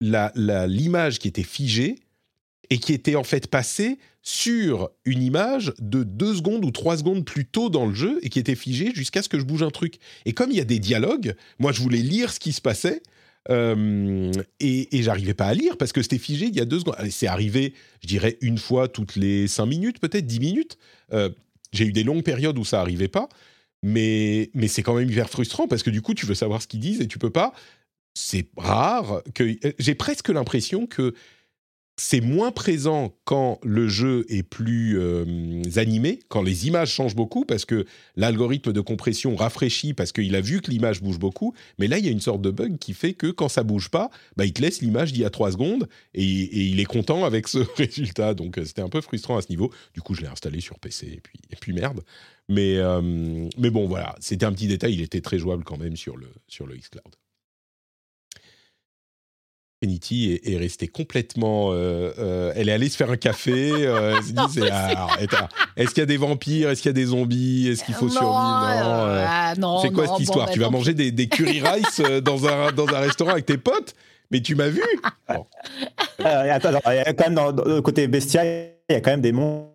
l'image qui était figée et qui était en fait passée sur une image de deux secondes ou trois secondes plus tôt dans le jeu et qui était figée jusqu'à ce que je bouge un truc. Et comme il y a des dialogues, moi je voulais lire ce qui se passait euh, et, j'arrivais pas à lire parce que c'était figé il y a deux secondes. Allez, C'est arrivé, je dirais, une fois toutes les cinq minutes, peut-être dix minutes. Euh, J'ai eu des longues périodes où ça arrivait pas, mais, mais c'est quand même hyper frustrant parce que du coup tu veux savoir ce qu'ils disent et tu peux pas. C'est rare que j'ai presque l'impression que c'est moins présent quand le jeu est plus euh, animé, quand les images changent beaucoup, parce que l'algorithme de compression rafraîchit parce qu'il a vu que l'image bouge beaucoup. Mais là, il y a une sorte de bug qui fait que quand ça bouge pas, bah, il te laisse l'image d'il y a trois secondes et, il est content avec ce résultat. Donc euh, c'était un peu frustrant à ce niveau. Du coup, je l'ai installé sur PC et puis, merde. Mais, euh, mais bon, voilà, c'était un petit détail. Il était très jouable quand même sur le, sur le xCloud. Trinity est, est restée complètement. euh, euh, elle est allée se faire un café. euh, elle dit, alors, attends, Est-ce qu'il y a des vampires Est-ce qu'il y a des zombies Est-ce qu'il faut Non, survivre Non. euh, euh, ah, non, c'est quoi non, cette histoire? bon, Tu bah, vas manger des, des curry rice euh, dans un, dans un restaurant avec tes potes? Mais tu m'as vu? Bon. Euh, attends, attends, il y a quand même dans, dans le côté bestial, il y a quand même des monstres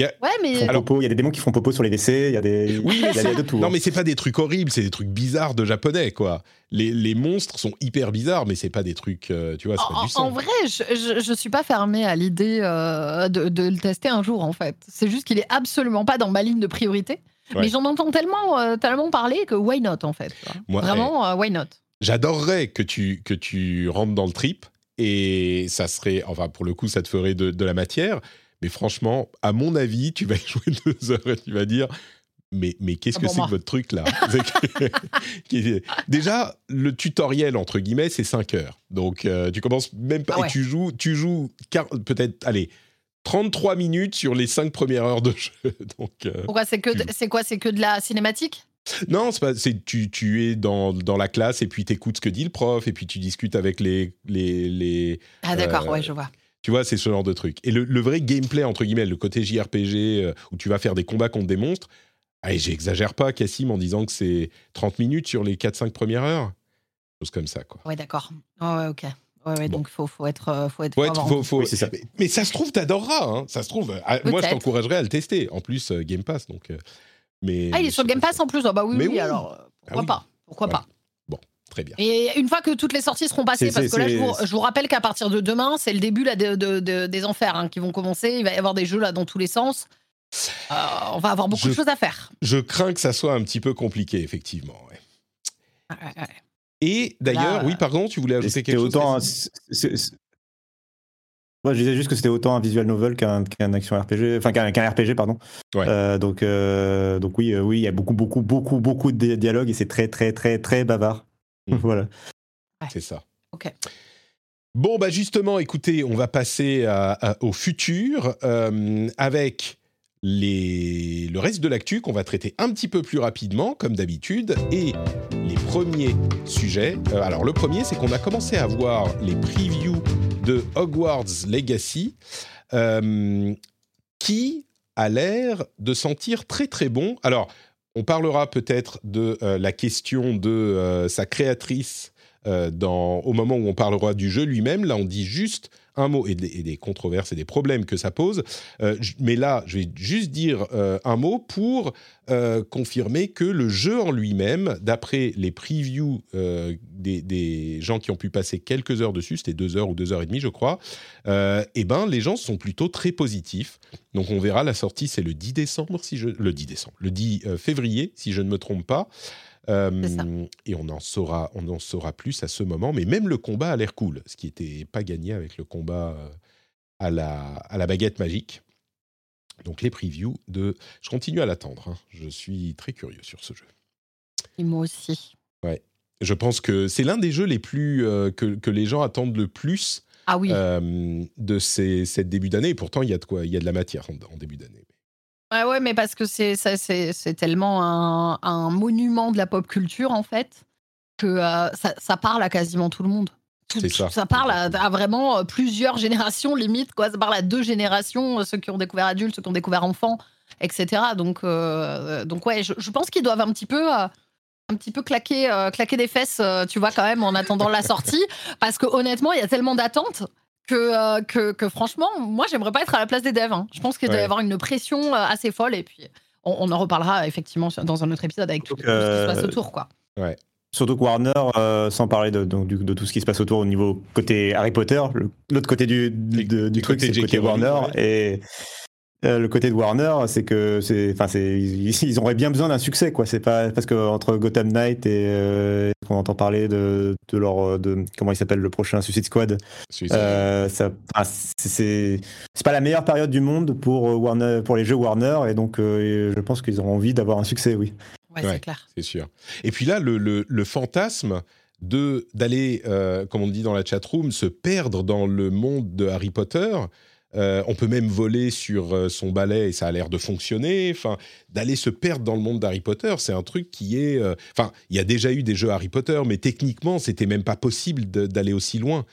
y a- Ouais, mais. Font Alors- popo, Il y a des démons qui font popo sur les WC, il y a des. Oui, mais il y a c'est- de tout. Non, mais c'est pas des trucs horribles, c'est des trucs bizarres de japonais, quoi. Les, les monstres sont hyper bizarres, mais c'est pas des trucs, euh, tu vois, c'est pas En, du sang. en vrai, je, je, je suis pas fermée à l'idée euh, de, de le tester un jour, en fait. C'est juste qu'il est absolument pas dans ma ligne de priorité. Ouais. Mais j'en entends tellement, euh, tellement parler que why not, en fait. Moi, Vraiment, euh, why not? J'adorerais que tu, que tu rentres dans le trip et ça serait, enfin, pour le coup, ça te ferait de, de la matière. Mais franchement, à mon avis, tu vas y jouer deux heures et tu vas dire. Mais, mais qu'est-ce Ah, que c'est que votre truc là? Déjà, le tutoriel, entre guillemets, c'est 5 heures. Donc, euh, tu commences même pas. Ah ouais. Et tu joues, tu joues peut-être, allez, 33 minutes sur les 5 premières heures de jeu. Donc, euh, Pourquoi c'est que c'est quoi C'est que de la cinématique? Non, c'est pas. C'est tu, tu es dans, dans la classe et puis t'écoutes ce que dit le prof et puis tu discutes avec les les, les Ah d'accord, Euh, ouais, je vois. Tu vois, c'est ce genre de truc. Et le, le vrai gameplay entre guillemets, le côté JRPG euh, où tu vas faire des combats contre des monstres. Allez, j'exagère pas, Cassim, en disant que c'est 30 minutes sur les 4-5 premières heures. Chose comme ça, quoi. Ouais, d'accord. Ouais, ouais, ok. Ouais, ouais, Bon. donc faut, faut être, euh, faut être. Faut faut faut- Oui, ça. Mais, mais ça se trouve, t'adoreras. Hein. Ça se trouve. Ah, moi, je t'encouragerais à le tester. En plus, euh, Game Pass. Donc, euh, mais, Ah, il est sur Game pas Pass en plus. Ah bah oui, oui, oui. alors euh, pourquoi Ah oui. pas Pourquoi Ouais. pas Très bien. Et une fois que toutes les sorties seront passées, parce que là, je vous, je vous rappelle qu'à partir de demain, c'est le début là, de, de- de- des enfers hein, qui vont commencer. Il va y avoir des jeux là dans tous les sens. Euh, on va avoir beaucoup Je- de choses à faire. Je crains que ça soit un petit peu compliqué, effectivement. ouais. Ouais, ouais, ouais. Et d'ailleurs, oui, pardon, tu voulais ajouter quelque chose autant. C'est- Moi, je disais juste que c'était autant un visual novel qu'un qu'un action RPG, enfin qu'un qu'un RPG, pardon. Ouais. Euh, donc, euh, donc oui, euh, oui, il y a beaucoup, beaucoup, beaucoup, beaucoup de di- dialogues et c'est très, très, très, très bavard. Voilà. C'est ça. Ok. Bon, bah justement, écoutez, on va passer à- à- au futur euh, avec les, le reste de l'actu qu'on va traiter un petit peu plus rapidement, comme d'habitude, et les premiers sujets. Euh, alors, le premier, c'est qu'on a commencé à voir les previews de Hogwarts Legacy, euh, qui a l'air de sentir très très bon. Alors, on parlera peut-être de euh, la question de euh, sa créatrice euh, au moment où on parlera du jeu lui-même. Là, on dit juste un mot et des, controverses et des problèmes que ça pose. Euh, mais là, je vais juste dire euh, un mot pour euh, confirmer que le jeu en lui-même, d'après les previews des, gens qui ont pu passer quelques heures dessus, c'était deux heures ou deux heures et demie, je crois, eh ben, les gens sont plutôt très positifs. Donc, on verra, la sortie, c'est le 10 décembre, si je... Le 10 décembre, le 10 euh, février, si je ne me trompe pas. Euh, et on en saura, on en saura plus à ce moment. Mais même le combat a l'air cool, ce qui n'était pas gagné avec le combat euh, à la, à la baguette magique. Donc les previews de, je continue à l'attendre. hein. Je suis très curieux sur ce jeu. Et moi aussi. Je pense que c'est l'un des jeux les plus euh, que, que les gens attendent le plus Ah oui. euh, de ces, cette début d'année. Et pourtant, il y a de quoi, il y a de la matière en, en début d'année. Ouais, ouais, mais parce que c'est ça, c'est c'est tellement un, un monument de la pop culture en fait que euh, ça, ça parle à quasiment tout le monde. C'est ça. Ça parle à, à vraiment euh, plusieurs générations limite quoi. Ça parle à deux générations, euh, ceux qui ont découvert adultes, ceux qui ont découvert enfants, etc. Donc euh, donc ouais, je, je pense qu'ils doivent un petit peu euh, un petit peu claquer, claquer des fesses, tu vois, quand même, en attendant la sortie. Parce que honnêtement, il y a tellement d'attentes que, euh, que, que franchement, moi, j'aimerais pas être à la place des devs. hein. Je pense qu'il doit y Ouais. avoir une pression euh, assez folle. Et puis, on, on en reparlera effectivement dans un autre épisode avec tout, tout ce qui se Euh, passe autour, quoi. Surtout que Warner, euh, sans parler de, donc, du- de tout ce qui se passe autour au niveau côté Harry Potter, l'autre côté du, du, truc, c'est côté Warner. Et euh, le côté de Warner, c'est que c'est, enfin, c'est, ils, ils auraient bien besoin d'un succès, quoi. C'est pas parce que entre Gotham Knight et euh, qu'on entend parler de, de leur, de comment il s'appelle le prochain Suicide Squad, Suicide. euh, ça, c'est, pas la meilleure période du monde pour euh, Warner, pour les jeux Warner, et donc euh, je pense qu'ils auront envie d'avoir un succès, oui. Ouais, Ouais. c'est clair. c'est sûr. Et puis là, le, le- le fantasme de d'aller, euh, comme on dit dans la chatroom, se perdre dans le monde de Harry Potter. Euh, on peut même voler sur euh, son balai et ça a l'air de fonctionner. Enfin, d'aller se perdre dans le monde d'Harry Potter, c'est un truc qui est. euh, Enfin, il y a déjà eu des jeux Harry Potter, mais techniquement, c'était même pas possible d'aller aussi loin.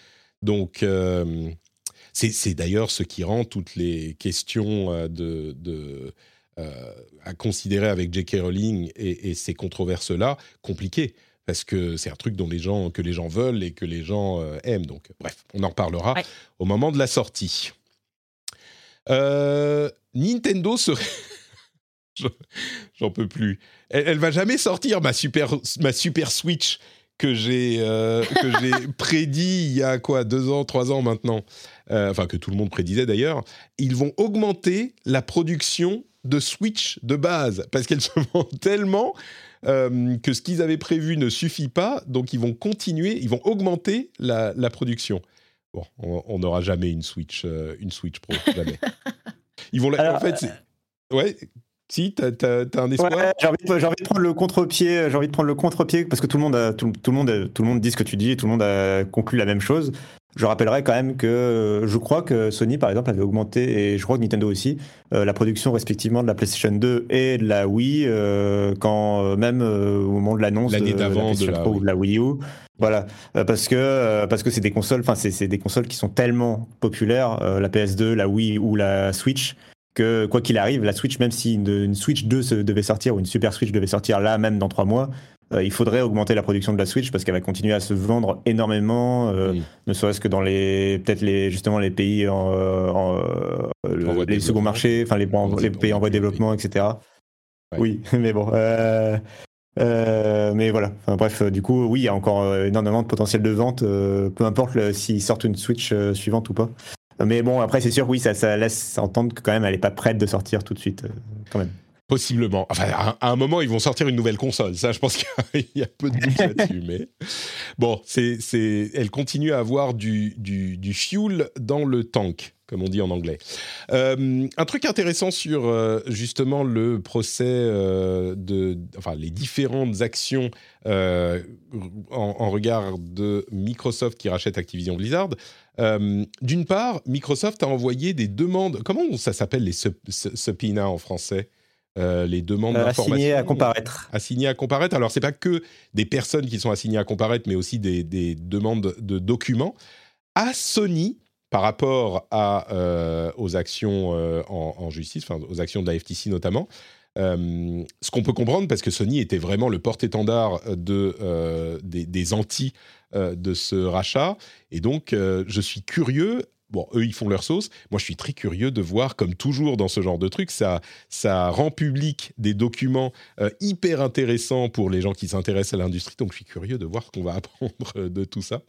Donc, euh, c'est d'ailleurs ce qui rend toutes les questions de, de, à considérer avec J.K. Rowling et, et ces controverses-là compliquées. Parce que c'est un truc dont les gens, que les gens veulent et que les gens aiment. Donc, bref, on en reparlera Ouais. au moment de la sortie. Euh, Nintendo serait. J'en peux plus. Elle, elle, va jamais sortir ma super, ma super Switch que j'ai euh, que j'ai prédit il y a quoi deux ans, trois ans maintenant. Euh, enfin que tout le monde prédisait d'ailleurs. Ils vont augmenter la production de Switch de base parce qu'elle se vend tellement euh, que ce qu'ils avaient prévu ne suffit pas. Donc ils vont continuer, ils vont augmenter la, la production. Bon, on n'aura jamais une Switch, euh, une Switch Pro, jamais. Ils vont. La, Alors, en fait, ouais. Si, t'as as, un espoir. Ouais, j'ai envie, de- j'ai envie de prendre le contre-pied. J'ai envie de prendre le contre-pied parce que tout le monde, a, tout, tout le monde, a- tout le monde dit ce que tu dis et tout le monde a conclu la même chose. Je rappellerai quand même que je crois que Sony, par exemple, avait augmenté et je crois que Nintendo aussi euh, la production respectivement de la PlayStation 2 et de la Wii euh, quand même euh, au moment de l'annonce L'année de, la de la 3 ou Wii. de la Wii U. Voilà, Euh, parce que euh, parce que c'est des consoles, enfin c'est des consoles qui sont tellement populaires, euh, la PS2, la Wii ou la Switch, que quoi qu'il arrive, la Switch, même si une, une Switch 2 se- devait sortir ou une Super Switch devait sortir là même dans trois mois, euh, il faudrait augmenter la production de la Switch parce qu'elle va continuer à se vendre énormément, euh, Oui. ne serait-ce que dans les peut-être les justement les pays en, en, En les second développement. marchés, enfin les, En- les pays en voie de développement, etc. Ouais. Oui, mais bon. euh, euh, mais voilà. Bref, euh, du coup, oui, il y a encore euh, énormément de potentiel de vente, peu importe s'ils sortent une Switch suivante ou pas. Mais bon, après, c'est sûr, oui, ça, laisse entendre que quand même, elle est pas prête de sortir tout de suite, quand même. Possiblement. Enfin, à, un moment, ils vont sortir une nouvelle console. Ça, je pense qu'il y a peu de doute là-dessus. Mais bon, c'est, elle continue à avoir du, du fuel dans le tank, comme on dit en anglais. Euh, un truc intéressant sur euh, justement le procès euh, de, enfin, les différentes actions en, en regard de Microsoft qui rachète Activision Blizzard. D'une part, Microsoft a envoyé des demandes. Comment ça s'appelle les sub- sub- subpoenas en français Euh, Les demandes Euh, d'information assigné à comparaître. assignées à comparaître. Alors, c'est pas que des personnes qui sont assignées à comparaître, mais aussi des, des demandes de documents à Sony par rapport euh, aux actions euh, en, justice, enfin aux actions de la FTC notamment. Euh, ce qu'on peut comprendre parce que Sony était vraiment le porte-étendard de, des, des anti de ce rachat. Et donc, je suis curieux. Bon, eux, ils font leur sauce. Moi, je suis très curieux de voir, comme toujours dans ce genre de truc, ça, ça rend public des documents hyper intéressants pour les gens qui s'intéressent à l'industrie. Donc, je suis curieux de voir ce qu'on va apprendre de tout ça.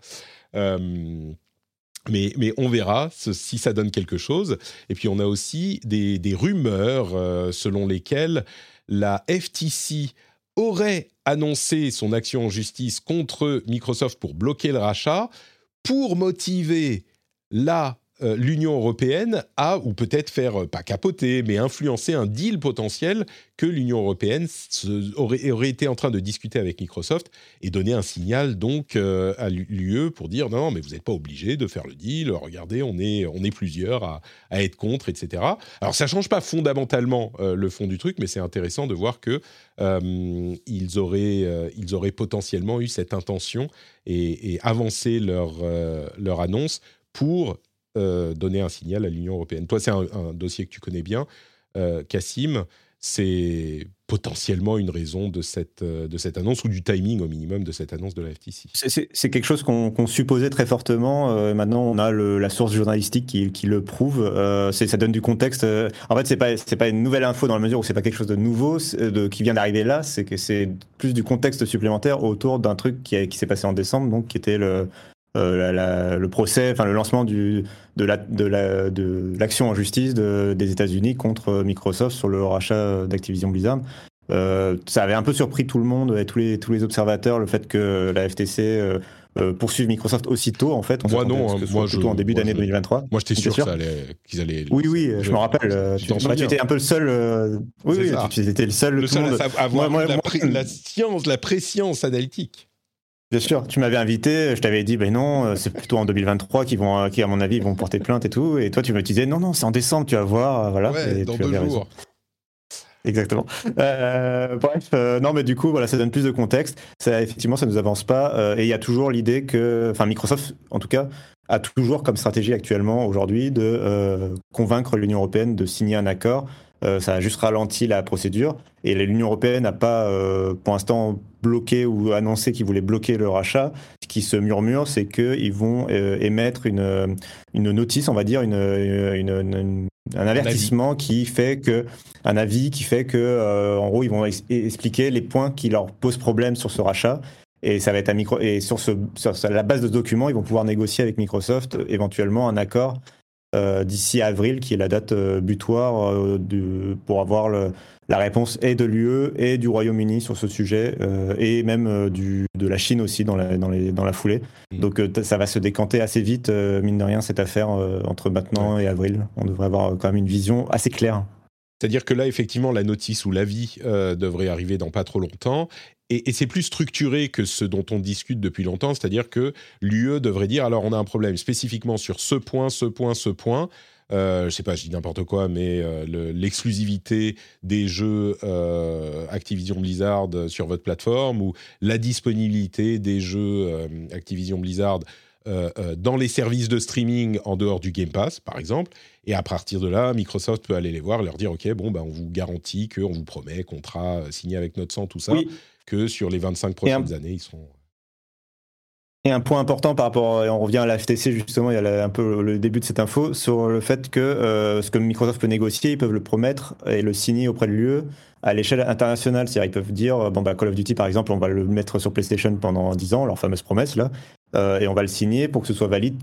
Mais, on verra si ça donne quelque chose. Et puis, on a aussi des, des rumeurs euh, selon lesquelles la FTC aurait annoncé son action en justice contre Microsoft pour bloquer le rachat, pour motiver la euh, l'Union européenne à, ou peut-être faire, euh, pas capoter, mais influencer un deal potentiel que l'Union européenne aurait, été en train de discuter avec Microsoft et donner un signal donc euh, à l'UE pour dire non, mais vous n'êtes pas obligé de faire le deal, regardez, on est, on est plusieurs à, être contre, etc. Alors ça change pas fondamentalement euh, le fond du truc, mais c'est intéressant de voir que ils, auraient, ils auraient potentiellement eu cette intention et, et avancé leur, leur annonce pour euh, donner un signal à l'Union européenne. Toi, c'est un, dossier que tu connais bien, euh, Cassim. C'est potentiellement une raison de cette, euh, de cette annonce ou du timing au minimum de cette annonce de la FTC. C'est- quelque chose qu'on supposait très fortement. maintenant, on a la source journalistique qui, qui le prouve. Ça donne du contexte. en fait, c'est pas c'est pas une nouvelle info dans la mesure où c'est pas quelque chose de nouveau de, qui vient d'arriver là. C'est que c'est plus du contexte supplémentaire autour d'un truc qui, qui s'est passé en décembre, donc qui était le euh, la- la- le procès, enfin le lancement du, de la de la de l'action en justice de- des États-Unis contre Microsoft sur le rachat d'Activision Blizzard. Euh, ça avait un peu surpris tout le monde et tous les, tous les observateurs le fait que la FTC euh, euh, poursuive Microsoft aussitôt en fait. On Moi, non, hein, que ce moi, soit plutôt je- en début d'année je- 2023. Moi, j'étais sûr, qu'ils allaient. Oui, oui, je me rappelle. euh, Tu Tu, tu étais un peu le seul. euh, oui, oui, ça. tu étais le seul. Le à avoir Moi- moi- la, moi- la science, la préscience analytique. Bien sûr, tu m'avais invité, je t'avais dit, ben non, euh, c'est plutôt en 2023 qu'ils vont, euh, qui à mon avis, vont porter plainte et tout. Et toi, tu me disais, non, non, c'est en décembre, tu vas voir, euh, voilà. ouais, dans tu deux raison. jours. Exactement. Euh, bref, euh, non, mais du coup, voilà, ça donne plus de contexte. Ça, effectivement, ça nous avance pas. euh, et il y a toujours l'idée que, enfin, Microsoft, en tout cas, a toujours comme stratégie actuellement, aujourd'hui, de convaincre l'Union européenne de signer un accord Euh, ça a juste ralenti la procédure. Et l'Union européenne n'a pas, euh, pour l'instant, bloqué ou annoncé qu'ils voulaient bloquer le rachat. Ce qui se murmure, c'est qu'ils vont euh, émettre une, une notice, on va dire, une, une- une- un avertissement qui fait que, un avis qui fait que, en gros, ils vont ex- expliquer les points qui leur posent problème sur ce rachat. Et ça va être à micro et sur, ce, sur la base de ce document, ils vont pouvoir négocier avec Microsoft éventuellement un accord euh, d'ici avril, qui est la date euh, butoir euh, du- pour avoir le- la réponse et de l'UE et du Royaume-Uni sur ce sujet, euh, et même du, de la Chine aussi dans la, dans les, dans la foulée. Mm. Donc ça va se décanter assez vite, mine de rien, cette affaire euh, entre maintenant et avril. On devrait avoir quand même une vision assez claire. C'est-à-dire que là, effectivement, la notice ou l'avis euh, devrait arriver dans pas trop longtemps. Et, c'est plus structuré que ce dont on discute depuis longtemps. C'est-à-dire que l'UE devrait dire alors, on a un problème spécifiquement sur ce point, ce point, ce point. Euh, je sais pas, je dis n'importe quoi, mais euh, le- l'exclusivité des jeux euh, Activision Blizzard sur votre plateforme ou la disponibilité des jeux Activision Blizzard dans les services de streaming en dehors du Game Pass, par exemple. Et à partir de là, Microsoft peut aller les voir leur dire OK, bon, ben, on vous garantit qu'on vous promet, contrat euh, signé avec notre sang, tout ça, Oui. que sur les 25 Et prochaines un- années, ils seront. Et un point important par rapport, et on revient à la FTC justement, il y a un peu le début de cette info, sur le fait que euh, ce que Microsoft peut négocier, ils peuvent le promettre et le signer auprès de l'UE à l'échelle internationale. C'est-à-dire ils peuvent dire, euh, bon bah Call of Duty par exemple, on va le mettre sur PlayStation pendant 10 ans, leur fameuse promesse là, euh, et on va le signer pour que ce soit valide,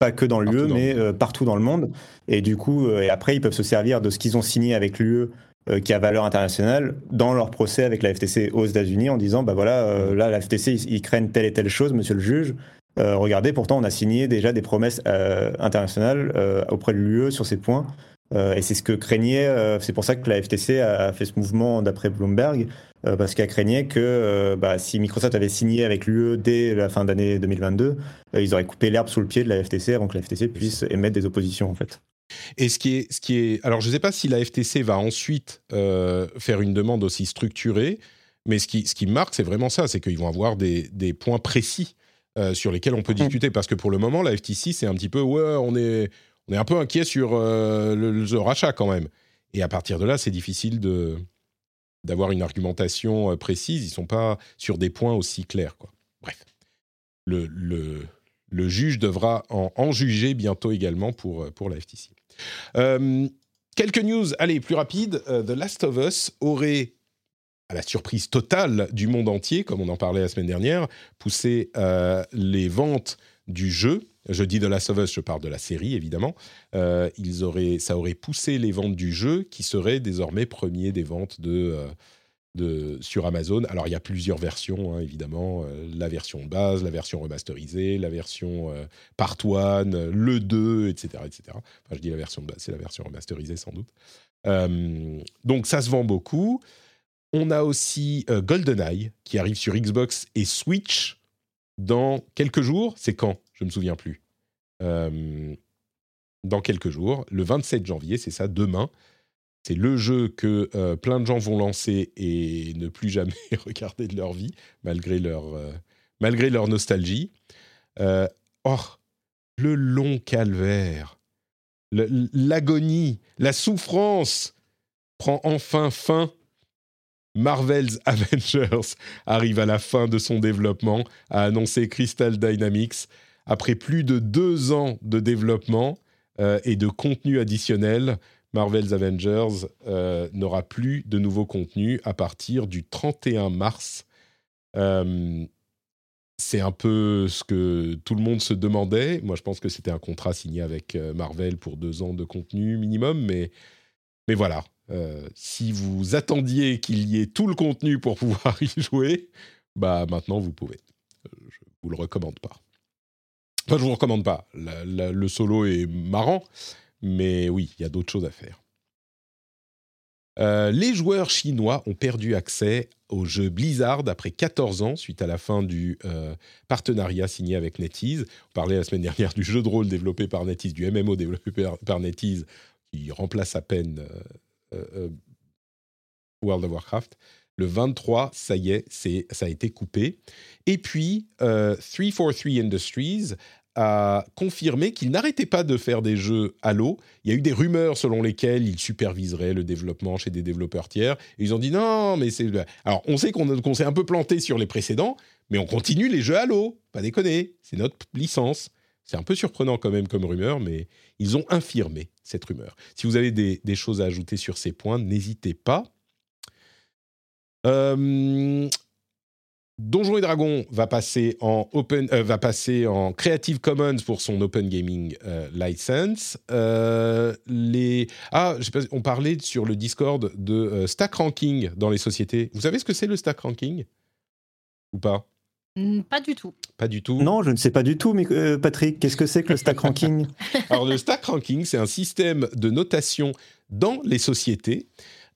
pas que dans l'UE, mais euh, partout dans le monde. Et du coup, euh, et après, ils peuvent se servir de ce qu'ils ont signé avec l'UE euh, qui a valeur internationale dans leur procès avec la FTC aux États-Unis en disant bah voilà euh, là la FTC ils, ils craignent telle et telle chose monsieur le juge. Euh, regardez pourtant on a signé déjà des promesses euh, internationales euh, auprès de l'UE sur ces points. Euh, et c'est ce que craignait euh, c'est pour ça que la FTC a fait ce mouvement d'après Bloomberg euh, parce qu'elle craignait que euh, bah, si Microsoft avait signé avec l'UE dès la fin d'année 2022 euh, ils auraient coupé l'herbe sous le pied de la FTC avant que la FTC puisse émettre des oppositions en fait. Et ce qui est, ce qui est, alors je ne sais pas si la FTC va ensuite faire une demande aussi structurée, mais ce qui, ce qui marque, c'est vraiment ça, c'est qu'ils vont avoir des, des points précis sur lesquels on peut discuter, parce que pour le moment, la FTC, c'est un petit peu, ouais, on est, on est un peu inquiet sur le, le rachat quand même. Et à partir de là, c'est difficile de d'avoir une argumentation euh, précise. Ils sont pas sur des points aussi clairs. Bref, le, le, juge devra en, en juger bientôt également pour, euh, pour la FTC. Euh, quelques news, allez, plus rapides. Euh, The Last of Us aurait, à la surprise totale du monde entier, comme on en parlait la semaine dernière, poussé les ventes du jeu. Je dis Last of Us, je parle de la série évidemment. Euh, ils auraient, ça aurait poussé les ventes du jeu, qui serait désormais premier des ventes de, euh, de, sur Amazon. Alors il y a plusieurs versions, hein, évidemment. Euh, la version de base, la version remasterisée, la version part one, le 2, etc., etc. Enfin, je dis la version de base, c'est la version remasterisée sans doute. Donc ça se vend beaucoup. On a aussi GoldenEye qui arrive sur Xbox et Switch dans quelques jours. C'est quand? Je me souviens plus. Euh, dans quelques jours, le 27 janvier, c'est ça, demain. C'est le jeu que euh, plein de gens vont lancer et ne plus jamais regarder de leur vie, malgré leur, euh, malgré leur nostalgie. Oh, le long calvaire, l'agonie, la souffrance prend enfin fin. Marvel's Avengers arrive à la fin de son développement, a annoncé Crystal Dynamics. Après plus de deux ans de développement euh, et de contenu additionnel, Marvel's Avengers euh, n'aura plus de nouveau contenu à partir du 31 mars. Euh, c'est un peu ce que tout le monde se demandait. Moi, je pense que c'était un contrat signé avec Marvel pour deux ans de contenu minimum, mais, mais voilà. Si vous attendiez qu'il y ait tout le contenu pour pouvoir y jouer, bah maintenant vous pouvez. Je vous le recommande pas. Enfin, je vous recommande pas. Le solo est marrant, mais oui, il y a d'autres choses à faire. Euh, les joueurs chinois ont perdu accès au jeu Blizzard après 14 ans suite à la fin du euh, partenariat signé avec NetEase. On parlait la semaine dernière du jeu de rôle développé par NetEase, du MMO développé par, par NetEase, qui remplace à peine euh, World of Warcraft. Le 23, ça y est, c'est, ça a été coupé. Et puis, euh, 343 Industries a confirmé qu'il n'arrêtait pas de faire des jeux Halo. Il y a eu des rumeurs selon lesquelles il superviserait le développement chez des développeurs tiers. Ils ont dit non, mais c'est. Alors, on sait qu'on s'est un peu planté sur les précédents, mais on continue les jeux Halo. Pas déconner, c'est notre licence. C'est un peu surprenant quand même comme rumeur, mais ils ont infirmé cette rumeur. Si vous avez des choses à ajouter sur ces points, n'hésitez pas. Euh, Donjons et Dragons va passer en open, euh, va passer en Creative Commons pour son Open Gaming euh, license. Euh, les ah, je sais pas, on parlait sur le Discord de euh, stack ranking dans les sociétés. Vous savez ce que c'est le stack ranking? Ou pas? Hmm, Pas du tout. Pas du tout. Non, je ne sais pas du tout, mais euh, Patrick, qu'est-ce que c'est que le stack ranking? Alors, le stack ranking, c'est un système de notation dans les sociétés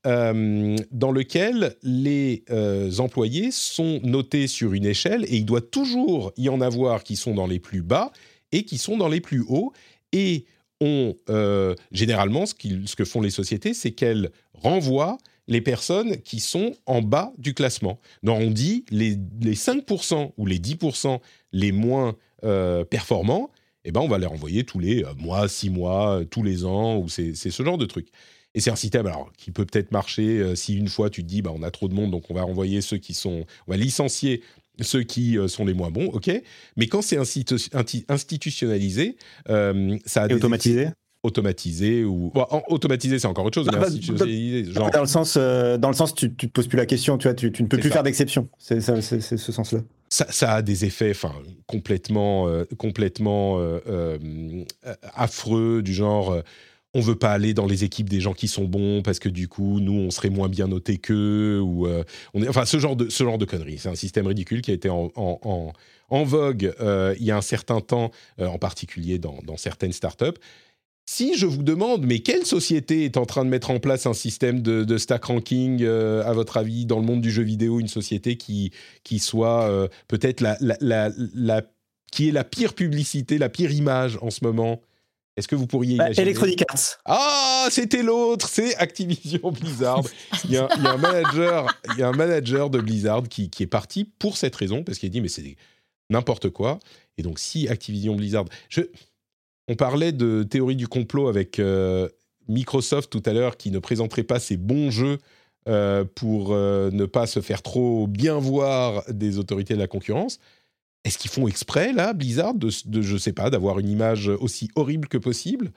euh, dans lequel les euh, employés sont notés sur une échelle et il doit toujours y en avoir qui sont dans les plus bas et qui sont dans les plus hauts. Et on, euh, généralement, ce, que font les sociétés, c'est qu'elles renvoient les personnes qui sont en bas du classement. Donc on dit les, les 5% ou les 10% les moins performants, eh ben on va les renvoyer tous les mois, six mois, tous les ans, ou c'est ce genre de truc. Et c'est un système alors, qui peut peut-être marcher euh, si une fois tu te dis bah, on a trop de monde, donc on va renvoyer ceux qui sont. On va licencier ceux qui euh, sont les moins bons, ok Mais quand c'est institutionnalisé, euh, ça a Et des automatisé automatisé ou. Bon, en- automatisé, c'est encore autre chose, Bah, mais bah, institutionnalisé, genre. Dans le sens, dans le sens, tu, tu te poses plus la question, tu vois, tu, tu ne peux plus ça. faire d'exception. C'est ce sens-là. ça, ça a des effets enfin, complètement, complètement affreux, du genre on veut pas aller dans les équipes des gens qui sont bons parce que du coup, nous, on serait moins bien notés qu'eux, ou euh, enfin, ce genre de, ce genre de conneries. C'est un système ridicule qui a été en, en, vogue euh, il y a un certain temps, euh, en particulier dans, certaines startups. Si je vous demande, mais quelle société est en train de mettre en place un système de, stack ranking, à votre avis, dans le monde du jeu vidéo, une société qui, qui soit peut-être la, la, la- qui est la pire publicité, la pire image en ce moment? Est-ce que vous pourriez Bah, imaginer Electronic Arts. Ah, c'était l'autre, c'est Activision Blizzard. Il y, a, il y a un manager, il y a un manager de Blizzard qui, qui est parti pour cette raison parce qu'il a dit mais c'est n'importe quoi. Et donc si Activision Blizzard, je, on parlait de théorie du complot avec euh, Microsoft tout à l'heure qui ne présenterait pas ses bons jeux euh, pour euh, ne pas se faire trop bien voir des autorités de la concurrence. Est-ce qu'ils font exprès là, Blizzard, de, de je sais pas, d'avoir une image aussi horrible que possible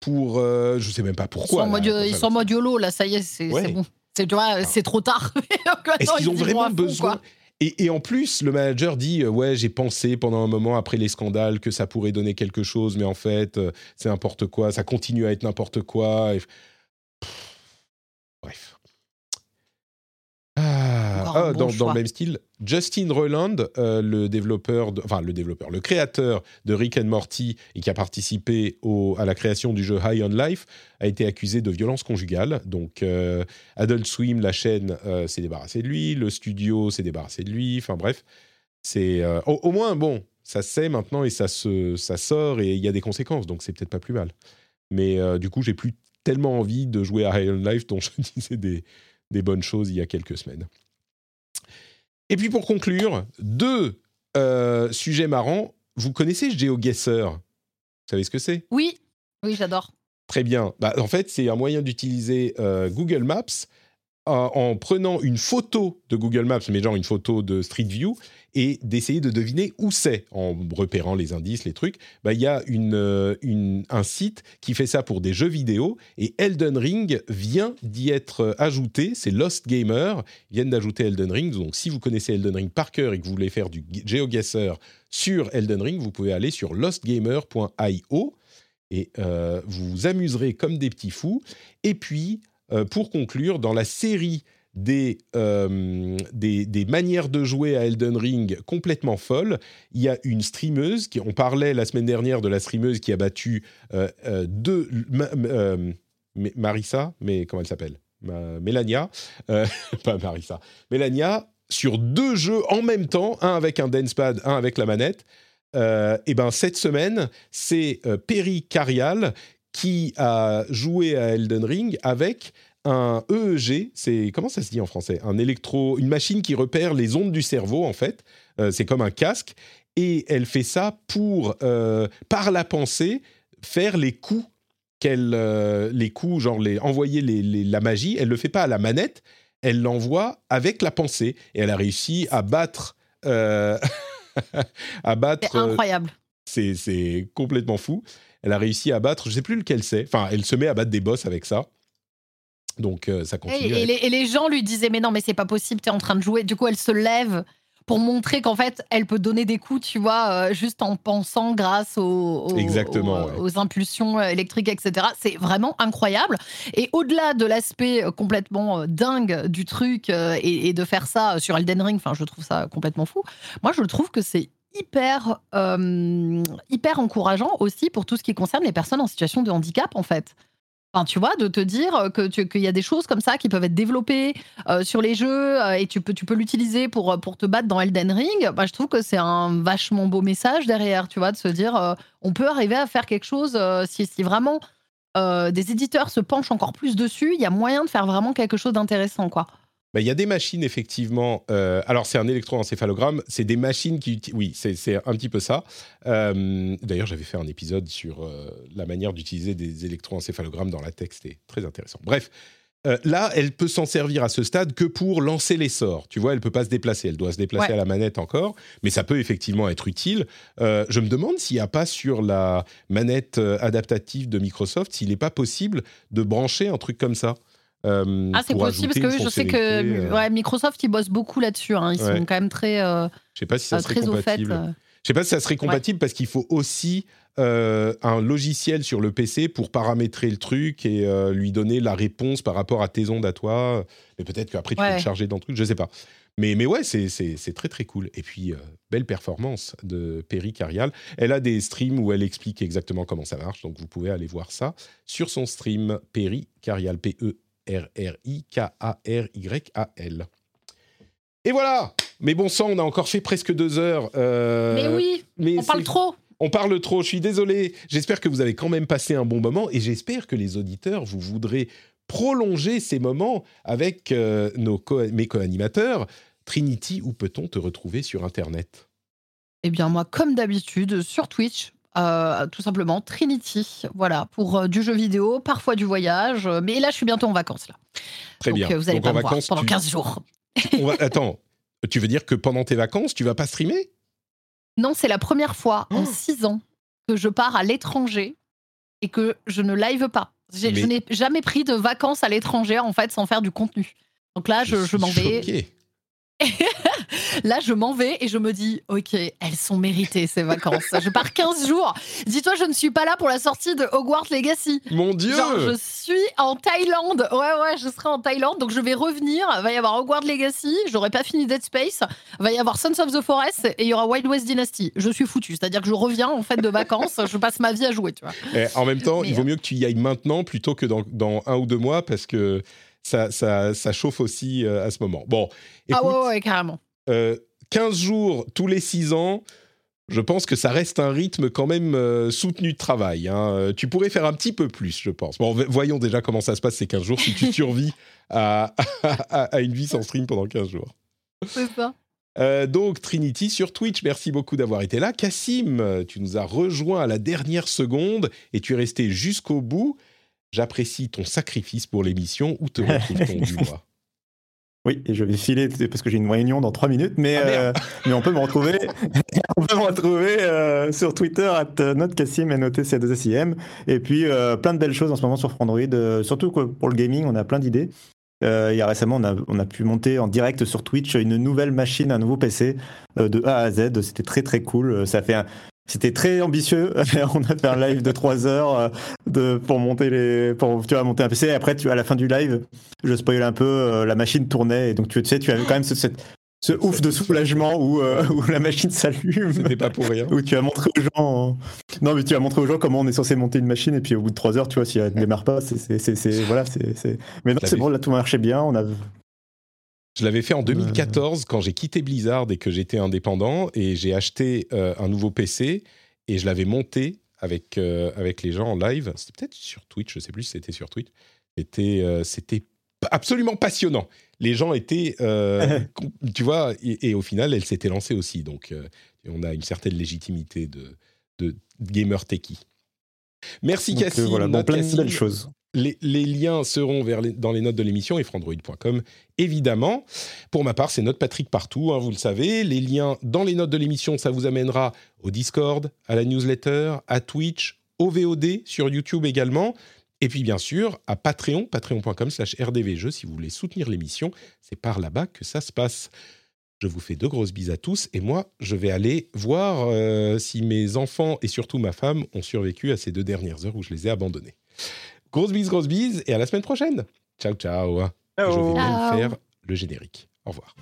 pour, euh, je sais même pas Ils sont, pourquoi. là, mode, ils sont en mode YOLO, là, ça y est, c'est Ouais. bon. C'est, tu vois, c'est trop tard. Est-ce qu'ils ont vraiment besoin quoi. et, et en plus, le manager dit euh, ouais, j'ai pensé pendant un moment après les scandales que ça pourrait donner quelque chose, mais en fait, euh, c'est n'importe quoi. Ça continue à être n'importe quoi. et- Pff, Bref. Ah, un ah, bon dans, le même style, Justin Roiland, euh, le développeur, de- enfin le développeur, le créateur de Rick and Morty et qui a participé au- à la création du jeu High on Life, a été accusé de violence conjugale. Donc euh, Adult Swim, la chaîne, euh, s'est débarrassé de lui, le studio s'est débarrassé de lui. Enfin bref, c'est euh, au, au moins bon, ça se sait maintenant et ça se ça sort et il y a des conséquences, donc c'est peut-être pas plus mal. Mais euh, du coup, j'ai plus tellement envie de jouer à High on Life dont je disais des, des bonnes choses il y a quelques semaines. Et puis pour conclure, deux euh, sujets marrants. Vous connaissez GeoGuessr? Vous savez ce que c'est? Oui, oui, j'adore. Très bien. Bah, en fait, c'est un moyen d'utiliser euh, Google Maps en prenant une photo de Google Maps, mais genre une photo de Street View, et d'essayer de deviner où c'est en repérant les indices, les trucs. Bah, Il y a euh, un site qui fait ça pour des jeux vidéo, et Elden Ring vient d'y être euh, ajouté. C'est Lost Gamer. Ils viennent d'ajouter Elden Ring. Donc, si vous connaissez Elden Ring par cœur et que vous voulez faire du GeoGuessr sur Elden Ring, vous pouvez aller sur lostgamer.io et euh, vous vous amuserez comme des petits fous. Et puis, euh, pour conclure, dans la série des, euh, des, des manières de jouer à Elden Ring complètement folles, il y a une streameuse, qui, on parlait la semaine dernière de la streameuse qui a battu euh, euh, deux... Ma- euh, Marissa, mais comment elle s'appelle? Mélania, euh, pas Marissa, Mélania, sur deux jeux en même temps, un avec un dance pad, un avec la manette. Euh, et ben cette semaine, c'est euh, Perry Carial qui a joué à Elden Ring avec un EEG, c'est comment ça se dit en français? Un électro, une machine qui repère les ondes du cerveau en fait. Euh, c'est comme un casque et elle fait ça pour, euh, par la pensée, faire les coups qu'elle, euh, les coups, genre les, envoyer les, les- la magie. Elle le fait pas à la manette, elle l'envoie avec la pensée. Et elle a réussi à battre, à battre. C'est incroyable. c'est c'est complètement fou. Elle a réussi à battre, je sais plus lequel c'est. Enfin, elle se met à battre des boss avec ça. Donc euh, ça Et, continue. et les, et les gens lui disaient mais non mais c'est pas possible, t'es en train de jouer. Du coup elle se lève pour montrer qu'en fait elle peut donner des coups, tu vois, euh, juste en pensant grâce aux, aux- Exactement, aux- ouais. aux impulsions euh, électriques, etc. C'est vraiment incroyable. Et au-delà de l'aspect complètement dingue du truc euh, et, et de faire ça sur Elden Ring, enfin je trouve ça complètement fou. Moi je trouve que c'est hyper euh, hyper encourageant aussi pour tout ce qui concerne les personnes en situation de handicap en fait. Enfin, tu vois, de te dire que qu'il y a des choses comme ça qui peuvent être développées euh, sur les jeux euh, et tu peux, tu peux l'utiliser pour, pour te battre dans Elden Ring. Bah, je trouve que c'est un vachement beau message derrière, tu vois, de se dire on peut arriver à faire quelque chose si, si vraiment des éditeurs se penchent encore plus dessus, il y a moyen de faire vraiment quelque chose d'intéressant, quoi. Bah, Il y a des machines, effectivement. euh, alors, c'est un électroencéphalogramme. C'est des machines qui. uti- Oui, c'est un petit peu ça. Euh, D'ailleurs, j'avais fait un épisode sur euh, la manière d'utiliser des électroencéphalogrammes dans la tech. C'était très intéressant. Bref. là, elle peut s'en servir à ce stade que pour lancer les sorts. Tu vois, elle peut pas se déplacer. Elle doit se déplacer Ouais. à la manette encore, mais ça peut effectivement être utile. Je me demande s'il n'y a pas sur la manette adaptative de Microsoft, s'il n'est pas possible de brancher un truc comme ça. Euh, Ah, c'est possible parce que je sais que euh, ouais, Microsoft, ils bossent beaucoup là-dessus. hein. Ils Ouais. sont quand même très, euh, Je sais pas si ça euh, serait fait. compatible. euh. Je sais pas si ça serait compatible parce qu'il faut aussi euh, un logiciel sur le PC pour paramétrer le truc et euh, lui donner la réponse par rapport à tes ondes à toi. Mais peut-être qu'après tu peux Ouais. le charger dans le truc, je sais pas. Mais, mais ouais, c'est- très très cool. Et puis, euh, belle performance de Perry Carial. Elle a des streams où elle explique exactement comment ça marche, donc vous pouvez aller voir ça sur son stream Perry Carial, E P-E-R-R-I-K-A-R-Y-A-L. Et voilà Mais bon sang, on a encore fait presque deux heures. euh, Mais oui, mais on parle trop. on parle trop, je suis désolé. J'espère que vous avez quand même passé un bon moment et j'espère que les auditeurs, vous voudrez prolonger ces moments avec euh, nos co- mes co-animateurs. Trinity, où peut-on te retrouver sur Internet? Eh bien, moi, comme d'habitude, sur Twitch, euh, tout simplement, Trinity, voilà, pour euh, du jeu vidéo, parfois du voyage. euh, mais là, je suis bientôt en vacances, là. Très Donc, bien. vous allez Donc, pas en me voir pendant tu- 15 jours. on va- Attends, tu veux dire que pendant tes vacances, tu vas pas streamer? Non, c'est la première fois en Oh. 6 ans que je pars à l'étranger et que je ne live pas. Je n'ai jamais pris de vacances à l'étranger, en fait, sans faire du contenu. Donc là, je, je m'en vais. Là, je m'en vais et je me dis, OK, elles sont méritées, ces vacances. je pars 15 jours. Dis-toi, je ne suis pas là pour la sortie de Hogwarts Legacy. Mon Dieu Genre, je suis en Thaïlande. Ouais, ouais, je serai en Thaïlande. Donc, je vais revenir. Il va y avoir Hogwarts Legacy. J'aurai pas fini Dead Space. Il va y avoir Sons of the Forest. Et il y aura Wild West Dynasty. Je suis foutu. C'est-à-dire que je reviens, en fait, de vacances. je passe ma vie à jouer, tu vois. En même temps, Mais, il vaut euh, mieux que tu y ailles maintenant plutôt que dans, dans un ou deux mois parce que ça, ça, ça chauffe aussi euh, à ce moment. Bon, écoute, ah, ouais, ouais, carrément. euh, 15 jours tous les 6 ans, je pense que ça reste un rythme quand même euh, soutenu de travail. hein. Euh, Tu pourrais faire un petit peu plus, je pense. Bon, voyons déjà comment ça se passe ces 15 jours si tu survis à, à- à une vie sans stream pendant 15 jours. C'est ça. Euh, donc Trinity sur Twitch, merci beaucoup d'avoir été là. Cassim, euh, tu nous as rejoint à la dernière seconde et tu es resté jusqu'au bout. J'apprécie ton sacrifice pour l'émission. Où te retrouve-t-on du mois Oui, et je vais filer parce que j'ai une réunion dans trois minutes, mais, Ah, euh, mais on peut me retrouver, on peut me retrouver euh, sur Twitter at notcassim, n o t c 2 s i m et puis euh, plein de belles choses en ce moment sur Frandroid, euh, surtout pour le gaming, on a plein d'idées. Euh, il y a récemment, on a, on a pu monter en direct sur Twitch une nouvelle machine, un nouveau PC euh, de A à Z. C'était très très cool. Euh, Ça fait un- C'était très ambitieux. on a fait un live de 3 heures euh, de, pour monter les, pour tu vois, monter un PC. Et après, tu à la fin du live, je spoil un peu, euh, la machine tournait et donc tu, tu sais, tu avais quand même ce, cette- ce ouf de soulagement où, euh, où la machine s'allume. C'était pas pour rien. Où tu as montré aux gens, non mais tu as montré aux gens comment on est censé monter une machine et puis au bout de 3 heures, tu vois, si elle ne démarre pas, c'est, voilà, c'est, c'est- mais non, c'est bon, là tout marchait bien. On a, Je l'avais fait en 2014 quand j'ai quitté Blizzard et que j'étais indépendant et j'ai acheté euh, un nouveau PC et je l'avais monté avec, euh, avec les gens en live. C'était peut-être sur Twitch, je sais plus si c'était sur Twitch. C'était, euh, c'était absolument passionnant. Les gens étaient, tu vois, et, au final, elle s'était lancée aussi. Donc, on a une certaine légitimité de, de gamer techie. Merci Cassie. voilà, bon, plein de belles choses. Les, liens seront vers dans les notes de l'émission et frandroid.com, évidemment. Pour ma part, c'est Note Patrick partout, hein, vous le savez. Les liens dans les notes de l'émission, ça vous amènera au Discord, à la newsletter, à Twitch, au VOD, sur YouTube également. Et puis bien sûr à Patreon, patreon.com slash rdvjeux si vous voulez soutenir l'émission. C'est par là-bas que ça se passe. Je vous fais de grosses bises à tous et moi, je vais aller voir euh, si mes enfants et surtout ma femme ont survécu à ces deux dernières heures où je les ai abandonnés. Grosse bise, grosse bise et à la semaine prochaine. Ciao, ciao. Je vais même faire le générique. Au revoir.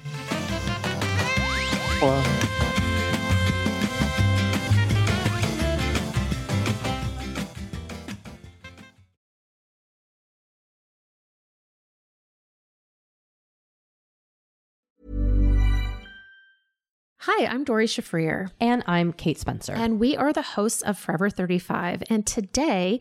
Au revoir. Hi, I'm Dori Shafrir. And I'm Kate Spencer. And we are the hosts of Forever 35. And today,